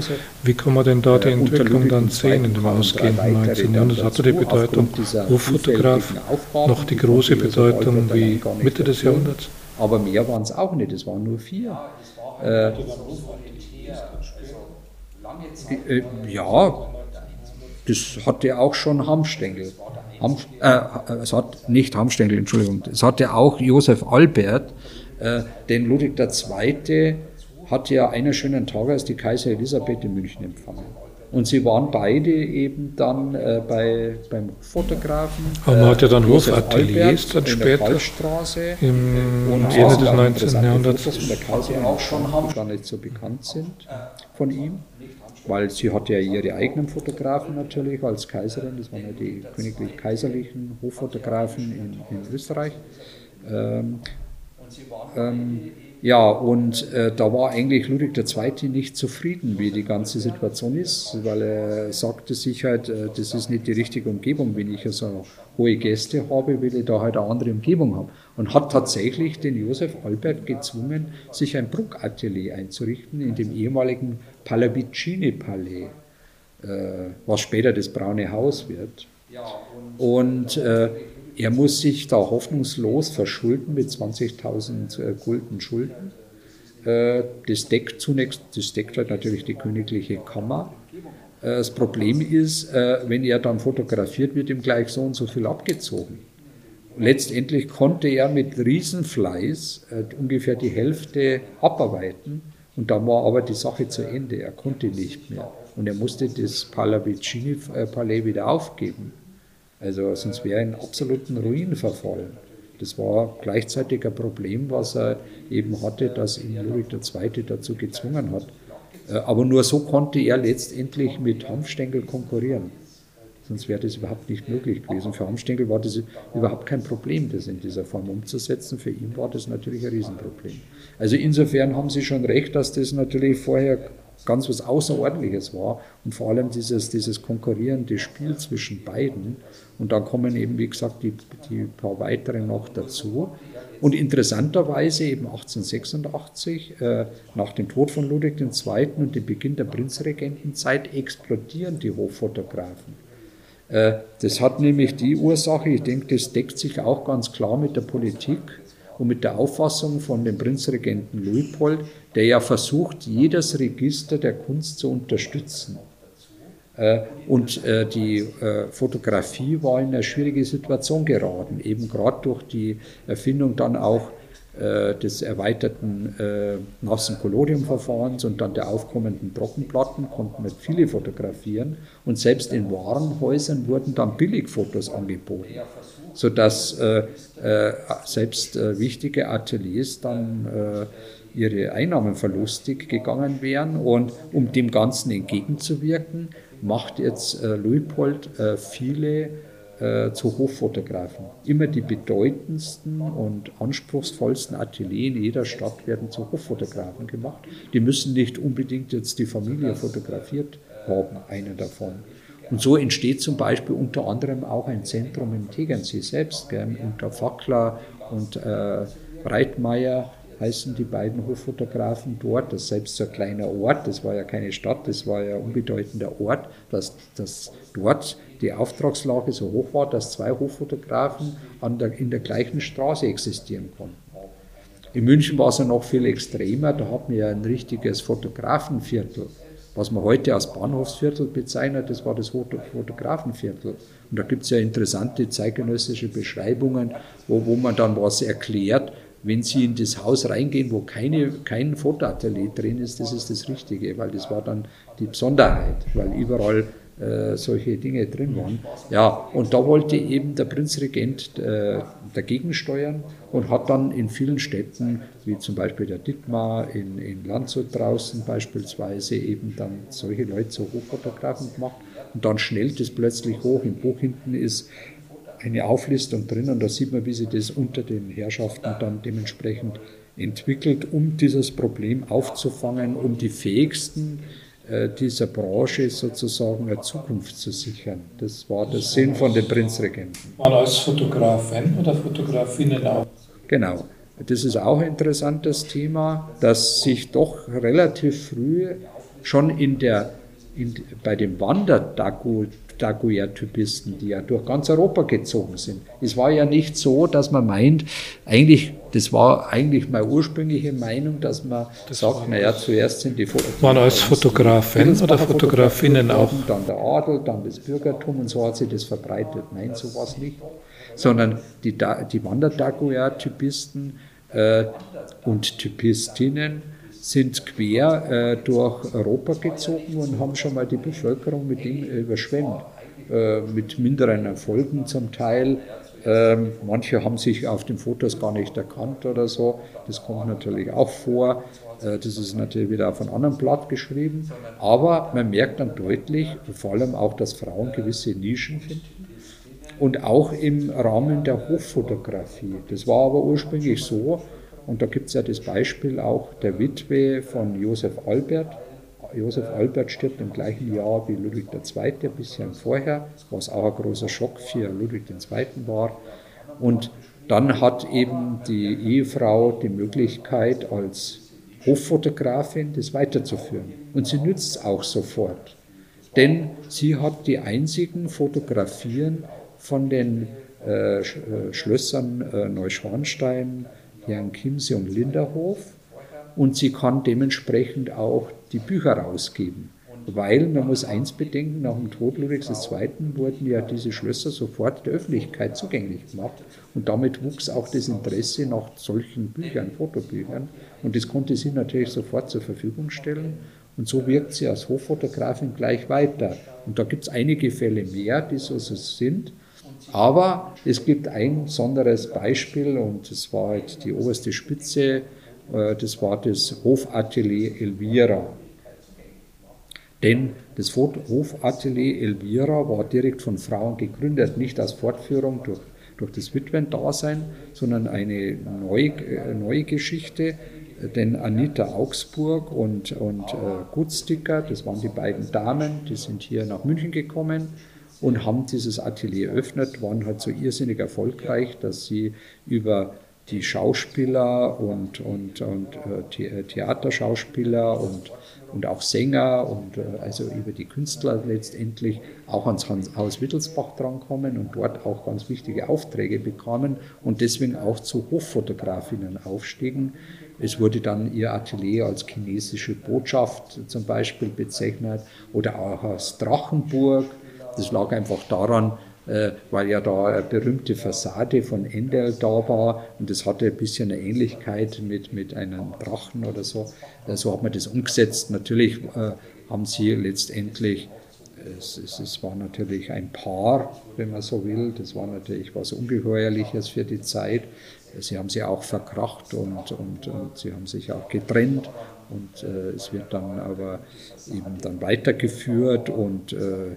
Wie kann man denn da die Entwicklung dann sehen in dem ausgehenden 19. Jahrhundert? Hatte die Bedeutung Hoffotograf noch die große Bedeutung wie Mitte des Jahrhunderts? Aber mehr waren es auch nicht, es waren nur vier. Äh, äh, ja, das hatte auch schon Hamstengel. Ham, äh, es hat nicht Hamstengel, Entschuldigung, es hatte auch Josef Albert, äh, denn Ludwig II. hat ja einen schönen Tag als die Kaiser Elisabeth in München empfangen. Und sie waren beide eben dann äh, bei, beim Fotografen. Aber man hat ja dann Hofateliers dann später im und Ende des 19. Jahrhunderts. Fotos von der Kaiserin auch schon haben, gar nicht so bekannt sind von ihm. Weil sie hatte ja ihre eigenen Fotografen natürlich als Kaiserin, das waren ja die königlich-kaiserlichen Hoffotografen in, in Österreich. Ähm, ähm, ja, und äh, da war eigentlich Ludwig II. nicht zufrieden, wie die ganze Situation ist, weil er sagte sich halt, äh, das ist nicht die richtige Umgebung. Wenn ich so also hohe Gäste habe, will ich da halt eine andere Umgebung haben. Und hat tatsächlich den Josef Albert gezwungen, sich ein Bruckatelier einzurichten in dem ehemaligen Pallavicini-Palais, äh, was später das Braune Haus wird. Und äh, er muss sich da hoffnungslos verschulden mit 20.000 äh, Gulden Schulden. Das deckt zunächst, das deckt halt natürlich die königliche Kammer. Das Problem ist, wenn er dann fotografiert, wird ihm gleich so und so viel abgezogen. Letztendlich konnte er mit Riesenfleiß ungefähr die Hälfte abarbeiten und dann war aber die Sache zu Ende. Er konnte nicht mehr und er musste das Pallavicini-Palais wieder aufgeben. Also sonst wäre er in absoluten Ruin verfallen. Das war gleichzeitig ein Problem, was er eben hatte, dass ihn Ludwig II. dazu gezwungen hat. Äh, aber nur so konnte er letztendlich mit Hanfstengel konkurrieren. Sonst wäre das überhaupt nicht möglich gewesen. Für Hamstengel war das überhaupt kein Problem, das in dieser Form umzusetzen. Für ihn war das natürlich ein Riesenproblem. Also insofern haben Sie schon recht, dass das natürlich vorher ganz was Außerordentliches war und vor allem dieses, dieses konkurrierende Spiel zwischen beiden. Und dann kommen eben, wie gesagt, die, die paar weitere noch dazu. Und interessanterweise eben 1886, äh, nach dem Tod von Ludwig II. und dem Beginn der Prinzregentenzeit, explodieren die Hoffotografen. Äh, das hat nämlich die Ursache, ich denke, das deckt sich auch ganz klar mit der Politik und mit der Auffassung von dem Prinzregenten Luitpold, der ja versucht, jedes Register der Kunst zu unterstützen. Äh, und äh, die Fotografie war in eine schwierige Situation geraten, eben gerade durch die Erfindung dann auch äh, des erweiterten äh, nassen Collodium-Verfahrens und dann der aufkommenden Trockenplatten konnten wir viele fotografieren und selbst in Warenhäusern wurden dann Billigfotos angeboten, sodass äh, äh, selbst äh, wichtige Ateliers dann äh, ihre Einnahmen verlustig gegangen wären und um dem Ganzen entgegenzuwirken, macht jetzt äh, viele äh, zu Hoffotografen. Immer die bedeutendsten und anspruchsvollsten Ateliers in jeder Stadt werden zu Hoffotografen gemacht. Die müssen nicht unbedingt jetzt die Familie fotografiert haben, einer davon. Und so entsteht zum Beispiel unter anderem auch ein Zentrum im Tegernsee selbst, gell, unter Fackler und äh, Breitmeier heißen die beiden Hoffotografen dort. Das selbst so ein kleiner Ort, das war ja keine Stadt, das war ja ein unbedeutender Ort, dass, dass dort die Auftragslage so hoch war, dass zwei Hoffotografen der, in der gleichen Straße existieren konnten. In München war es ja noch viel extremer, da hatten wir ja ein richtiges Fotografenviertel. Was man heute als Bahnhofsviertel bezeichnet, das war das Fotografenviertel. Und da gibt es ja interessante zeitgenössische Beschreibungen, wo, wo man dann was erklärt, wenn Sie in das Haus reingehen, wo keine, kein Fotoatelier drin ist, das ist das Richtige, weil das war dann die Besonderheit, weil überall äh, solche Dinge drin waren. Ja, und da wollte eben der Prinzregent äh, dagegen steuern und hat dann in vielen Städten, wie zum Beispiel der Dittmar, in, in Landshut draußen beispielsweise, eben dann solche Leute zu Hochfotografen gemacht. Und dann schnellt es plötzlich hoch. Im Buch hinten ist eine Auflistung drin und da sieht man, wie sich das unter den Herrschaften dann dementsprechend entwickelt, um dieses Problem aufzufangen, um die fähigsten äh, dieser Branche sozusagen eine Zukunft zu sichern. Das war der Sinn von den Prinzregenten. Waren als Fotografen oder Fotografinnen auch? Genau. Das ist auch ein interessantes Thema, dass sich doch relativ früh schon in der, in, bei dem Wanderdagu Daguerreotypisten, die ja durch ganz Europa gezogen sind. Es war ja nicht so, dass man meint, eigentlich, das war eigentlich meine ursprüngliche Meinung, dass man das sagt, naja, zuerst sind die Fotografen. Waren als Fotografen oder Fotografinnen auch? Dann der Adel, dann das Bürgertum und so hat sich das verbreitet. Nein, so war es nicht. Sondern die, die Wanderdaguerreotypisten äh, und Typistinnen, sind quer äh, durch Europa gezogen und haben schon mal die Bevölkerung mit dem äh, überschwemmt. Äh, mit minderen Erfolgen zum Teil. Ähm, manche haben sich auf den Fotos gar nicht erkannt oder so. Das kommt natürlich auch vor. Äh, das ist natürlich wieder auf einem anderen Blatt geschrieben. Aber man merkt dann deutlich, vor allem auch, dass Frauen gewisse Nischen finden. Und auch im Rahmen der Hochfotografie. Das war aber ursprünglich so, und da gibt es ja das Beispiel auch der Witwe von Josef Albert. Josef Albert stirbt im gleichen Jahr wie Ludwig II., ein bisschen vorher, was auch ein großer Schock für Ludwig II. war. Und dann hat eben die Ehefrau die Möglichkeit, als Hoffotografin das weiterzuführen. Und sie nützt es auch sofort. Denn sie hat die einzigen Fotografien von den äh, äh Schlössern äh, Neuschwanstein, Herrn Chiemsee und Linderhof und sie kann dementsprechend auch die Bücher rausgeben. Weil man muss eins bedenken, nach dem Tod Ludwigs II. wurden ja diese Schlösser sofort der Öffentlichkeit zugänglich gemacht und damit wuchs auch das Interesse nach solchen Büchern, Fotobüchern und das konnte sie natürlich sofort zur Verfügung stellen und so wirkt sie als Hoffotografin gleich weiter. Und da gibt es einige Fälle mehr, die so sind Aber es gibt ein besonderes Beispiel und das war halt die oberste Spitze, äh, das war das Hofatelier Elvira. Denn das Hofatelier Elvira war direkt von Frauen gegründet, nicht als Fortführung durch, durch das Witwendasein, sondern eine neue, äh, neue Geschichte. Denn Anita Augsburg und, und äh, Gutsticker, das waren die beiden Damen, die sind hier nach München gekommen und haben dieses Atelier eröffnet, waren halt so irrsinnig erfolgreich, dass sie über die Schauspieler und, und, und äh, Theaterschauspieler und und auch Sänger und äh, also über die Künstler letztendlich auch ans Haus Wittelsbach drankommen und dort auch ganz wichtige Aufträge bekamen und deswegen auch zu Hoffotografinnen aufstiegen. Es wurde dann ihr Atelier als chinesische Botschaft zum Beispiel bezeichnet oder auch als Drachenburg. Das lag einfach daran, äh, weil ja da eine berühmte Fassade von Endel da war und das hatte ein bisschen eine Ähnlichkeit mit, mit einem Drachen oder so. Äh, so hat man das umgesetzt. Natürlich äh, haben sie letztendlich, es, es, es, war natürlich ein Paar, wenn man so will, das war natürlich was Ungeheuerliches für die Zeit. Sie haben sie auch verkracht und, und, und sie haben sich auch getrennt und äh, es wird dann aber eben dann weitergeführt und äh,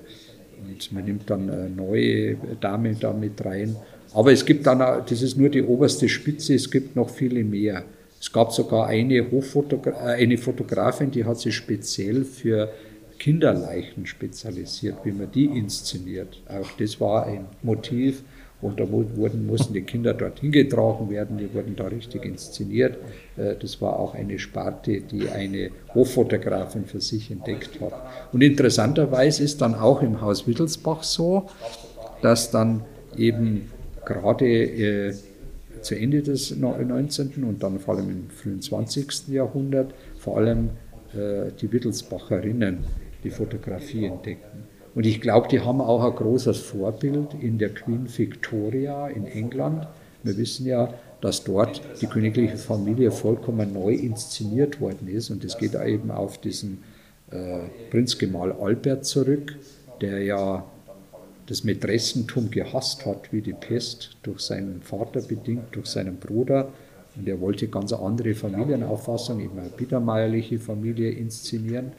und man nimmt dann neue Dame da mit rein. Aber es gibt dann, auch, das ist nur die oberste Spitze, es gibt noch viele mehr. Es gab sogar eine, Hoffotogra äh, eine Fotografin, die hat sich speziell für Kinderleichen spezialisiert, wie man die inszeniert. Auch das war ein Motiv, und da wurden, mussten die Kinder dorthin getragen werden, die wurden da richtig inszeniert. Äh, das war auch eine Sparte, die eine Hoffotografin für sich entdeckt hat. Und interessanterweise ist dann auch im Haus Wittelsbach so, dass dann eben gerade äh, zu Ende des 19. und dann vor allem im frühen 20. Jahrhundert vor allem äh, die Wittelsbacherinnen die Fotografie entdeckten. Und ich glaube, die haben auch ein großes Vorbild in der Queen Victoria in England. Wir wissen ja, dass dort die königliche Familie vollkommen neu inszeniert worden ist. Und das geht eben auf diesen äh, Prinzgemahl Albert zurück, der ja das Mätressentum gehasst hat wie die Pest, durch seinen Vater bedingt, durch seinen Bruder. Und er wollte ganz andere Familienauffassung, eben eine biedermeierliche Familie inszenieren.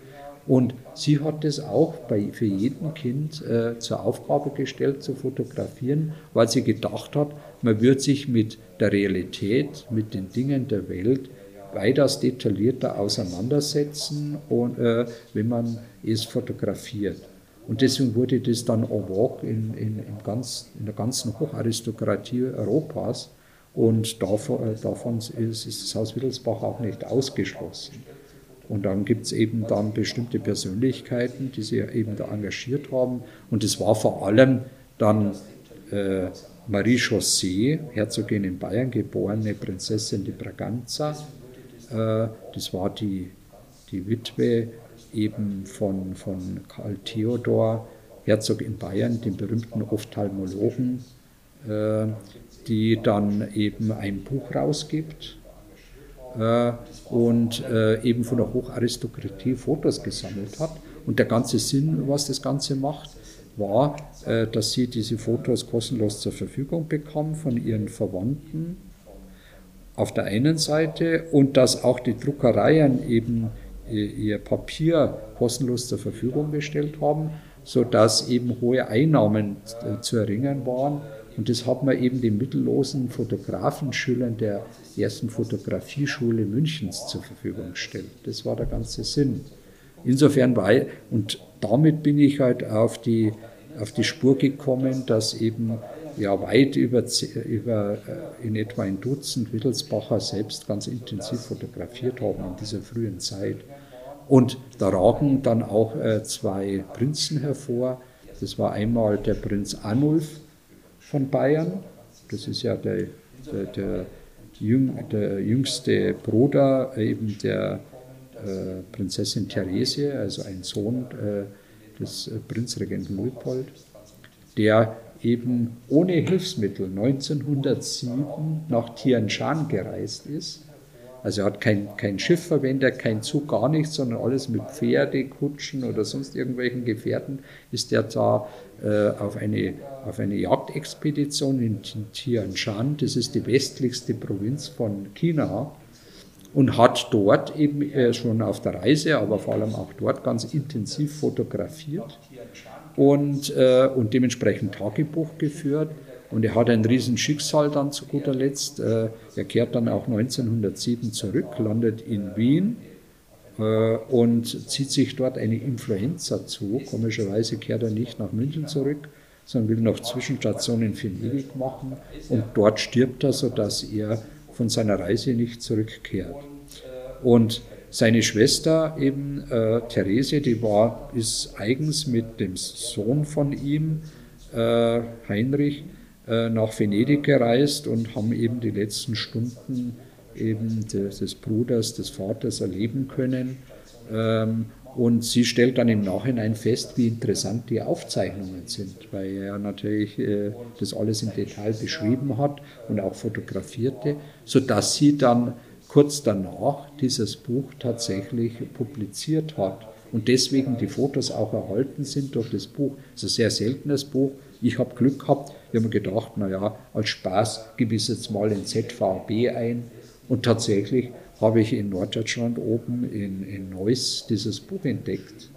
Und sie hat es auch bei, für jeden Kind äh, zur Aufgabe gestellt, zu fotografieren, weil sie gedacht hat, man wird sich mit der Realität, mit den Dingen der Welt weitaus detaillierter auseinandersetzen, und, äh, wenn man es fotografiert. Und deswegen wurde das dann en vogue in, in, in, ganz, in der ganzen Hocharistokratie Europas. Und davon, äh, davon ist, ist das Haus Wittelsbach auch nicht ausgeschlossen. Und dann gibt es eben dann bestimmte Persönlichkeiten, die sich eben da engagiert haben. Und es war vor allem dann äh, Marie José, Herzogin in Bayern, geborene Prinzessin de Braganza. Äh, das war die, die Witwe eben von, von Karl Theodor, Herzog in Bayern, dem berühmten Ophthalmologen, äh, die dann eben ein Buch rausgibt und äh, eben von der Hocharistokratie Fotos gesammelt hat. Und der ganze Sinn, was das Ganze macht, war, äh, dass sie diese Fotos kostenlos zur Verfügung bekam von ihren Verwandten auf der einen Seite und dass auch die Druckereien eben ihr Papier kostenlos zur Verfügung gestellt haben, sodass eben hohe Einnahmen zu erringen waren und das hat man eben den mittellosen Fotografenschülern der ersten Fotografieschule Münchens zur Verfügung gestellt. Das war der ganze Sinn. Insofern war, ich, und damit bin ich halt auf die, auf die Spur gekommen, dass eben ja weit über, über äh, in etwa ein Dutzend Wittelsbacher selbst ganz intensiv fotografiert haben in dieser frühen Zeit. Und da ragen dann auch äh, zwei Prinzen hervor. Das war einmal der Prinz Anulf, von Bayern. Das ist ja der, der, der, jüng, der jüngste Bruder eben der äh, Prinzessin Therese, also ein Sohn äh, des äh, Prinzregenten Luitpold, der eben ohne Hilfsmittel 1907 nach Tianshan gereist ist, Also er hat kein, kein Schiff verwendet, kein Zug, gar nichts, sondern alles mit Pferde, Kutschen oder sonst irgendwelchen Gefährten ist er da äh, auf, eine, auf eine Jagdexpedition in Tian Shan, das ist die westlichste Provinz von China, und hat dort eben äh, schon auf der Reise, aber vor allem auch dort ganz intensiv fotografiert und, äh, und dementsprechend Tagebuch geführt. Und er hat ein Riesenschicksal dann zu guter Letzt. Äh, er kehrt dann auch 1907 zurück, landet in Wien äh, und zieht sich dort eine Influenza zu. Komischerweise kehrt er nicht nach München zurück, sondern will noch Zwischenstationen in Venedig machen. Und dort stirbt er, sodass er von seiner Reise nicht zurückkehrt. Und seine Schwester eben, äh, Therese, die war, ist eigens mit dem Sohn von ihm, äh, Heinrich, nach Venedig gereist und haben eben die letzten Stunden eben des, des Bruders, des Vaters erleben können. Ähm, und sie stellt dann im Nachhinein fest, wie interessant die Aufzeichnungen sind, weil er natürlich äh, das alles im Detail beschrieben hat und auch fotografierte, sodass sie dann kurz danach dieses Buch tatsächlich publiziert hat und deswegen die Fotos auch erhalten sind durch das Buch. Es ist ein sehr seltenes Buch. Ich habe Glück gehabt. Ich habe mir gedacht, naja, als Spaß gebe ich jetzt mal in ZVB ein. Und tatsächlich habe ich in Norddeutschland oben in, in Neuss dieses Buch entdeckt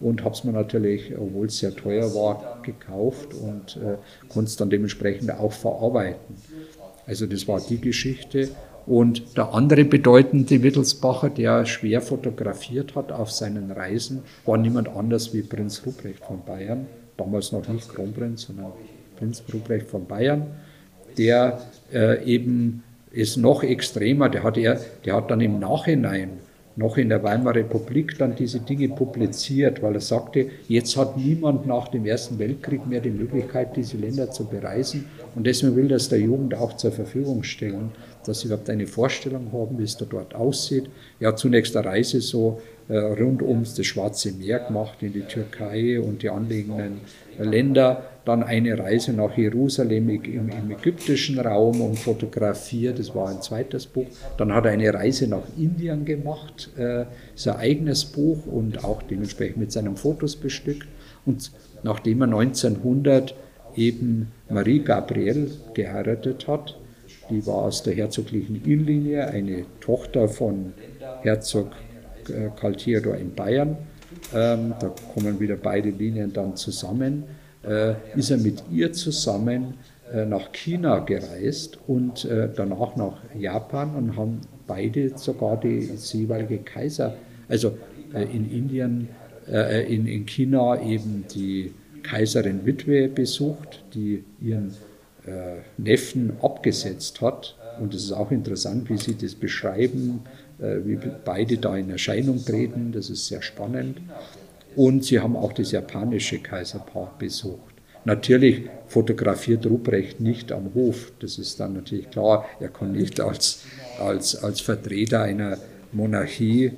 und habe es mir natürlich, obwohl es sehr teuer war, gekauft und äh, konnte es dann dementsprechend auch verarbeiten. Also das war die Geschichte. Und der andere bedeutende Wittelsbacher, der schwer fotografiert hat auf seinen Reisen, war niemand anders wie Prinz Ruprecht von Bayern, damals noch nicht Kronprinz, sondern Prinz Ruprecht von Bayern, der äh, eben ist noch extremer, der hat, er, der hat dann im Nachhinein noch in der Weimarer Republik dann diese Dinge publiziert, weil er sagte, jetzt hat niemand nach dem Ersten Weltkrieg mehr die Möglichkeit, diese Länder zu bereisen und deswegen will das der Jugend auch zur Verfügung stellen dass sie überhaupt eine Vorstellung haben, wie es da dort aussieht. Er hat zunächst eine Reise so äh, rund ums das Schwarze Meer gemacht, in die Türkei und die anliegenden Länder. Dann eine Reise nach Jerusalem im, im ägyptischen Raum und fotografiert, das war ein zweites Buch. Dann hat er eine Reise nach Indien gemacht, äh, sein eigenes Buch und auch dementsprechend mit seinen Fotos bestückt. Und nachdem er 1900 eben Marie Gabrielle geheiratet hat, die war aus der herzoglichen Innenlinie, eine Tochter von Herzog äh, in Bayern. Ähm, da kommen wieder beide Linien dann zusammen. Äh, ist er mit ihr zusammen äh, nach China gereist und äh, danach nach Japan und haben beide sogar die, jeweilige Kaiser, also äh, in Indien, äh, in, in China eben die Kaiserin Witwe besucht, die ihren äh, Neffen abgesetzt hat. Und es ist auch interessant, wie Sie das beschreiben, äh, wie beide da in Erscheinung treten. Das ist sehr spannend. Und Sie haben auch das japanische Kaiserpaar besucht. Natürlich fotografiert Ruprecht nicht am Hof. Das ist dann natürlich klar. Er kann nicht als, als, als Vertreter einer Monarchie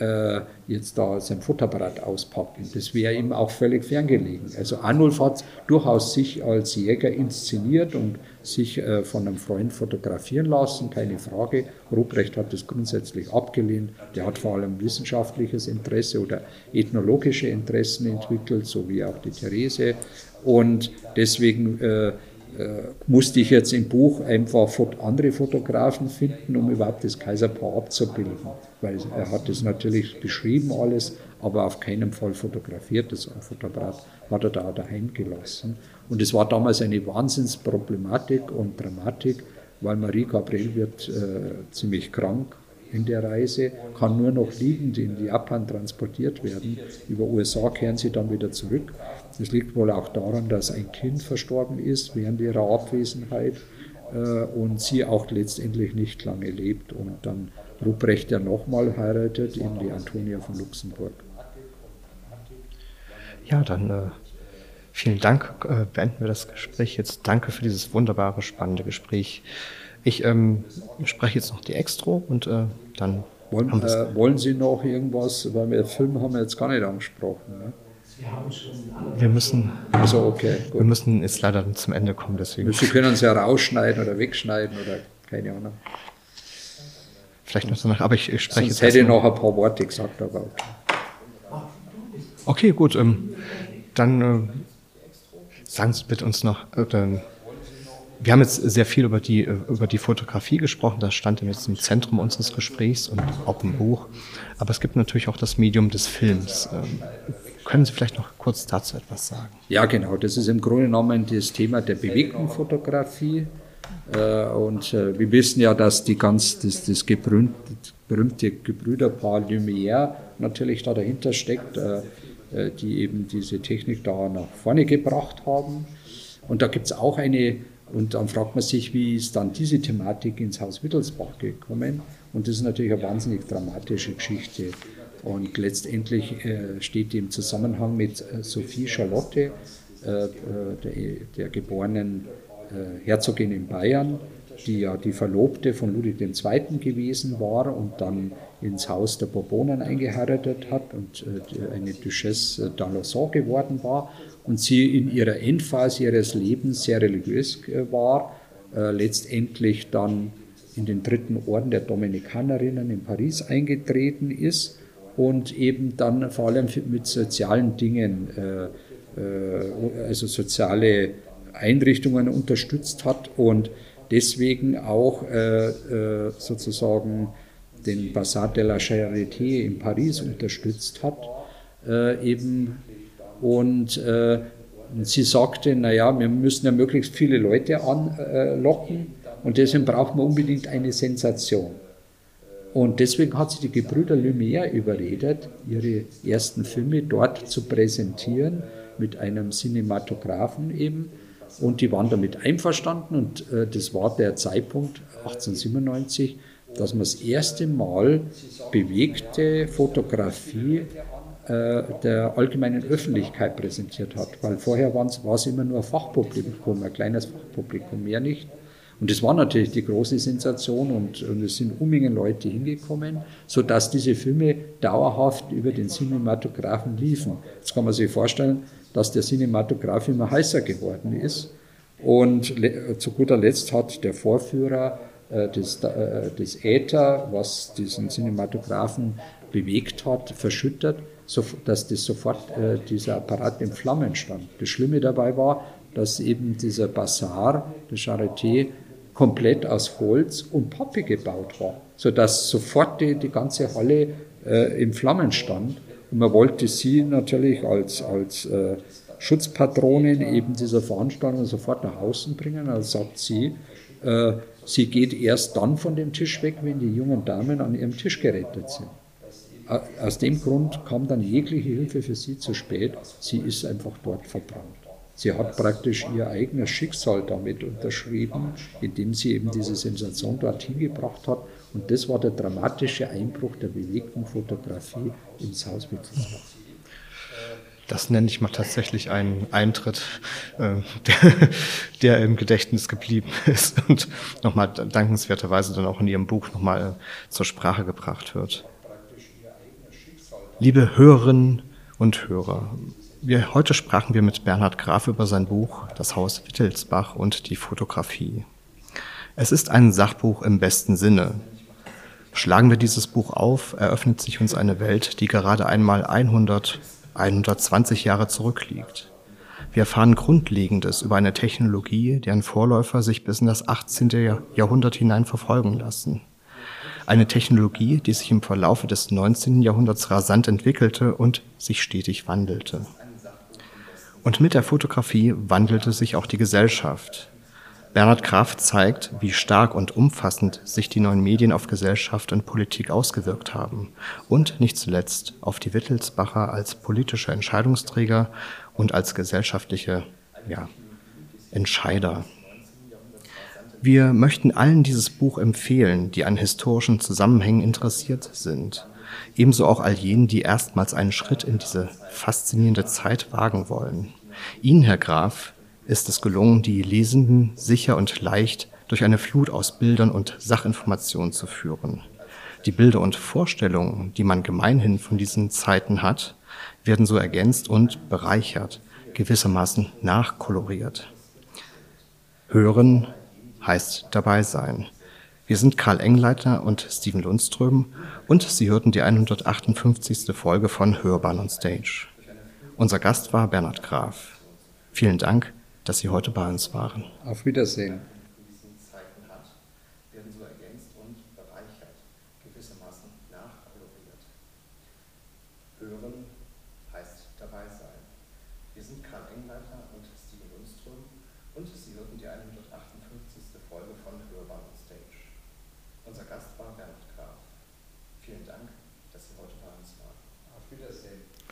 äh, jetzt da sein Futterbrett auspacken. Das wäre ihm auch völlig ferngelegen. Also Arnulf hat durchaus sich als Jäger inszeniert und sich äh, von einem Freund fotografieren lassen, keine Frage. Ruprecht hat das grundsätzlich abgelehnt. Der hat vor allem wissenschaftliches Interesse oder ethnologische Interessen entwickelt, so wie auch die Therese. Und deswegen äh, musste ich jetzt im Buch einfach andere Fotografen finden, um überhaupt das Kaiserpaar abzubilden. Weil er hat es natürlich beschrieben alles, aber auf keinen Fall fotografiert. Das Fotoapparat hat er da daheim gelassen. Und es war damals eine Wahnsinnsproblematik und Dramatik, weil Marie Gabriel wird äh, ziemlich krank in der Reise, kann nur noch liegend in Japan transportiert werden. Über USA kehren sie dann wieder zurück. Das liegt wohl auch daran, dass ein Kind verstorben ist während ihrer Abwesenheit äh, und sie auch letztendlich nicht lange lebt und dann Ruprecht ja nochmal heiratet, in die Antonia von Luxemburg. Ja, dann äh, vielen Dank. Äh, beenden wir das Gespräch jetzt. Danke für dieses wunderbare, spannende Gespräch. Ich ähm, spreche jetzt noch die Extro und äh, dann. Wollen, äh, wollen Sie noch irgendwas, weil wir Film haben wir jetzt gar nicht angesprochen. Ne? Wir müssen, also okay, gut. wir müssen jetzt leider zum Ende kommen, deswegen. Sie können es ja rausschneiden oder wegschneiden oder keine Ahnung. vielleicht noch danach, aber ich, ich spreche Sonst jetzt. hätte noch ein paar Worte gesagt, aber okay. Okay, gut. Ähm, dann äh, sagen Sie bitte uns noch, äh, wir haben jetzt sehr viel über die, äh, über die Fotografie gesprochen, das stand jetzt im Zentrum unseres Gesprächs und auch im Buch. Aber es gibt natürlich auch das Medium des Films. Können Sie vielleicht noch kurz dazu etwas sagen? Ja, genau. Das ist im Grunde genommen das Thema der bewegten Fotografie. Äh, und äh, wir wissen ja, dass die ganz, das, das berühmte, berühmte Gebrüderpaar Lumière natürlich da dahinter steckt, die eben diese Technik da nach vorne gebracht haben. Und da gibt es auch eine und dann fragt man sich, wie ist dann diese Thematik ins Haus Wittelsbach gekommen? Und das ist natürlich eine wahnsinnig dramatische Geschichte. Und letztendlich äh, steht im Zusammenhang mit äh, Sophie Charlotte, äh, äh der, der, geborenen äh, Herzogin in Bayern, die ja die Verlobte von Ludwig II. gewesen war und dann ins Haus der Bourbonen eingeheiratet hat und äh, eine Duchesse d'Alençon geworden war und sie in ihrer Endphase ihres Lebens sehr religiös war, letztendlich dann in den dritten Orden der Dominikanerinnen in Paris eingetreten ist und eben dann vor allem mit sozialen Dingen, äh, äh, also soziale Einrichtungen unterstützt hat und deswegen auch äh, sozusagen den Bazar de la Charité in Paris unterstützt hat, eben und sie sagte, naja, wir müssen ja möglichst viele Leute anlocken und deswegen braucht man unbedingt eine Sensation. Und deswegen hat sie die Gebrüder Lumière überredet, ihre ersten Filme dort zu präsentieren, mit einem Cinematografen eben. Und die waren damit einverstanden und äh, das war der Zeitpunkt 1897, dass man das erste Mal bewegte Fotografie äh, der allgemeinen Öffentlichkeit präsentiert hat. Weil vorher war es immer nur ein Fachpublikum, ein kleines Fachpublikum, mehr nicht. Und das war natürlich die große Sensation und, und es sind Unmengen Leute hingekommen, sodass diese Filme dauerhaft über den Cinematographen liefen. Jetzt kann man sich vorstellen, dass der Cinematograph immer heißer geworden ist. Und zu guter Letzt hat der Vorführer äh, des, äh, Äther, was diesen Cinematographen bewegt hat, verschüttet so, dass das sofort äh, dieser Apparat in Flammen stand. Das Schlimme dabei war, dass eben dieser Bazar, der Charité, komplett aus Holz und Pappe gebaut war, sodass sofort die, die ganze Halle äh, in Flammen stand. Und man wollte sie natürlich als, als äh, Schutzpatronin eben dieser Veranstaltung sofort nach außen bringen. Also sagt sie, äh, sie geht erst dann von dem Tisch weg, wenn die jungen Damen an ihrem Tisch gerettet sind aus dem Grund kam dann jegliche Hilfe für sie zu spät. Sie ist einfach dort verbrannt. Sie hat praktisch ihr eigenes Schicksal damit unterschrieben, indem sie eben diese Sensation dorthin gebracht hat. Und das war der dramatische Einbruch der bewegten Fotografie ins Haus Wittelsbach. Das nenne ich mal tatsächlich einen Eintritt, äh, der, der, im Gedächtnis geblieben ist und nochmal dankenswerterweise dann auch in Ihrem Buch nochmal zur Sprache gebracht wird. Liebe Hörerinnen und Hörer, wir, heute sprachen wir mit Bernhard Graf über sein Buch Das Haus Wittelsbach und die Fotografie. Es ist ein Sachbuch im besten Sinne. Schlagen wir dieses Buch auf, eröffnet sich uns eine Welt, die gerade einmal 100, 120 Jahre zurückliegt. Wir erfahren Grundlegendes über eine Technologie, deren Vorläufer sich bis in das 18. Jahrhundert hinein verfolgen lassen. Eine Technologie, die sich im Verlaufe des 19. Jahrhunderts rasant entwickelte und sich stetig wandelte. Und mit der Fotografie wandelte sich auch die Gesellschaft. Bernhard Graf zeigt, wie stark und umfassend sich die neuen Medien auf Gesellschaft und Politik ausgewirkt haben und nicht zuletzt auf die Wittelsbacher als politische Entscheidungsträger und als gesellschaftliche ja, Entscheider. Wir möchten allen dieses Buch empfehlen, die an historischen Zusammenhängen interessiert sind. Ebenso auch all jenen, die erstmals einen Schritt in diese faszinierende Zeit wagen wollen. Ihnen, Herr Graf, ist es gelungen, die Lesenden sicher und leicht durch eine Flut aus Bildern und Sachinformationen zu führen. Die Bilder und Vorstellungen, die man gemeinhin von diesen Zeiten hat, werden so ergänzt und bereichert, gewissermaßen nachkoloriert. Hören heißt dabei sein. Wir sind Karl Engleitner und Steven Lundström und Sie hörten die 158. Folge von Hörbahn on Stage. Unser Gast war Bernhard Graf. Vielen Dank, dass Sie heute bei uns waren. Auf Wiedersehen.